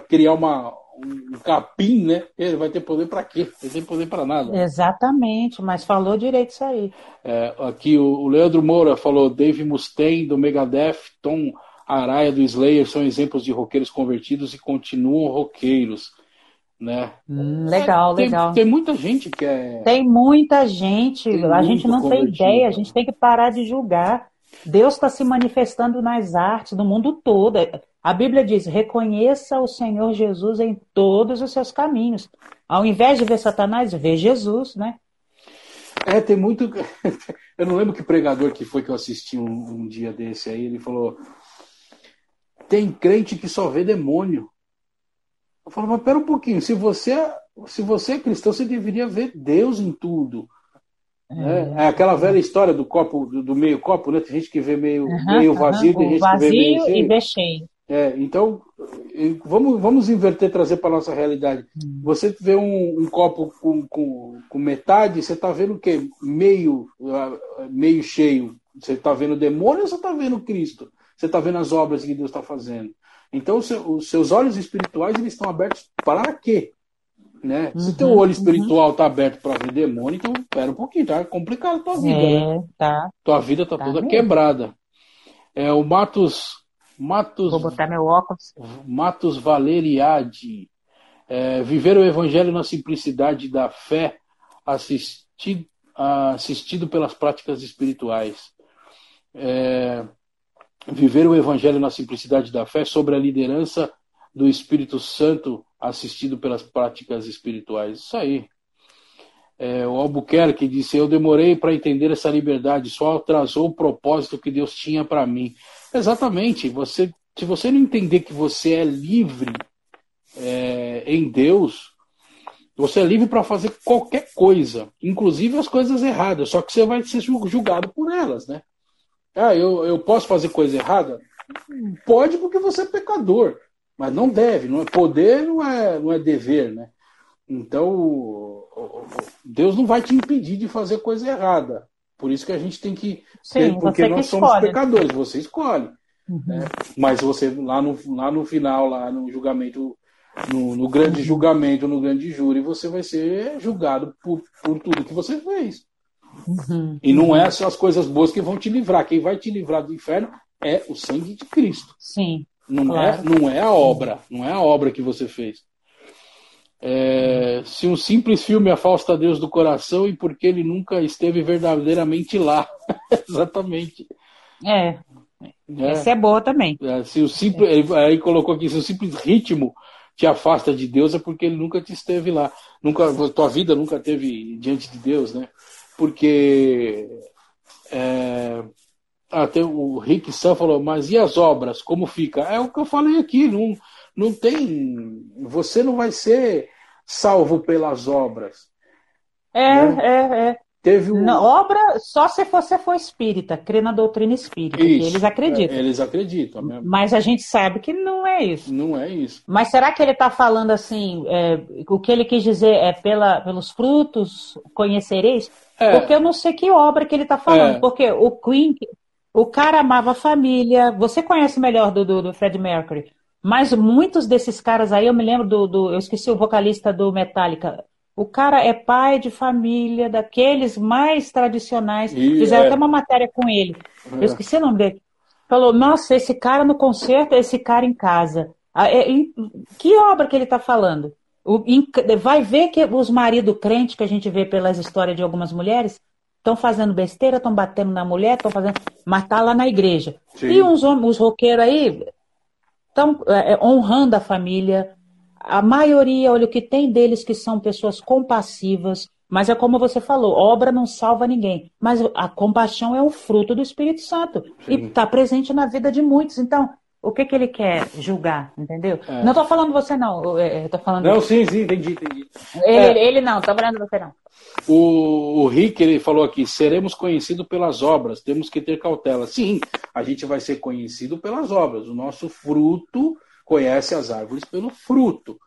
criar uma, um capim, né? Ele vai ter poder para quê? Ele tem poder para nada. Exatamente, mas falou direito isso aí. É, aqui o, o, Leandro Moura falou: Dave Mustaine do Megadeth, Tom Araya do Slayer são exemplos de roqueiros convertidos e continuam roqueiros. Né? Hum, legal, tem, legal. Tem muita gente que é. Tem muita gente, tem a gente não tem ideia, a gente tem que parar de julgar. Deus está se manifestando nas artes do mundo todo. A Bíblia diz: reconheça o Senhor Jesus em todos os seus caminhos. Ao invés de ver Satanás, vê Jesus, né? É, tem muito. Eu não lembro que pregador que foi que eu assisti um, um dia desse aí. Ele falou: tem crente que só vê demônio. Eu falo, mas pera um pouquinho. Se você, se você é cristão, você deveria ver Deus em tudo. É, é aquela velha história do copo, do, do, meio copo, né? Tem gente que vê meio, uhum, meio vazio, uhum, tem gente vazio que vê meio cheio. e cheio. É, então, vamos, vamos inverter, trazer para a nossa realidade. Hum. Você vê um, um copo com, com, com, metade, você está vendo o quê? Meio, ah, meio cheio. Você está vendo demônio ou você está vendo Cristo? Você está vendo as obras que Deus está fazendo. Então, os seus olhos espirituais eles estão abertos para quê? Né? Uhum, Se teu olho espiritual está uhum. aberto para ver demônio, então espera um pouquinho, tá complicado a tua vida, é, né? Tá. Tua vida está tá toda mesmo. quebrada. É, o Matos Matos, Vou botar meu óculos. Matos Valeriade. É, viver o evangelho na simplicidade da fé, assistido, assistido pelas práticas espirituais. É, viver o evangelho na simplicidade da fé sobre a liderança do Espírito Santo, assistido pelas práticas espirituais. Isso aí. É, o Albuquerque disse: Eu demorei para entender essa liberdade, só atrasou o propósito que Deus tinha para mim. Exatamente. Você, se você não entender que você é livre é, em Deus, você é livre para fazer qualquer coisa, inclusive as coisas erradas, só que você vai ser julgado por elas, né? Ah, eu, eu posso fazer coisa errada? Pode porque você é pecador, mas não deve, não é poder, não é, não é dever, né? Então, Deus não vai te impedir de fazer coisa errada. Por isso que a gente tem que. Sim, porque nós somos escolhe. pecadores, você escolhe. Uhum. Né? Mas você, lá no, lá no final, lá no julgamento, no, no grande julgamento, no grande júri, você vai ser julgado por, por tudo que você fez. Uhum. E não é só as coisas boas que vão te livrar. Quem vai te livrar do inferno é o sangue de Cristo. Sim. Não, é, claro. é, não é a obra, não é a obra que você fez. É, se um simples filme afasta Deus do coração e porque ele nunca esteve verdadeiramente lá. Exatamente. É. é. Essa é boa também. É, se o simples. Aí colocou aqui, se o simples ritmo te afasta de Deus é porque ele nunca te esteve lá. Nunca, tua vida nunca teve diante de Deus, né? Porque é, até o Rick Sam falou, mas e as obras? Como fica? É o que eu falei aqui, não, não tem. Você não vai ser salvo pelas obras. É, né? é, é. Teve um... Na obra só se você for espírita, crê na doutrina espírita, isso, eles acreditam. É, eles acreditam mesmo. Mas a gente sabe que não é isso. Não é isso. Mas será que ele está falando assim, é, o que ele quis dizer é pela, pelos frutos conhecereis? É. Porque eu não sei que obra que ele está falando. É. Porque o Queen, o cara amava a família. Você conhece melhor do, do, do Fred Mercury. Mas muitos desses caras aí, eu me lembro do, do. Eu esqueci o vocalista do Metallica. O cara é pai de família, daqueles mais tradicionais. E Fizeram é. até uma matéria com ele. É. Eu esqueci o nome dele. Falou, nossa, esse cara no concerto, esse cara em casa. Ah, é, que obra que ele está falando? Vai ver que os maridos crentes que a gente vê pelas histórias de algumas mulheres estão fazendo besteira, estão batendo na mulher, estão fazendo. Mas tá lá na igreja. Sim. E uns, os roqueiros aí estão é, honrando a família, a maioria, olha, o que tem deles que são pessoas compassivas, mas é como você falou, obra não salva ninguém. Mas a compaixão é o fruto do Espírito Santo. Sim. E está presente na vida de muitos. Então, o que, que ele quer julgar, entendeu? É. Não estou falando você, não. Estou falando. Não, sim, sim, entendi, entendi. Ele, é. ele não, estou falando você, não. O, o Rick, ele falou aqui: seremos conhecidos pelas obras, temos que ter cautela. Sim, a gente vai ser conhecido pelas obras. O nosso fruto conhece as árvores pelo fruto.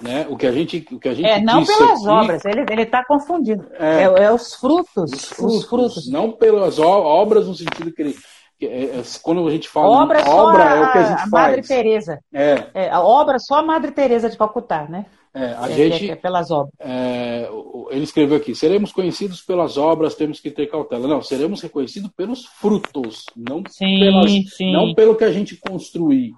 Né? O que a gente, o que a gente é não pelas aqui, obras, ele está confundindo. É, é, é, os frutos, os frutos, os frutos. Não pelas obras no sentido que ele, quando a gente fala obra, obra é o que a gente a faz. Madre Teresa. É. é. A obra só a Madre Teresa de Calcutá, né? É, a gente, é, pelas obras. ele escreveu aqui: seremos conhecidos pelas obras, temos que ter cautela. Não, seremos reconhecidos pelos frutos, não, sim, pelas, sim. não pelo que a gente construir.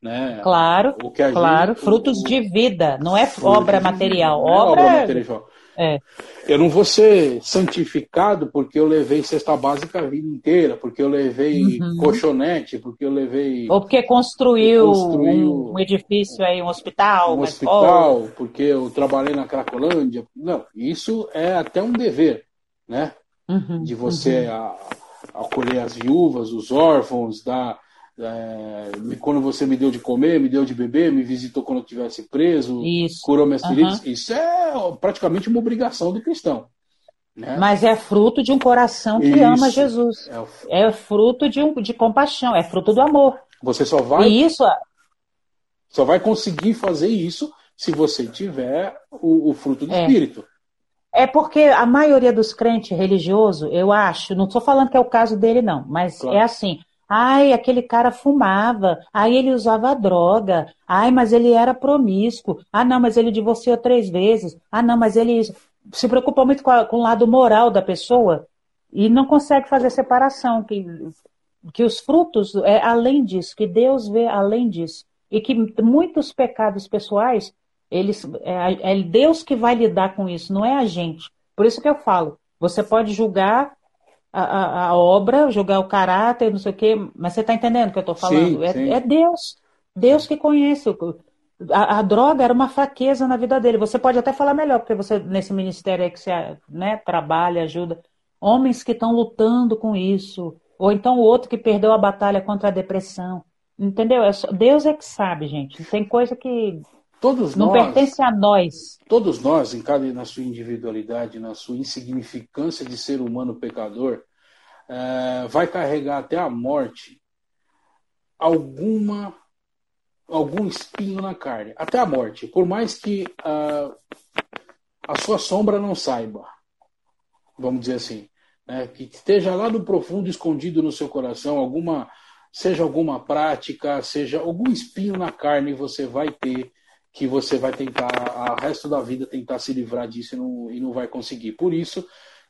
Né? Claro, claro, gente, frutos o, de vida, não é obra material. Obra, é obra material. É. Eu não vou ser santificado porque eu levei cesta básica a vida inteira, porque eu levei uhum. colchonete, porque eu levei. Ou porque construiu, construiu um, edifício aí, um hospital. Um hospital, oh. porque eu trabalhei na Cracolândia. Não, isso é até um dever, né? Uhum. De você uhum. acolher as viúvas, os órfãos, dar é, quando você me deu de comer, me deu de beber, me visitou quando eu estivesse preso, isso. curou minhas feridas. Uhum. Isso é praticamente uma obrigação do cristão. Né? Mas é fruto de um coração que isso. ama Jesus. É, o... é, fruto de, um, de compaixão, é fruto do amor. Você só vai. E isso. Só vai conseguir fazer isso se você tiver o, o fruto do é. Espírito. É porque a maioria dos crentes religiosos, eu acho, não estou falando que é o caso dele, não, mas claro. é assim Ai, aquele cara fumava. Ai, ele usava droga. Ai, mas ele era promíscuo. Ah, não, mas ele divorciou três vezes. Ah, não, mas ele se preocupa muito com, a, com o lado moral da pessoa e não consegue fazer separação. Que, que os frutos é além disso, que Deus vê além disso. E que muitos pecados pessoais, eles, é, é Deus que vai lidar com isso, não é a gente. Por isso que eu falo, você pode julgar a, a, obra, julgar o caráter, não sei o quê, mas você está entendendo o que eu estou falando? Sim, é, sim. é, Deus. Deus que conhece. A, a, droga era uma fraqueza na vida dele. Você pode até falar melhor, porque você, nesse ministério aí que você né, trabalha, ajuda, homens que estão lutando com isso, ou então o outro que perdeu a batalha contra a depressão. Entendeu? É Deus é que sabe, gente. Tem coisa que todos não nós, pertence a nós. Todos nós, em cada na sua individualidade, na sua insignificância de ser humano pecador, é, vai carregar até a morte alguma algum espinho na carne, até a morte, por mais que uh, a sua sombra não saiba, vamos dizer assim, né? que esteja lá no profundo, escondido no seu coração, alguma seja alguma prática, seja algum espinho na carne, você vai ter que você vai tentar, o resto da vida, tentar se livrar disso e não, e não vai conseguir. Por isso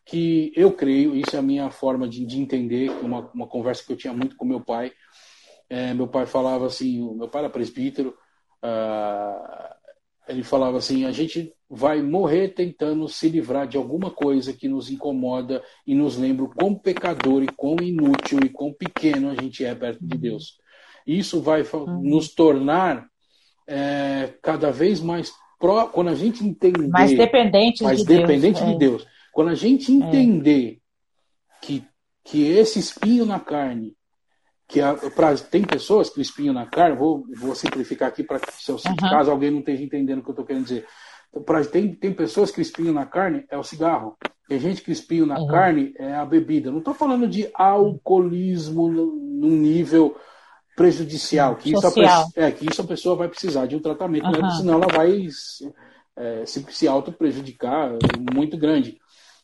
que eu creio, isso é a minha forma de, de entender, uma, uma conversa que eu tinha muito com meu pai. É, meu pai falava assim, meu pai era presbítero, uh, ele falava assim, a gente vai morrer tentando se livrar de alguma coisa que nos incomoda e nos lembra o quão pecador e quão inútil e quão pequeno a gente é perto de Deus. Isso vai uhum. nos tornar é, cada vez mais pró, quando a gente entender mais dependente mais de dependente Deus, de é. Deus. Quando a gente é. entender é. que, que esse espinho na carne, que a, pra, tem pessoas que o espinho na carne, vou, vou simplificar aqui para se uhum. caso alguém não esteja entendendo o que eu estou querendo dizer. Pra, tem, tem pessoas que o espinho na carne é o cigarro. Tem gente que o espinho na uhum. carne é a bebida. Não estou falando de alcoolismo num nível prejudicial, que isso, a, é, que isso a pessoa vai precisar de um tratamento, uhum. né? senão ela vai é, se, se auto-prejudicar muito grande.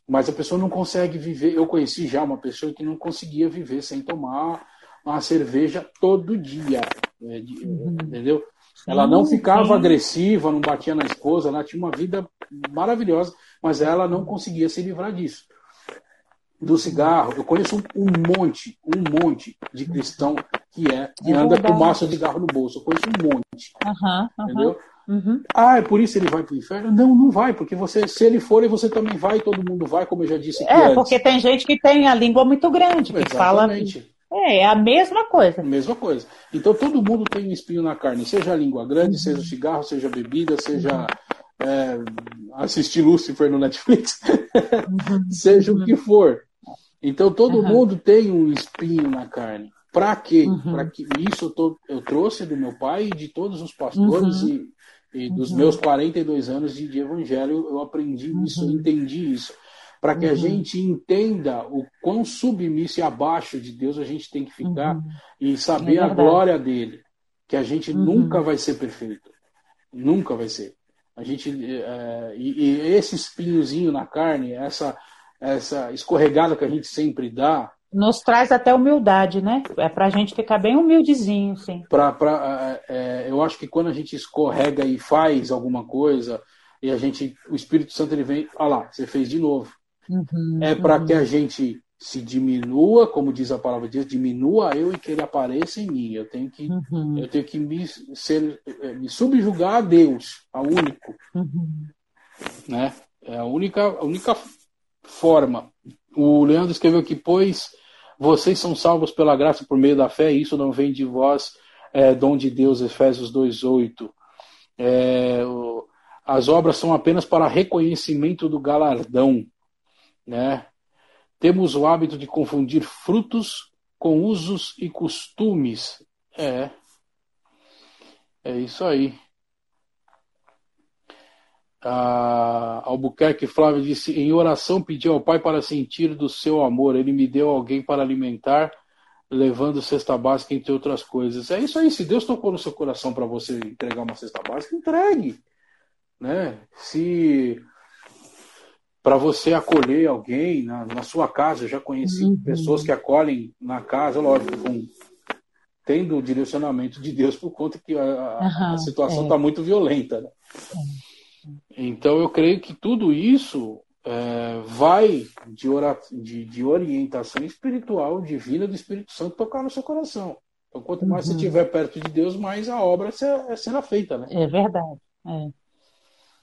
Mas a pessoa não consegue viver. Eu conheci já uma pessoa que não conseguia viver sem tomar uma cerveja todo dia. Né? Uhum. Entendeu? Ela não ficava agressiva, não batia na esposa, ela tinha uma vida maravilhosa, mas ela não conseguia se livrar disso. Do cigarro, eu conheço um, monte, um monte de cristão que é que é anda verdade. com massa de cigarro no bolso. Eu conheço um monte. Uhum, uhum. Entendeu? Uhum. Ah, é por isso ele vai para o inferno? Não, não vai, porque você, se ele for, você também vai, todo mundo vai, como eu já disse É, antes. porque tem gente que tem a língua muito grande, que Exatamente. fala. É, é a mesma coisa. Mesma coisa. Então todo mundo tem um espinho na carne, seja a língua grande, uhum. seja o cigarro, seja a bebida, seja uhum. é, assistir Lucifer no Netflix, uhum. seja o que for. Então todo mundo tem um espinho na carne. Para quê? Uhum. Para que isso eu, tô, eu, trouxe do meu pai e de todos os pastores uhum. e, e, dos uhum. meus 42 anos de, de evangelho, eu aprendi isso, eu entendi isso para que uhum. a gente entenda o quão submisso e abaixo de Deus a gente tem que ficar uhum. e saber é a glória dele, que a gente uhum. nunca vai ser perfeito, nunca vai ser. A gente é, e, e, esse espinhozinho na carne, essa essa escorregada que a gente sempre dá, nos traz até humildade, né? É para a gente ficar bem humildezinho, sim. Pra, pra, é, é, eu acho que quando a gente escorrega e faz alguma coisa, e a gente, o Espírito Santo ele vem, olha lá, você fez de novo. Uhum, é para uhum. que a gente se diminua, como diz a palavra de Deus, diminua eu e que ele apareça em mim. Eu tenho que, uhum. eu tenho que me, ser, eh, me subjugar a Deus, a único. Uhum. Né? É a única, a única forma. O Leandro escreveu que, pois vocês são salvos pela graça por meio da fé, e isso não vem de vós, é dom de Deus, Efésios 2,8. É, as obras são apenas para reconhecimento do galardão né? Temos o hábito de confundir frutos com usos e costumes. É. É isso aí. Ah, Albuquerque Flávio disse: Em oração pedi ao Pai para sentir do seu amor. Ele me deu alguém para alimentar, levando cesta básica, entre outras coisas. É isso aí. Se Deus tocou no seu coração para você entregar uma cesta básica, entregue. Né? Se para você acolher alguém na, na, sua casa. Eu já conheci uhum. pessoas que acolhem na casa, lógico, com, tendo o direcionamento de Deus por conta que a, uhum, a situação está é. muito violenta. Né? É. Então eu creio que tudo isso é, vai de, de, de, orientação espiritual divina do Espírito Santo tocar no seu coração. Então, quanto mais uhum. você estiver perto de Deus, mais a obra será feita. Né? É verdade. É.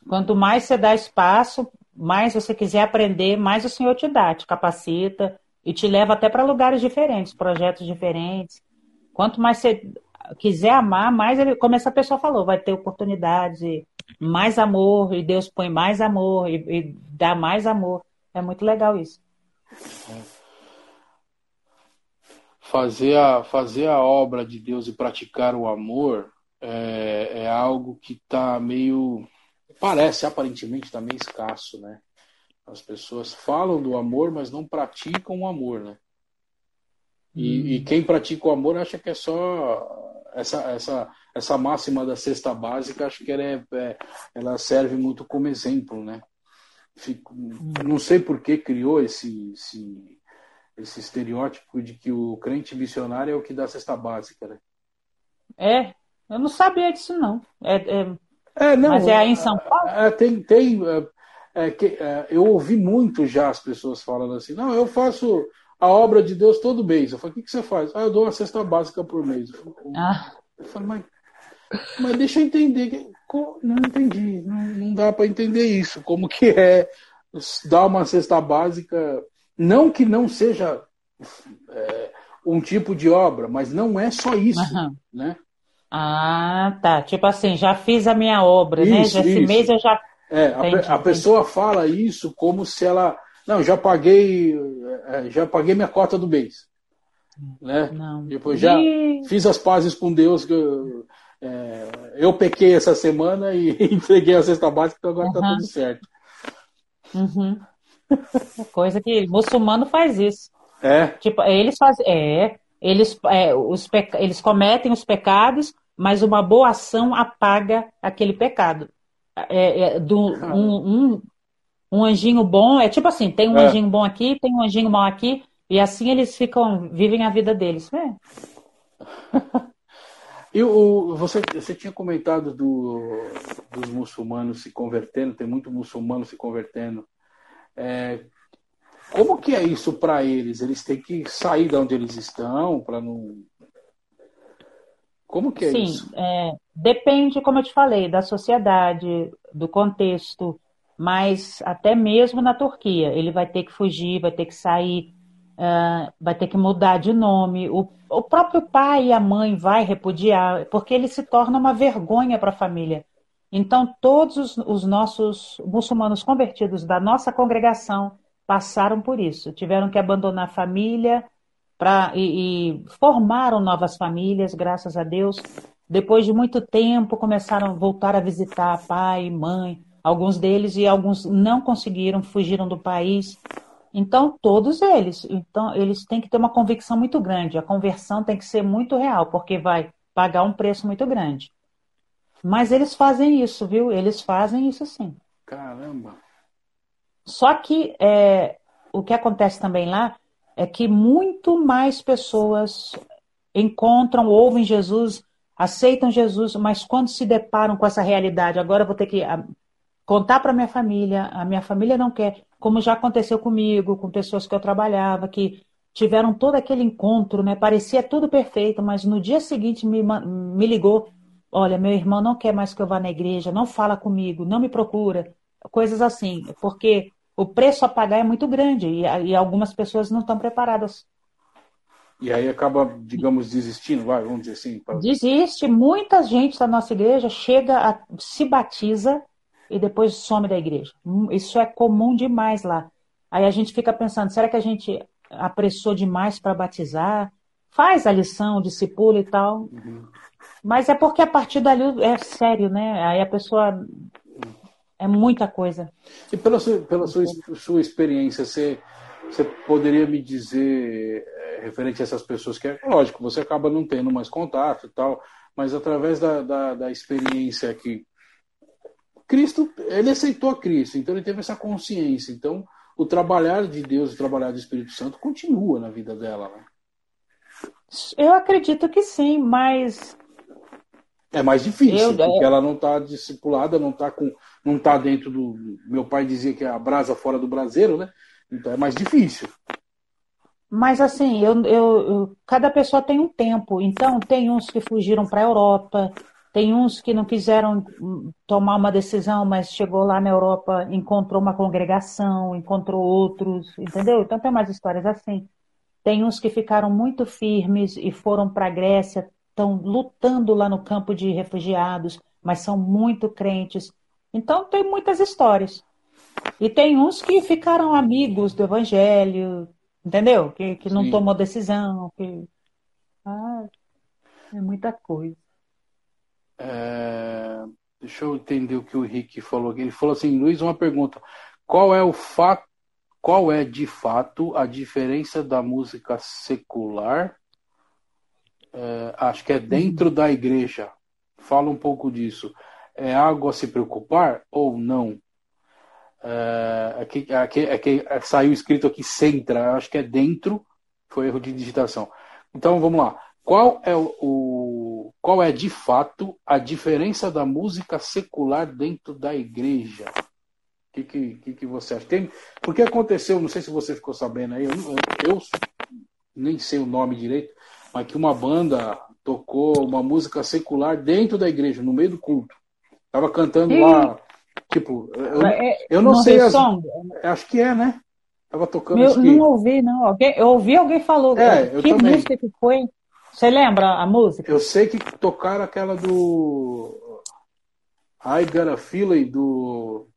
Quanto mais você dá espaço mais você quiser aprender, mais o Senhor te dá, te capacita e te leva até para lugares diferentes, projetos diferentes. Quanto mais você quiser amar, mais ele, como essa pessoa falou, vai ter oportunidades, mais amor, e Deus põe mais amor, e, e dá mais amor. É muito legal isso. Fazer a, fazer a obra de Deus e praticar o amor é, é algo que está meio parece aparentemente também escasso, né? As pessoas falam do amor, mas não praticam o amor, né? E, e quem pratica o amor acha que é só essa, essa, essa máxima da cesta básica, acho que ela, é, é ela serve muito como exemplo, né? Fico, não sei por que criou esse, esse, esse estereótipo de que o crente missionário é o que dá cesta básica, né? É, eu não sabia disso não. É, é é, não, Mas é aí em São Paulo? É, tem, tem é, que, é, eu ouvi muito já as pessoas falando assim, não, eu faço a obra de Deus todo mês. Eu falei, o que, que você faz? Ah, eu dou uma cesta básica por mês. Eu, ah. eu falei, mas, mas deixa eu entender. Não entendi, não, não dá para entender isso. Como que é dar uma cesta básica, não que não seja é, um tipo de obra, mas não é só isso, uhum. né? Ah, tá. Tipo assim, já fiz a minha obra, né? isso, né? Esse isso. mês eu já. É, a, a pessoa fala isso como se ela Não, já paguei, é, já paguei minha cota do mês. Né? Não. Depois já e... fiz as pazes com Deus. Que eu, é, eu pequei essa semana e entreguei a cesta básica, então agora está uhum. tudo certo. Uhum. Coisa que muçulmano faz isso. É. Tipo, eles fazem. É, eles, é, os eles cometem os pecados, mas uma boa ação apaga aquele pecado. É, é do, um, um, um, anjinho bom, é tipo assim, tem um é. anjinho bom aqui, tem um anjinho mau aqui, e assim eles ficam, vivem a vida deles. É. E o, você, você tinha comentado do, dos muçulmanos se convertendo, tem muito muçulmano se convertendo. É, como que é isso para eles? Eles têm que sair de onde eles estão para não. Como que é Sim, isso? É, depende, como eu te falei, da sociedade, do contexto, mas até mesmo na Turquia, ele vai ter que fugir, vai ter que sair, uh, vai ter que mudar de nome. O, o próprio pai e a mãe vai repudiar, porque ele se torna uma vergonha para a família. Então, todos os, os nossos muçulmanos convertidos da nossa congregação passaram por isso, tiveram que abandonar a família pra, e, e formaram novas famílias, graças a Deus. Depois de muito tempo, começaram a voltar a visitar pai, mãe, alguns deles e alguns não conseguiram, fugiram do país. Então, todos eles, então eles têm que ter uma convicção muito grande. A conversão tem que ser muito real, porque vai pagar um preço muito grande. Mas eles fazem isso, viu? Eles fazem isso sim. Caramba! Só que é, o que acontece também lá é que muito mais pessoas encontram, ouvem Jesus, aceitam Jesus, mas quando se deparam com essa realidade, agora eu vou ter que contar para minha família, a minha família não quer, como já aconteceu comigo, com pessoas que eu trabalhava, que tiveram todo aquele encontro, né? Parecia tudo perfeito, mas no dia seguinte me, me ligou, olha, meu irmão não quer mais que eu vá na igreja, não fala comigo, não me procura, coisas assim, porque o preço a pagar é muito grande e, e algumas pessoas não estão preparadas. E aí acaba, digamos, desistindo, vai, vamos dizer assim. Pra... Desiste. Muita gente da nossa igreja chega, a, se batiza e depois some da igreja. Hum, isso é comum demais lá. Aí a gente fica pensando, será que a gente apressou demais para batizar? Faz a lição, discipula e tal. Uhum. Mas é porque a partir dali é sério, né? Aí a pessoa é muita coisa. E pela sua, pela sua, sua experiência, você, você poderia me dizer, é, referente a essas pessoas, que é lógico, você acaba não tendo mais contato e tal, mas através da, da, da experiência que Cristo, ele aceitou a Cristo, então ele teve essa consciência. Então, o trabalhar de Deus, o trabalhar do Espírito Santo continua na vida dela. Né? Eu acredito que sim, mas é mais difícil, eu, porque ela não está discipulada, não está com, não tá dentro do. Meu pai dizia que é a brasa fora do braseiro, né? Então é mais difícil. Mas assim, eu, eu, eu cada pessoa tem um tempo. Então tem uns que fugiram para a Europa, tem uns que não quiseram tomar uma decisão, mas chegou lá na Europa, encontrou uma congregação, encontrou outros, entendeu? Então tem mais histórias assim. Tem uns que ficaram muito firmes e foram para a Grécia, estão lutando lá no campo de refugiados, mas são muito crentes. Então tem muitas histórias. E tem uns que ficaram amigos do evangelho, entendeu? Que, que não Sim. tomou decisão. Que... Ah, é muita coisa. É... Deixa eu entender o que o Rick falou. Ele falou assim, Luiz, uma pergunta. Qual é o fato, qual é de fato a diferença da música secular é, acho que é dentro da igreja. Fala um pouco disso. É algo a se preocupar ou não? É, aqui, aqui, aqui, saiu escrito aqui centra, acho que é dentro, foi erro de digitação. Então vamos lá. Qual é o, o, qual é de fato a diferença da música secular dentro da igreja? O que, que, que, você acha? Tem, porque aconteceu, não sei se você ficou sabendo aí, eu, eu nem sei o nome direito, mas que uma banda tocou uma música secular dentro da igreja, no meio do culto. Tava cantando e... lá, tipo, eu, é, eu não sei. As, acho que é, né? Tava tocando Eu não ouvi, não. Alguém, eu ouvi alguém falou. É, eu que música que foi? Você lembra a música? Eu sei que tocaram aquela do I Got a Feeling do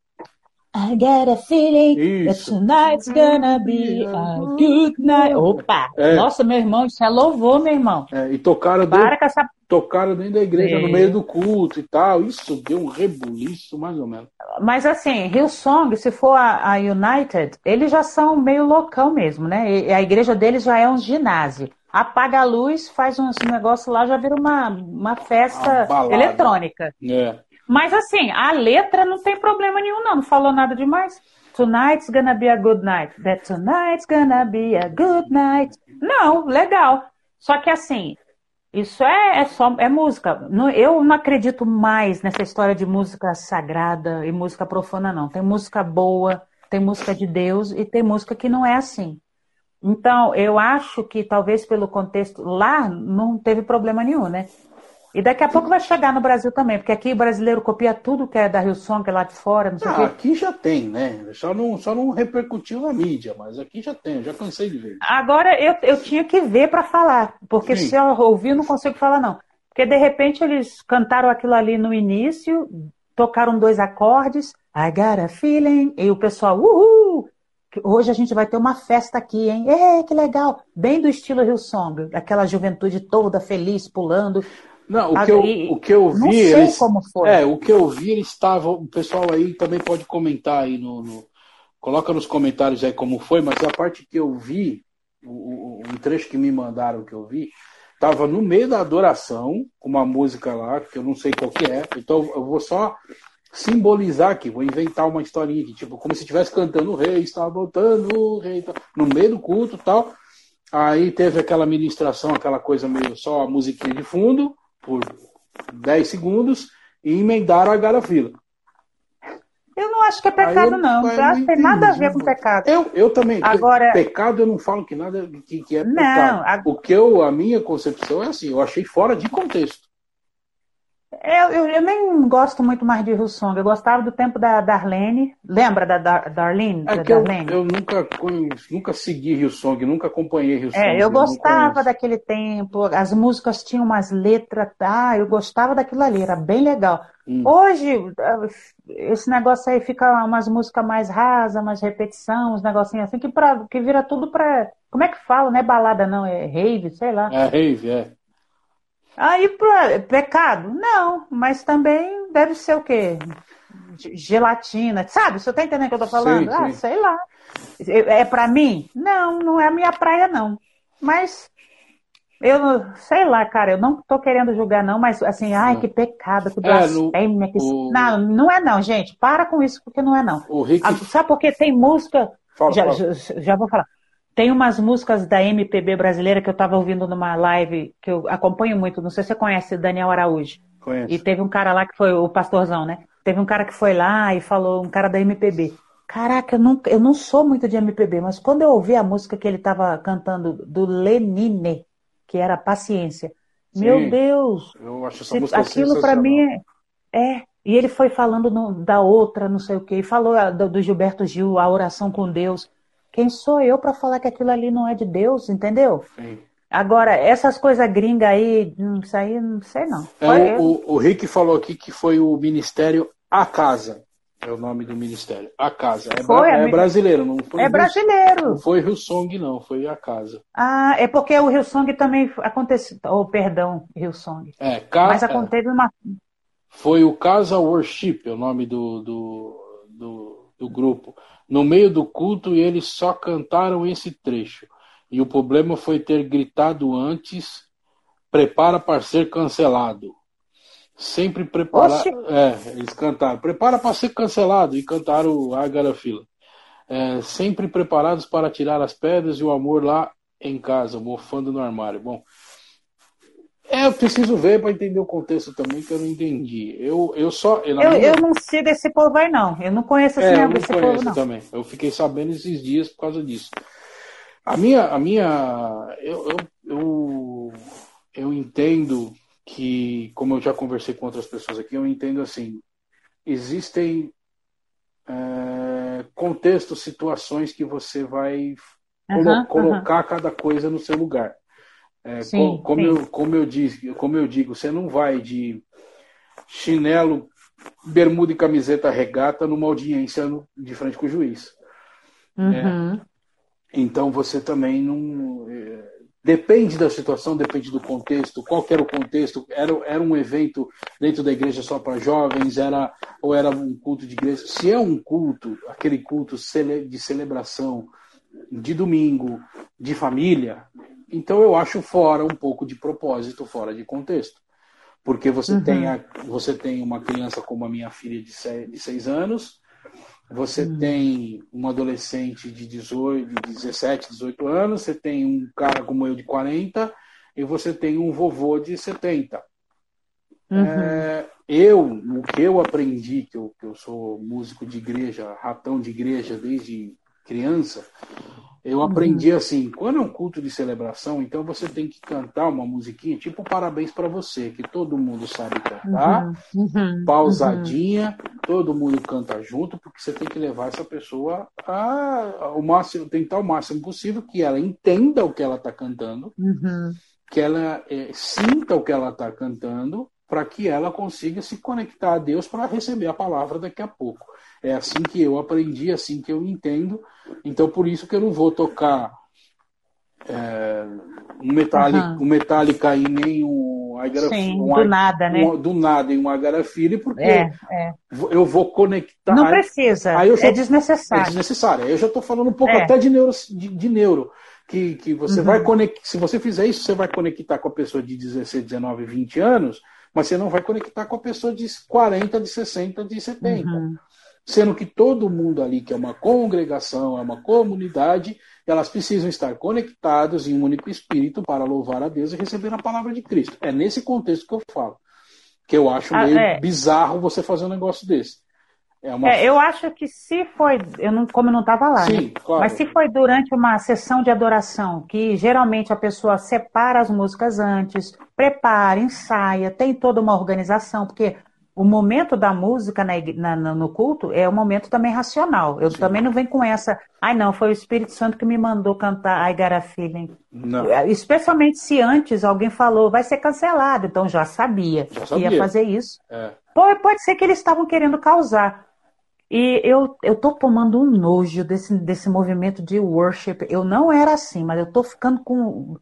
I get a feeling that Isso. tonight's gonna be a good night. Opa! É. Nossa, meu irmão, isso é louvor, meu irmão. É, e tocaram dentro, Para com essa. tocaram dentro da igreja, É. no meio do culto e tal. Isso deu um rebuliço, mais ou menos. Mas assim, Hillsong, se for a, a United, eles já são meio loucão mesmo, né? E a igreja deles já é um ginásio. Apaga a luz, faz uns negócios lá, já vira uma, uma festa Uma eletrônica. É. Mas assim, a letra não tem problema nenhum, não. Não falou nada demais. Tonight's gonna be a good night. That tonight's gonna be a good night. Não, legal. Só que assim, isso é, é só é música. Eu não acredito mais nessa história de música sagrada e música profana, não. Tem música boa, tem música de Deus e tem música que não é assim. Então, eu acho que talvez pelo contexto lá não teve problema nenhum, né? E daqui a pouco vai chegar no Brasil também, porque aqui o brasileiro copia tudo que é da Hillsong, que é lá de fora, não sei o Ah, quê. aqui já tem, né? Só não, só não repercutiu na mídia, mas aqui já tem, já cansei de ver. Agora eu, eu tinha que ver para falar, porque Sim. se eu ouvir, eu não consigo falar, não. Porque de repente eles cantaram aquilo ali no início, tocaram dois acordes, I got a feeling, e o pessoal, uhul! Hoje a gente vai ter uma festa aqui, hein? É, que legal! Bem do estilo Hillsong, aquela juventude toda feliz, pulando. Não, o que eu, o que eu Não vi, sei eles, como foi. é, o que eu vi, eles estavam, o pessoal aí também pode comentar aí no, no- coloca nos comentários aí como foi, mas a parte que eu vi, o, o- um trecho que me mandaram que eu vi, tava no meio da adoração, com uma música lá, que eu não sei qual que é, então eu vou só simbolizar aqui, vou inventar uma historinha aqui, tipo, como se estivesse cantando o rei, estava voltando o rei, tal, no meio do culto e tal, Aí teve aquela ministração, aquela coisa meio só a musiquinha de fundo, por 10 segundos, e emendaram a garafila. Eu não acho que é pecado, eu- não. Eu eu acho que tem nada a ver com pecado. Eu, eu também. Agora- Pecado eu não falo que nada que, que é Não, pecado. a- O que eu, a minha concepção é assim, eu achei fora de contexto. Eu, eu, eu nem gosto muito mais de Hillsong. Eu gostava do tempo da Darlene. Lembra da Dar, Darlene? É da que eu, Darlene? eu nunca, nunca segui Hillsong, nunca acompanhei Hillsong. É, eu não gostava daquele tempo, as músicas tinham umas letras, ah, eu gostava daquilo ali, era bem legal. Hum. Hoje, ah, esse negócio aí fica umas músicas mais rasas, mais repetição, uns negocinhos assim, que, pra, que vira tudo pra. Como é que fala? Não é balada, não, é rave, sei lá. É rave, é. Aí, pra, pecado? Não, mas também deve ser o quê? Gelatina, sabe? Você tá entendendo o que eu tô falando? Sim, ah, sim. sei lá. É pra mim? Não, não é a minha praia, não. Mas eu sei lá, cara, eu não tô querendo julgar, não, mas assim, ai, que pecado, que É, blasfêmia, que... o- Não, não é não, gente. Para com isso, porque não é não. O Rick. Ah, Sabe por quê? Tem música. Fala, já, fala. já, já vou falar. Tem umas músicas da MPB brasileira que eu estava ouvindo numa live que eu acompanho muito. Não sei se você conhece Daniel Araújo. Conheço. E teve um cara lá que foi o pastorzão, né? Teve um cara que foi lá e falou, um cara da MPB. Caraca, eu, nunca, eu não sou muito de MPB, mas quando eu ouvi a música que ele estava cantando do Lenine, que era Paciência, Sim. meu Deus, Eu acho essa se- música aquilo para mim é, é. E ele foi falando no- da outra, não sei o quê, e falou a- do, do Gilberto Gil, a oração com Deus. Quem sou eu para falar que aquilo ali não é de Deus, entendeu? Sim. Agora, essas coisas gringas aí, hum, isso aí, não sei não. É, o, o, o Rick falou aqui que foi o Ministério A Casa. É o nome do ministério. A Casa. É, Foi, é brasileiro, não foi é brasileiro. Não foi Hillsong, não. Foi A Casa. Ah, é porque o Hillsong também aconteceu. Oh, perdão, Hillsong. É, ca... Mas é, acontece uma. foi o Casa Worship, é o nome do, do, do, do grupo. No meio do culto, eles só cantaram esse trecho. E o problema foi ter gritado antes: prepara para ser cancelado. Sempre preparar. É, eles cantaram: prepara para ser cancelado. E cantaram a Garafila. É, sempre preparados para tirar as pedras e o amor lá em casa, mofando no armário. Bom, eu preciso ver para entender o contexto também, que eu não entendi. Eu, eu só. Eu, minha- eu não sigo esse povo aí, não. Eu não conheço esse, é, eu mesmo, não esse povo, conheço não. também. Eu fiquei sabendo esses dias por causa disso. A minha, a minha, eu, eu, eu, eu entendo que, como eu já conversei com outras pessoas aqui, eu entendo assim, existem é, contextos, situações que você vai colo- Aham, aham. colocar cada coisa no seu lugar. É, Sim, co- como, sim. Eu, como, eu diz, como eu digo, você não vai de chinelo bermuda e camiseta regata numa audiência no, de frente com o juiz. Uhum. É. Então você também não. É, depende da situação, depende do contexto. Qual era o contexto? Era, era um evento dentro da igreja só para jovens? Era, ou era um culto de igreja? Se é um culto, aquele culto de celebração de domingo, de família, então eu acho fora um pouco de propósito, fora de contexto. Porque você, uhum. tem, a, você tem uma criança como a minha filha de seis, de seis anos, você uhum. tem um adolescente de 18, de 17, 18 anos, você tem um cara como eu de 40 e você tem um vovô de 70. Uhum. É, eu, o que eu aprendi, que eu, que eu sou músico de igreja, ratão de igreja desde criança, eu aprendi uhum. assim, quando é um culto de celebração, então você tem que cantar uma musiquinha, tipo parabéns para você, que todo mundo sabe cantar, uhum. Uhum. pausadinha, todo mundo canta junto, porque você tem que levar essa pessoa a, ao máximo, tentar o máximo possível que ela entenda o que ela está cantando, uhum. que ela é, sinta o que ela está cantando, para que ela consiga se conectar a Deus para receber a palavra daqui a pouco. É assim que eu aprendi, é assim que eu entendo. Então, por isso que eu não vou tocar é, um, Metallica, uhum. um Metallica e nem um, Sim, um, do nada, né? Um, do nada em um Agrafile, porque é, é. eu vou conectar. Não precisa, aí eu já, é desnecessário. É desnecessário. Aí eu já estou falando um pouco é. até de neuro, de, de neuro que, que você uhum. vai conectar. Se você fizer isso, você vai conectar com a pessoa de 16, 19, 20 anos, mas você não vai conectar com a pessoa de 40, de 60, de 70. Uhum sendo que todo mundo ali, que é uma congregação, é uma comunidade, elas precisam estar conectadas em um único espírito para louvar a Deus e receber a palavra de Cristo. É nesse contexto que eu falo. Que eu acho ah, meio ah, é. bizarro você fazer um negócio desse. É uma... é, eu acho que se foi, eu não, como eu não estava lá, Sim, né? claro. mas se foi durante uma sessão de adoração, que geralmente a pessoa separa as músicas antes, prepara, ensaia, tem toda uma organização, porque o momento da música na, na, no culto é um momento também racional. Eu Sim. também não venho com essa. Ai, não, foi o Espírito Santo que me mandou cantar I Got a Feeling. Não. É, especialmente se antes alguém falou, vai ser cancelado. Então já sabia, já sabia. que ia fazer isso. É. Pode, pode ser que eles estavam querendo causar. E eu, eu tô tomando um nojo desse, desse movimento de worship. Eu não era assim, mas eu tô ficando com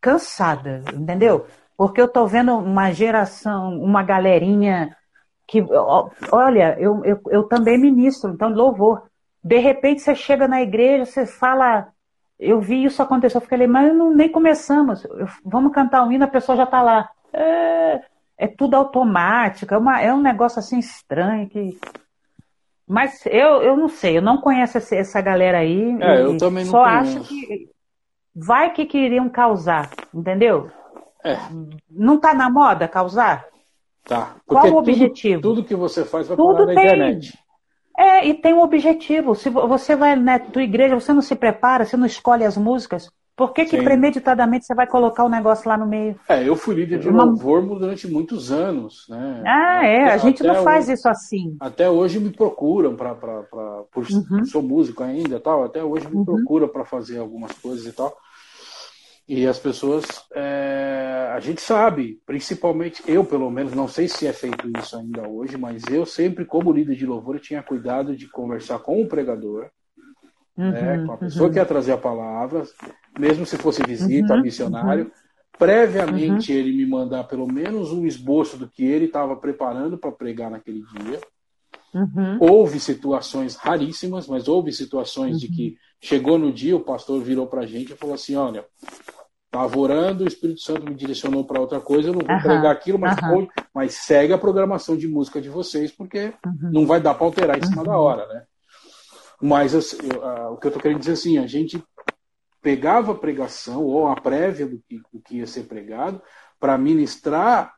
cansada, entendeu? Porque eu estou vendo uma geração, uma galerinha que, olha, eu, eu, eu também ministro, então louvor. De repente você chega na igreja, você fala, eu vi isso acontecer, eu falei, mas não, nem começamos, vamos cantar um hino, a pessoa já está lá. É, é, tudo automático, é, uma, é um negócio assim estranho que. Mas eu, eu não sei, eu não conheço essa, essa galera aí. É, eu também não Só conheço. acho que vai que queriam causar, entendeu? É. Não está na moda causar? Tá. Porque Qual o objetivo? Tudo, que você faz vai tudo parar na tem. internet. É, e tem um objetivo. Se você vai na tua igreja, você não se prepara, você não escolhe as músicas. Por que, que premeditadamente você vai colocar o negócio lá no meio? É, eu fui líder de Uma... louvor durante muitos anos, né? Ah, é, a gente não faz isso assim. Até hoje me procuram para, por uhum. sou músico ainda, tal. Até hoje me uhum. procuram para fazer algumas coisas e tal. E as pessoas, é, a gente sabe, principalmente eu, pelo menos, não sei se é feito isso ainda hoje, mas eu sempre, como líder de louvor, tinha cuidado de conversar com o pregador, uhum, né, com a pessoa uhum. que ia trazer a palavra, mesmo se fosse visita, uhum, missionário, uhum. previamente uhum. ele me mandar pelo menos um esboço do que ele estava preparando para pregar naquele dia. Uhum. Houve situações raríssimas, mas houve situações de que chegou no dia, o pastor virou para a gente e falou assim: olha, Estava orando, o Espírito Santo me direcionou para outra coisa, eu não vou pregar aquilo, mas, uhum. mas segue a programação de música de vocês, porque não vai dar para alterar em cima da hora, né? Mas assim, uh, o que eu estou querendo dizer assim, a gente pegava a pregação ou a prévia do que, do que ia ser pregado para ministrar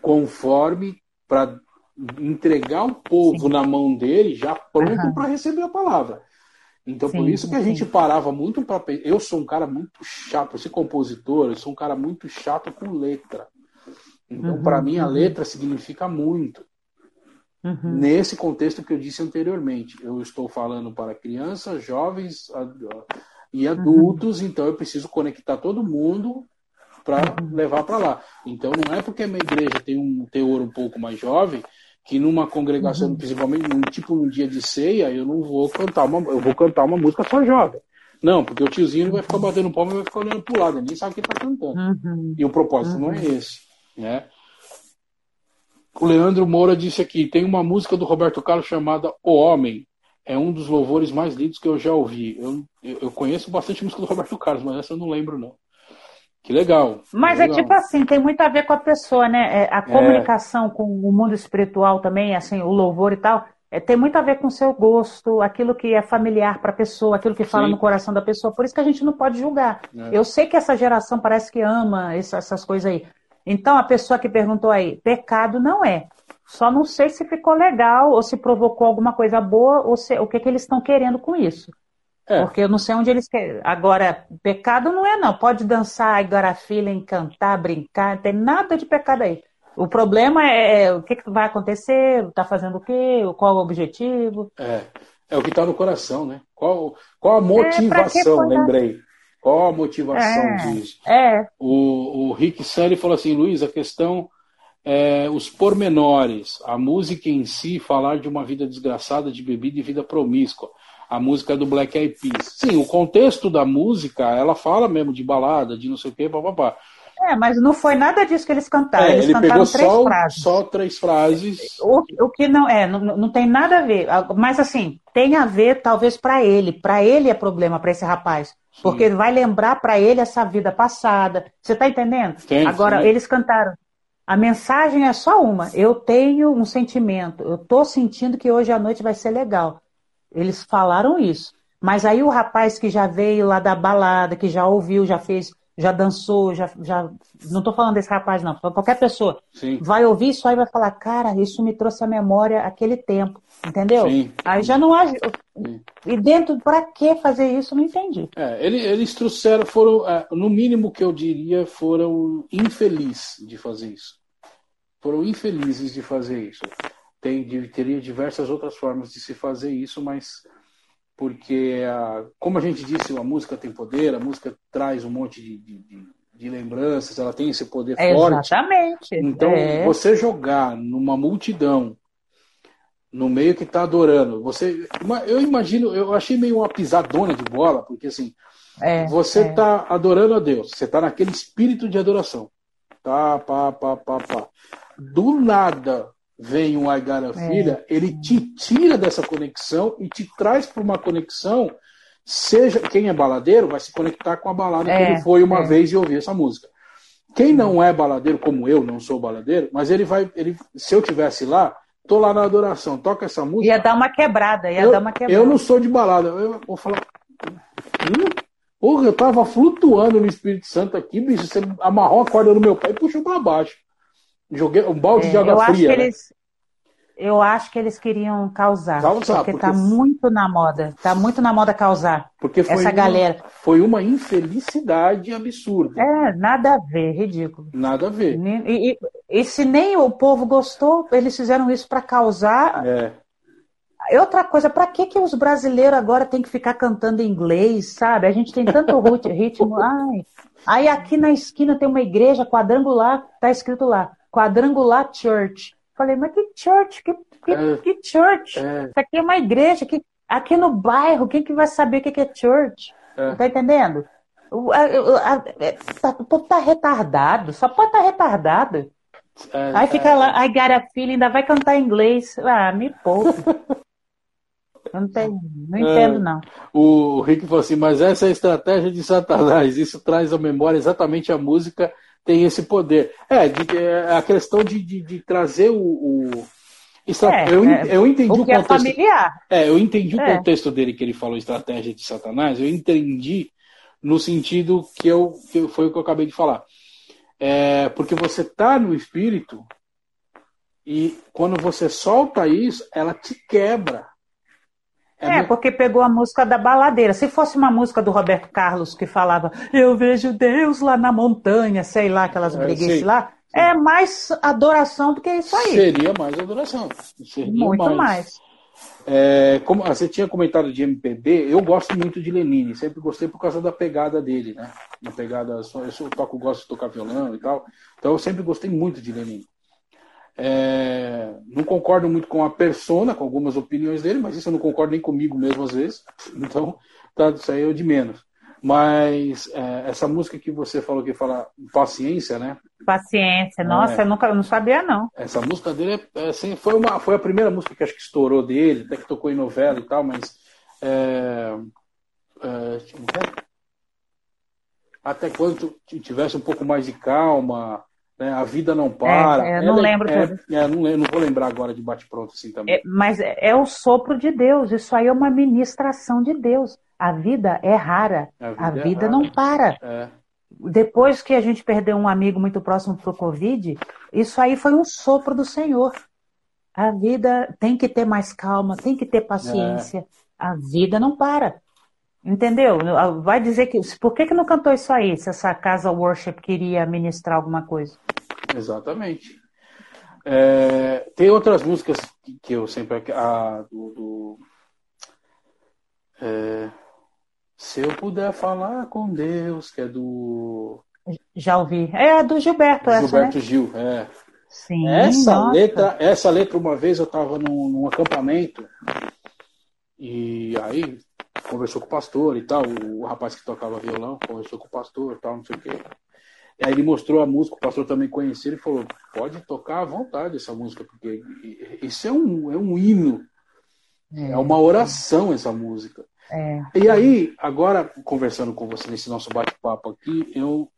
conforme, para entregar o povo Sim. na mão dele já pronto para receber a palavra. Então, sim, por isso que a sim. gente parava muito para. Eu sou um cara muito chato, esse compositor, eu sou um cara muito chato com letra. Então, uhum, para mim, a uhum. letra significa muito. Uhum. Nesse contexto que eu disse anteriormente, eu estou falando para crianças, jovens e uhum. adultos, então eu preciso conectar todo mundo para uhum. levar para lá. Então, não é porque a minha igreja tem um teor um pouco mais jovem que numa congregação, uhum. principalmente num, tipo num dia de ceia, eu não vou cantar uma, eu vou cantar uma música só jovem. Não, porque o tiozinho vai ficar batendo palma e vai ficar olhando pro lado, ele nem sabe o que ele tá cantando. Uhum. E o propósito uhum. não é uhum. esse, né? O Leandro Moura disse aqui, tem uma música do Roberto Carlos chamada O Homem. É um dos louvores mais lindos que eu já ouvi. Eu, eu conheço bastante música do Roberto Carlos, mas essa eu não lembro, não. Que legal. Mas é legal. é tipo assim, tem muito a ver com a pessoa, né? É, a é. comunicação é. com o mundo espiritual também, assim, o louvor e tal, é, tem muito a ver com o seu gosto, aquilo que é familiar para a pessoa, aquilo que fala Sim. no coração da pessoa. Por isso que a gente não pode julgar. É. Eu sei que essa geração parece que ama essas coisas aí. Então, a pessoa que perguntou aí, pecado não é. Só não sei se ficou legal ou se provocou alguma coisa boa ou se, o que, que eles estão querendo com isso. É. Porque eu não sei onde eles querem. Agora, pecado não é, não. Pode dançar, filha, cantar, brincar, não tem nada de pecado aí. O problema é, é o que, que vai acontecer, está fazendo o quê, qual o objetivo. É, é o que está no coração, né? Qual, qual a é, motivação, é, lembrei. Qual a motivação é, disso? É. O, o Rick Sully falou assim, Luiz, a questão é os pormenores, a música em si, falar de uma vida desgraçada de bebida e vida promíscua a música do Black Eyed Peas. Sim, o contexto da música, ela fala mesmo de balada, de não sei o quê, papapá. É, mas não foi nada disso que eles cantaram. É, eles ele cantaram três só, frases. Só três frases. O, o que não é, não, não tem nada a ver. Mas assim, tem a ver talvez para ele. Para ele é problema para esse rapaz, sim. porque vai lembrar para ele essa vida passada. Você está entendendo? Tem, Agora sim. eles cantaram. A mensagem é só uma. Eu tenho um sentimento. Eu estou sentindo que hoje à noite vai ser legal. Eles falaram isso. Mas aí o rapaz que já veio lá da balada, que já ouviu, já fez, já dançou, já. já não estou falando desse rapaz, não, qualquer pessoa. Sim. Vai ouvir isso aí e vai falar, cara, isso me trouxe à memória aquele tempo. Entendeu? Sim. Aí já não há. E dentro, para que fazer isso? Não entendi. É, eles, eles trouxeram, foram, é, no mínimo que eu diria, foram infelizes de fazer isso. Foram infelizes de fazer isso tem, teria diversas outras formas de se fazer isso, mas porque, como a gente disse, a música tem poder, a música traz um monte de, de, de lembranças, ela tem esse poder é, forte. Exatamente. Então, é. você jogar numa multidão, no meio que está adorando, você, eu imagino, eu achei meio uma pisadona de bola, porque assim, é, você está é. adorando a Deus, você está naquele espírito de adoração, tá, pá, pá, pá, pá. Do nada, vem um Aigara é. Filha, ele te tira dessa conexão e te traz para uma conexão. Seja quem é baladeiro vai se conectar com a balada é, que ele foi uma é. vez e ouvir essa música. Quem não é baladeiro, como eu, não sou baladeiro, mas ele vai, ele, se eu tivesse lá, tô lá na adoração, toca essa música. Ia dar uma quebrada, ia eu, dar uma quebrada. Eu não sou de balada, eu vou falar. Hum? Porra, eu tava flutuando no Espírito Santo aqui, bicho. Você amarrou a corda no meu pé e puxou para baixo. Joguei um balde é, de água eu fria. Acho né? eles, eu acho que eles queriam causar. Causar, porque, porque tá muito na moda. Tá muito na moda causar. Porque foi essa uma, galera. Foi uma infelicidade absurda. É, nada a ver, ridículo. Nada a ver. E, e, e se nem o povo gostou, eles fizeram isso para causar. É. Outra coisa, para que, que os brasileiros agora têm que ficar cantando em inglês, sabe? A gente tem tanto ritmo. Ai. Aí aqui na esquina tem uma igreja quadrangular, tá escrito lá Quadrangular Church. Falei, mas que church? Que, que, é, que church? É. Isso aqui é uma igreja. Que, aqui no bairro, quem que vai saber o que é church? É. Tá entendendo? O, a, a, é, o povo tá retardado, só pode estar tá retardado. É, Aí fica é. lá, I got a feeling, ainda vai cantar em inglês. Ah, me poupe. Eu não, tenho, não entendo, não. O Rick falou assim, mas essa é a estratégia de Satanás. Isso traz à memória exatamente a música tem esse poder. É, de, é a questão de, de, de trazer o. o... É, eu, é, eu entendi o, o é contexto. É, familiar. é, eu entendi o é. contexto dele que ele falou estratégia de Satanás. Eu entendi no sentido que eu que foi o que eu acabei de falar. É, porque você tá no espírito e quando você solta isso, ela te quebra. É, é porque pegou a música da baladeira. Se fosse uma música do Roberto Carlos que falava Eu vejo Deus lá na montanha, sei lá, aquelas é, breguices lá, sim. é mais adoração do que isso aí. Seria mais adoração. Seria muito mais. mais. É, como ah, você tinha comentado de MPB, eu gosto muito de Lenine, sempre gostei por causa da pegada dele, né? Na pegada, eu, sou, eu toco, gosto de tocar violão e tal, então eu sempre gostei muito de Lenine. É, não concordo muito com a persona, com algumas opiniões dele, mas isso eu não concordo nem comigo mesmo às vezes. Então, tá, isso aí é o de menos. Mas é, essa música que você falou que fala paciência, né? Paciência, nossa, é, eu nunca eu não sabia não. Essa música dele é, assim, foi uma foi a primeira música que acho que estourou dele, até que tocou em novela e tal, mas é, é até quando tivesse um pouco mais de calma, né? A vida não para. É, é não lembro é, é, não, não, vou lembrar agora de bate-pronto assim também. É, mas é o sopro de Deus, isso aí é uma ministração de Deus. A vida é rara, a vida, a vida não para. Depois que a gente perdeu um amigo muito próximo para o Covid, isso aí foi um sopro do Senhor. A vida tem que ter mais calma, tem que ter paciência. A vida não para. Entendeu? Vai dizer que. Por que, que não cantou isso aí, se essa casa worship queria ministrar alguma coisa? Exatamente. É, tem outras músicas que eu sempre. A, do, do é, se eu puder falar com Deus, que é do. Já ouvi. É do Gilberto, essa, Gilberto né? Gil, é. Sim, essa nossa. letra, essa letra, uma vez eu estava num, num acampamento e aí conversou com o pastor e tal, o, rapaz que tocava violão, conversou com o pastor e tal, não sei o quê. E aí ele mostrou a música, o pastor também conhecia, ele falou, pode tocar à vontade essa música, porque isso é um, é um hino, é, é uma oração essa música. É. E aí, agora, conversando com você nesse nosso bate-papo aqui, eu,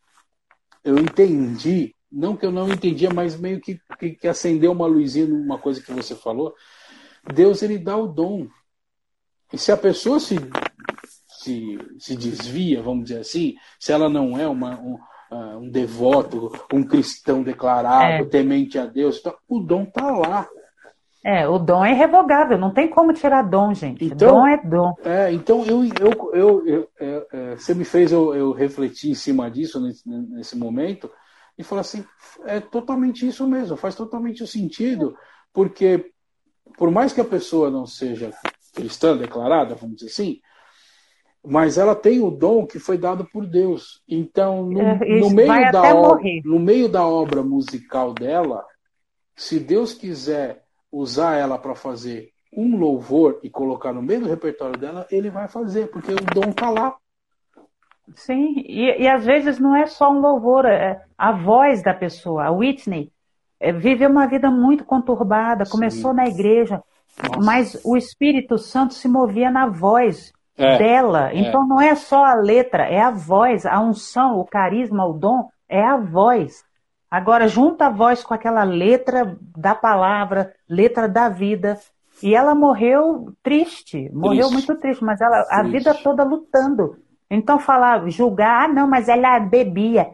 eu entendi, não que eu não entendia, mas meio que, que, que acendeu uma luzinha numa coisa que você falou. Deus, ele dá o dom e se a pessoa se, se, se desvia, vamos dizer assim, se ela não é uma, um, uh, um devoto, um cristão declarado, é. temente a Deus, então, o dom está lá. É, o dom é irrevogável, não tem como tirar dom, gente. Então, dom é dom. É, então eu, eu, eu, eu é, é, você me fez eu, eu refletir em cima disso nesse, nesse momento e falar assim, é totalmente isso mesmo, faz totalmente o sentido, porque por mais que a pessoa não seja cristã declarada, vamos dizer assim, mas ela tem o dom que foi dado por Deus. Então, no, é, no meio, da obra, no meio da obra musical dela, se Deus quiser usar ela para fazer um louvor e colocar no meio do repertório dela, ele vai fazer, porque o dom está lá. Sim, e, e, às vezes não é só um louvor, é a voz da pessoa. A Whitney é, viveu uma vida muito conturbada, começou Sim. na igreja, nossa. Mas o Espírito Santo se movia na voz é, dela. É. Então é. não é só a letra, é a voz, a unção, o carisma, o dom, é a voz. Agora, junta a voz com aquela letra da palavra, letra da vida. E ela morreu triste, morreu triste. muito triste, mas ela triste. a vida toda lutando. Então falar, julgar, ah, não, mas ela bebia.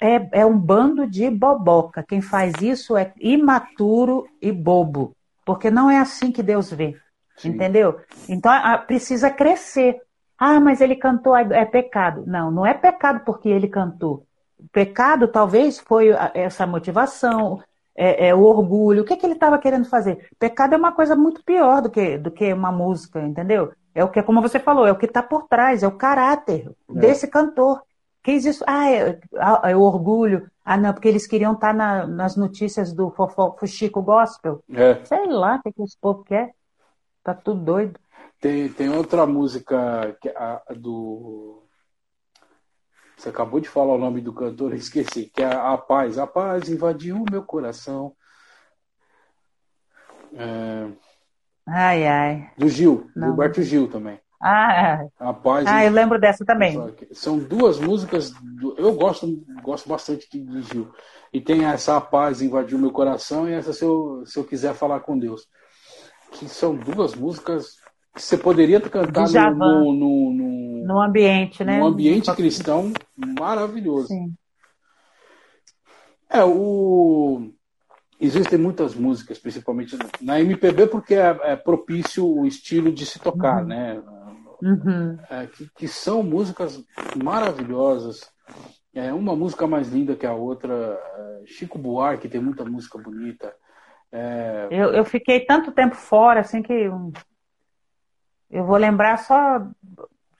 É, é um bando de boboca. Quem faz isso é imaturo e bobo. Porque não é assim que Deus vê. Sim. Entendeu? Então precisa crescer. Ah, mas ele cantou, é, é pecado. Não, não é pecado porque ele cantou. Pecado talvez foi essa motivação, é, é, o orgulho. O que, que ele estava querendo fazer? Pecado é uma coisa muito pior do que, do que uma música, entendeu? É o que, como você falou, é o que está por trás, é o caráter é. desse cantor. Quis isso? Ah, é, é, o orgulho. Ah, não, porque eles queriam estar tá na, nas notícias do Fuxico Gospel. É. Sei lá o que, que esse povo quer. Tá tudo doido. Tem, tem outra música que a, do. Você acabou de falar o nome do cantor, eu esqueci, que é A Paz. A Paz invadiu o meu coração. É... Ai, ai. Do Gil, Não. Gilberto Gil também. Ah, Rapaz, ah eu lembro dessa também. São duas músicas. Do, eu gosto, gosto bastante de Gil. E tem essa paz invadiu meu coração e essa se eu, se eu quiser falar com Deus. Que são duas músicas que você poderia cantar no, no, no, no, ambiente, né? No ambiente cristão maravilhoso. Sim. É, o existem muitas músicas, principalmente na MPB, porque é, é propício o estilo de se tocar, uhum. né? Uhum. é, que, que, são músicas maravilhosas. É uma música mais linda que a outra. É, Chico Buarque tem muita música bonita. É... Eu, eu fiquei tanto tempo fora, assim que eu vou lembrar só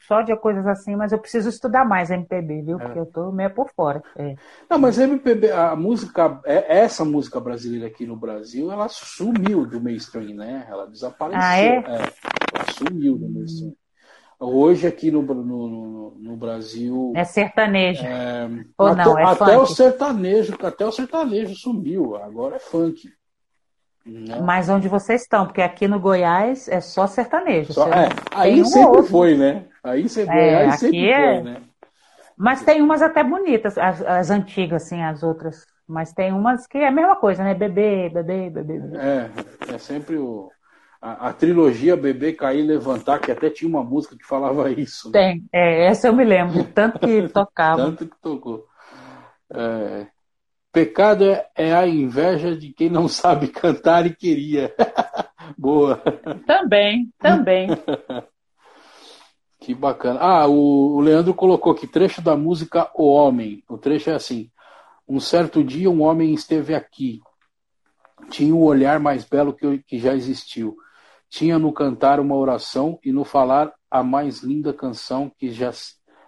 só de coisas assim, mas eu preciso estudar mais MPB, viu? É. Porque eu tô meio por fora. É. Não, mas MPB, a música, é, essa música brasileira aqui no Brasil, ela sumiu do mainstream, né? Ela desapareceu. Ah, é? é ela sumiu do mainstream. Hoje aqui no, no, no, Brasil. É sertanejo. É, Ou até, não, é até funk. o sertanejo, até o sertanejo sumiu, agora é funk. Né? Mas onde vocês estão, porque aqui no Goiás é só sertanejo. Só, é, aí um sempre outro. foi, né? Aí você, é, sempre é... foi, né? Mas tem umas até bonitas, as, as, antigas, assim, as outras. Mas tem umas que é a mesma coisa, né? Bebê, bebê, bebê. bebê. É, é sempre o, a, a, trilogia Bebê Cair Levantar, que até tinha uma música que falava isso. Né? Tem, é, essa eu me lembro, tanto que tocava. tanto que tocou. É, Pecado é, é a inveja de quem não sabe cantar e queria. Boa. Também, também. que bacana. Ah, o, o Leandro colocou aqui trecho da música O Homem. O trecho é assim: Um certo dia um homem esteve aqui. Tinha um olhar mais belo que, que já existiu. Tinha no cantar uma oração e no falar a mais linda canção que já,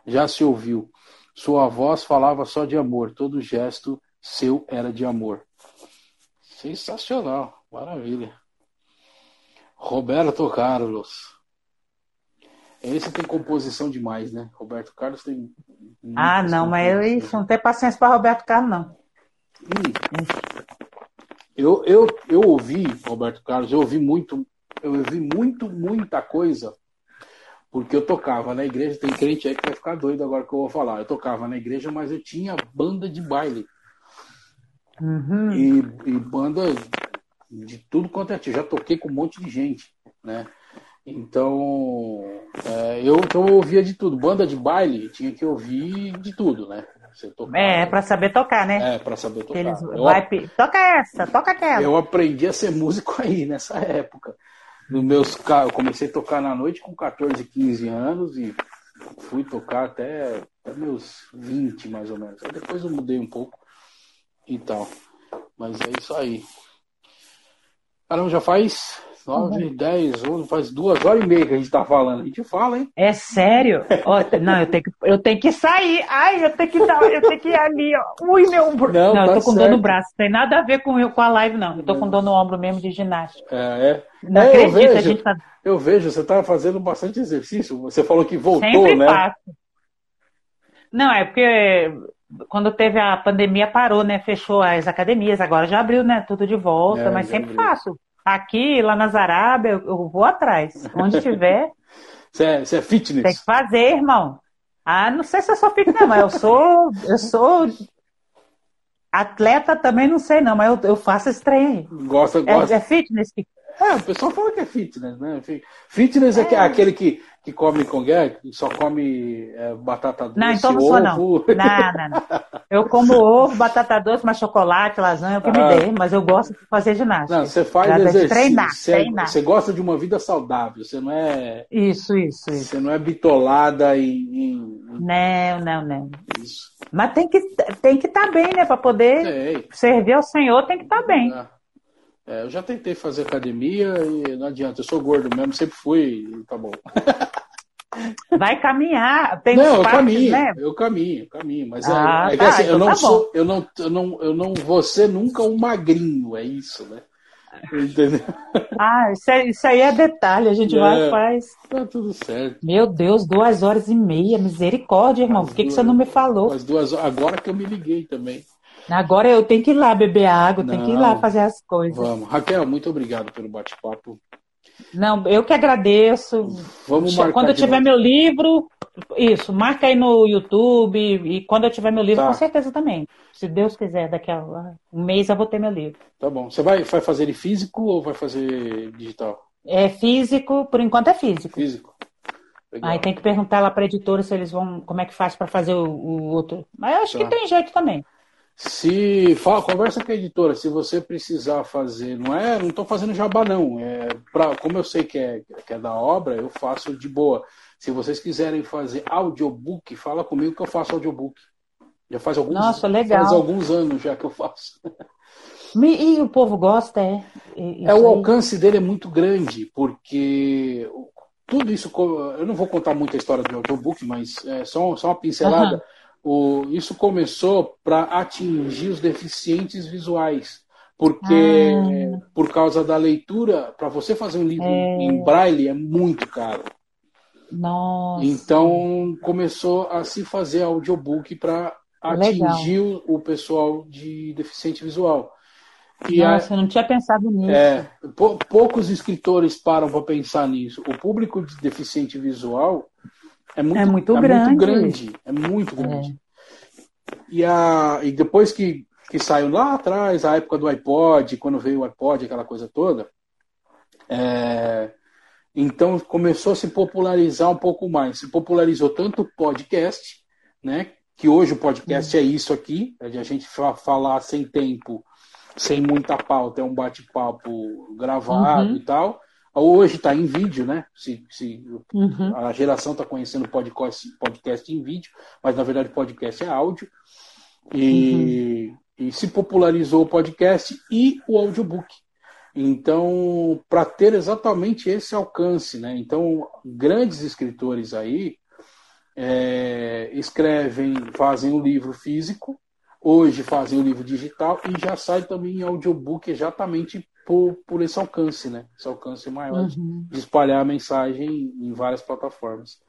já se ouviu. Sua voz falava só de amor, todo gesto seu era de amor. Sensacional, maravilha. Roberto Carlos. Esse tem composição demais, né? Roberto Carlos tem. Ah, não, mas eu isso, não tenho paciência para Roberto Carlos, não. Eu, eu, eu ouvi, Roberto Carlos, eu ouvi muito, eu ouvi muito, muita coisa, porque eu tocava na igreja, tem crente aí que vai ficar doido agora que eu vou falar. Eu tocava na igreja, mas eu tinha banda de baile. Uhum. E, e, banda de tudo quanto é tipo. Já toquei com um monte de gente, né? Então, é, eu, então eu ouvia de tudo. Banda de baile, tinha que ouvir de tudo, né? Você tocar, é, para saber tocar, né? É, para saber tocar. Eles eu, vai, toca essa, toca aquela. Eu aprendi a ser músico aí, nessa época. No meus, eu comecei a tocar na noite com 14, 15 anos e fui tocar até, até meus 20, mais ou menos. Aí depois eu mudei um pouco e tal. Mas é isso aí. Caramba, já faz 9, 10, 11, faz duas horas e meia que a gente tá falando. A gente fala, hein? É sério? oh, não, eu tenho, que, eu tenho que sair. Ai, eu tenho que dar, eu tenho que ir ali, ó. Ui, meu ombro. Não, não tá eu tô com certo. dor no braço. Não tem nada a ver com, com a live, não. Eu tô com dor no ombro mesmo de ginástica. É, é. Não é, acredito, eu vejo, a gente tá... Eu vejo, você tá fazendo bastante exercício. Você falou que voltou, Sempre né? Faço. Não, é porque quando teve a pandemia parou, né? Fechou as academias, agora já abriu, né? Tudo de volta, é, mas sempre abriu. faço. Aqui, lá nas Arábia, eu, vou atrás. Onde tiver. Você é, você é fitness? Tem que fazer, irmão. Ah, não sei se eu sou fitness, mas eu sou. Eu sou. Atleta também não sei, não, mas eu, eu faço esse trem aí. Gosta, gosta. É, é fitness que é, o pessoal fala que é fitness, né? Fitness é, é aquele que, que come com que só come é, batata doce, Não, então não sou, não. Não, não, não. Eu como ovo, batata doce, mas chocolate, lasanha, é o que ah. me dê, mas eu gosto de fazer ginástica. Não, você faz Nada exercício. Treinar, você, é- treinar. Você gosta de uma vida saudável, você não é... Isso, isso, isso. Você não é bitolada em... em... Não, não, não. Isso. Mas tem que tem que estar tá bem, né? Para poder Sei. servir ao Senhor, tem que estar tá bem. Ah. É, eu já tentei fazer academia e não adianta, eu sou gordo mesmo, sempre fui e tá bom. Vai caminhar, tem Não, eu caminho, né? eu caminho, eu caminho, mas é, ah, é, é tá, que assim, então eu não tá sou, eu não, eu não, eu não vou ser nunca um magrinho, é isso, né? Entendeu? Ah, isso, é, isso aí é detalhe, a gente é, vai e faz. Tá tudo certo. Meu Deus, duas horas e meia, misericórdia, irmão. Por que, que você não me falou? As duas, agora que eu me liguei também. Agora eu tenho que ir lá beber água, tenho que ir lá fazer as coisas. Vamos. Raquel, muito obrigado pelo bate-papo. Não, eu que agradeço. Vamos marcar Quando eu tiver meu livro, isso, marca aí no YouTube. E quando eu tiver meu livro, tá. com certeza também. Se Deus quiser, daqui a um mês eu vou ter meu livro. Tá bom. Você vai, vai fazer ele físico ou vai fazer digital? É físico, por enquanto é físico. Físico. Legal. Aí tem que perguntar lá para a editora se eles vão, como é que faz para fazer o, o, outro. Mas eu acho tá. que tem jeito também. Se fala, conversa com a editora, se você precisar fazer, não é, não estou fazendo jabá não, é pra, como eu sei que é, que é da obra, eu faço de boa. Se vocês quiserem fazer audiobook, fala comigo que eu faço audiobook. Já faz alguns, Nossa, legal. faz alguns anos já que eu faço. E o povo gosta, é? é o alcance dele é muito grande, porque tudo isso, eu não vou contar muita história do audiobook, mas é, só, só uma pincelada. Uhum. O, isso começou para atingir os deficientes visuais, porque ah. por causa da leitura, para você fazer um livro é... em braille é muito caro. Nossa. Então começou a se fazer audiobook para atingir Legal. o pessoal de deficiente visual. E Nossa, a, eu não tinha pensado nisso. É, poucos escritores param para pensar nisso. O público de deficiente visual é muito, é muito, é grande. muito grande. É muito é. grande. É. E, a, e depois que, que saiu lá atrás, a época do iPod, quando veio o iPod, aquela coisa toda, é, então começou a se popularizar um pouco mais. Se popularizou tanto o podcast, né? Que hoje o podcast uhum. é isso aqui, é de a gente falar sem tempo sem muita pauta, é um bate-papo gravado uhum. e tal. Hoje está em vídeo, né? Se, se uhum. A geração está conhecendo podcast, podcast em vídeo, mas na verdade podcast é áudio. E, uhum. e se popularizou o podcast e o audiobook. Então, para ter exatamente esse alcance, né? Então, grandes escritores aí é, escrevem, fazem um livro físico, hoje fazem o livro digital e já sai também em audiobook exatamente por, por esse alcance, né? Esse alcance maior uhum. de espalhar a mensagem em várias plataformas.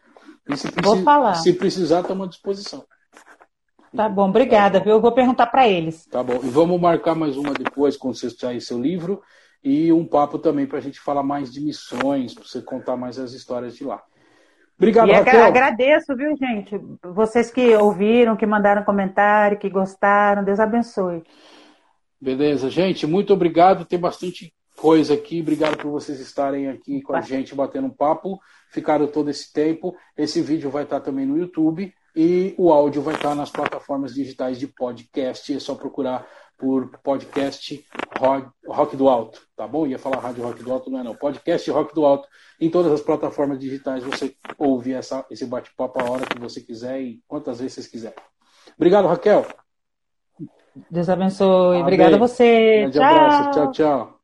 E se, vou falar. se precisar, estamos à disposição. Tá bom, obrigada, viu? Eu vou perguntar para eles. Tá bom. E vamos marcar mais uma depois, quando você sair seu livro, e um papo também para a gente falar mais de missões, para você contar mais as histórias de lá. Obrigado, e Raquel. agradeço, viu, gente? Vocês que ouviram, que mandaram comentário, que gostaram. Deus abençoe. Beleza, gente. Muito obrigado. Tem bastante coisa aqui. Obrigado por vocês estarem aqui com a gente batendo um papo. Ficaram todo esse tempo. Esse vídeo vai estar também no YouTube e o áudio vai estar nas plataformas digitais de podcast. É só procurar por podcast rock, do Alto, tá bom? Ia falar Rádio Rock do Alto, não é não. Podcast Rock do Alto. Em todas as plataformas digitais você ouve essa, esse bate-papo a hora que você quiser e quantas vezes vocês quiserem. Obrigado, Raquel. Deus abençoe. Obrigada a você. Grande tchau. abraço. Tchau, tchau.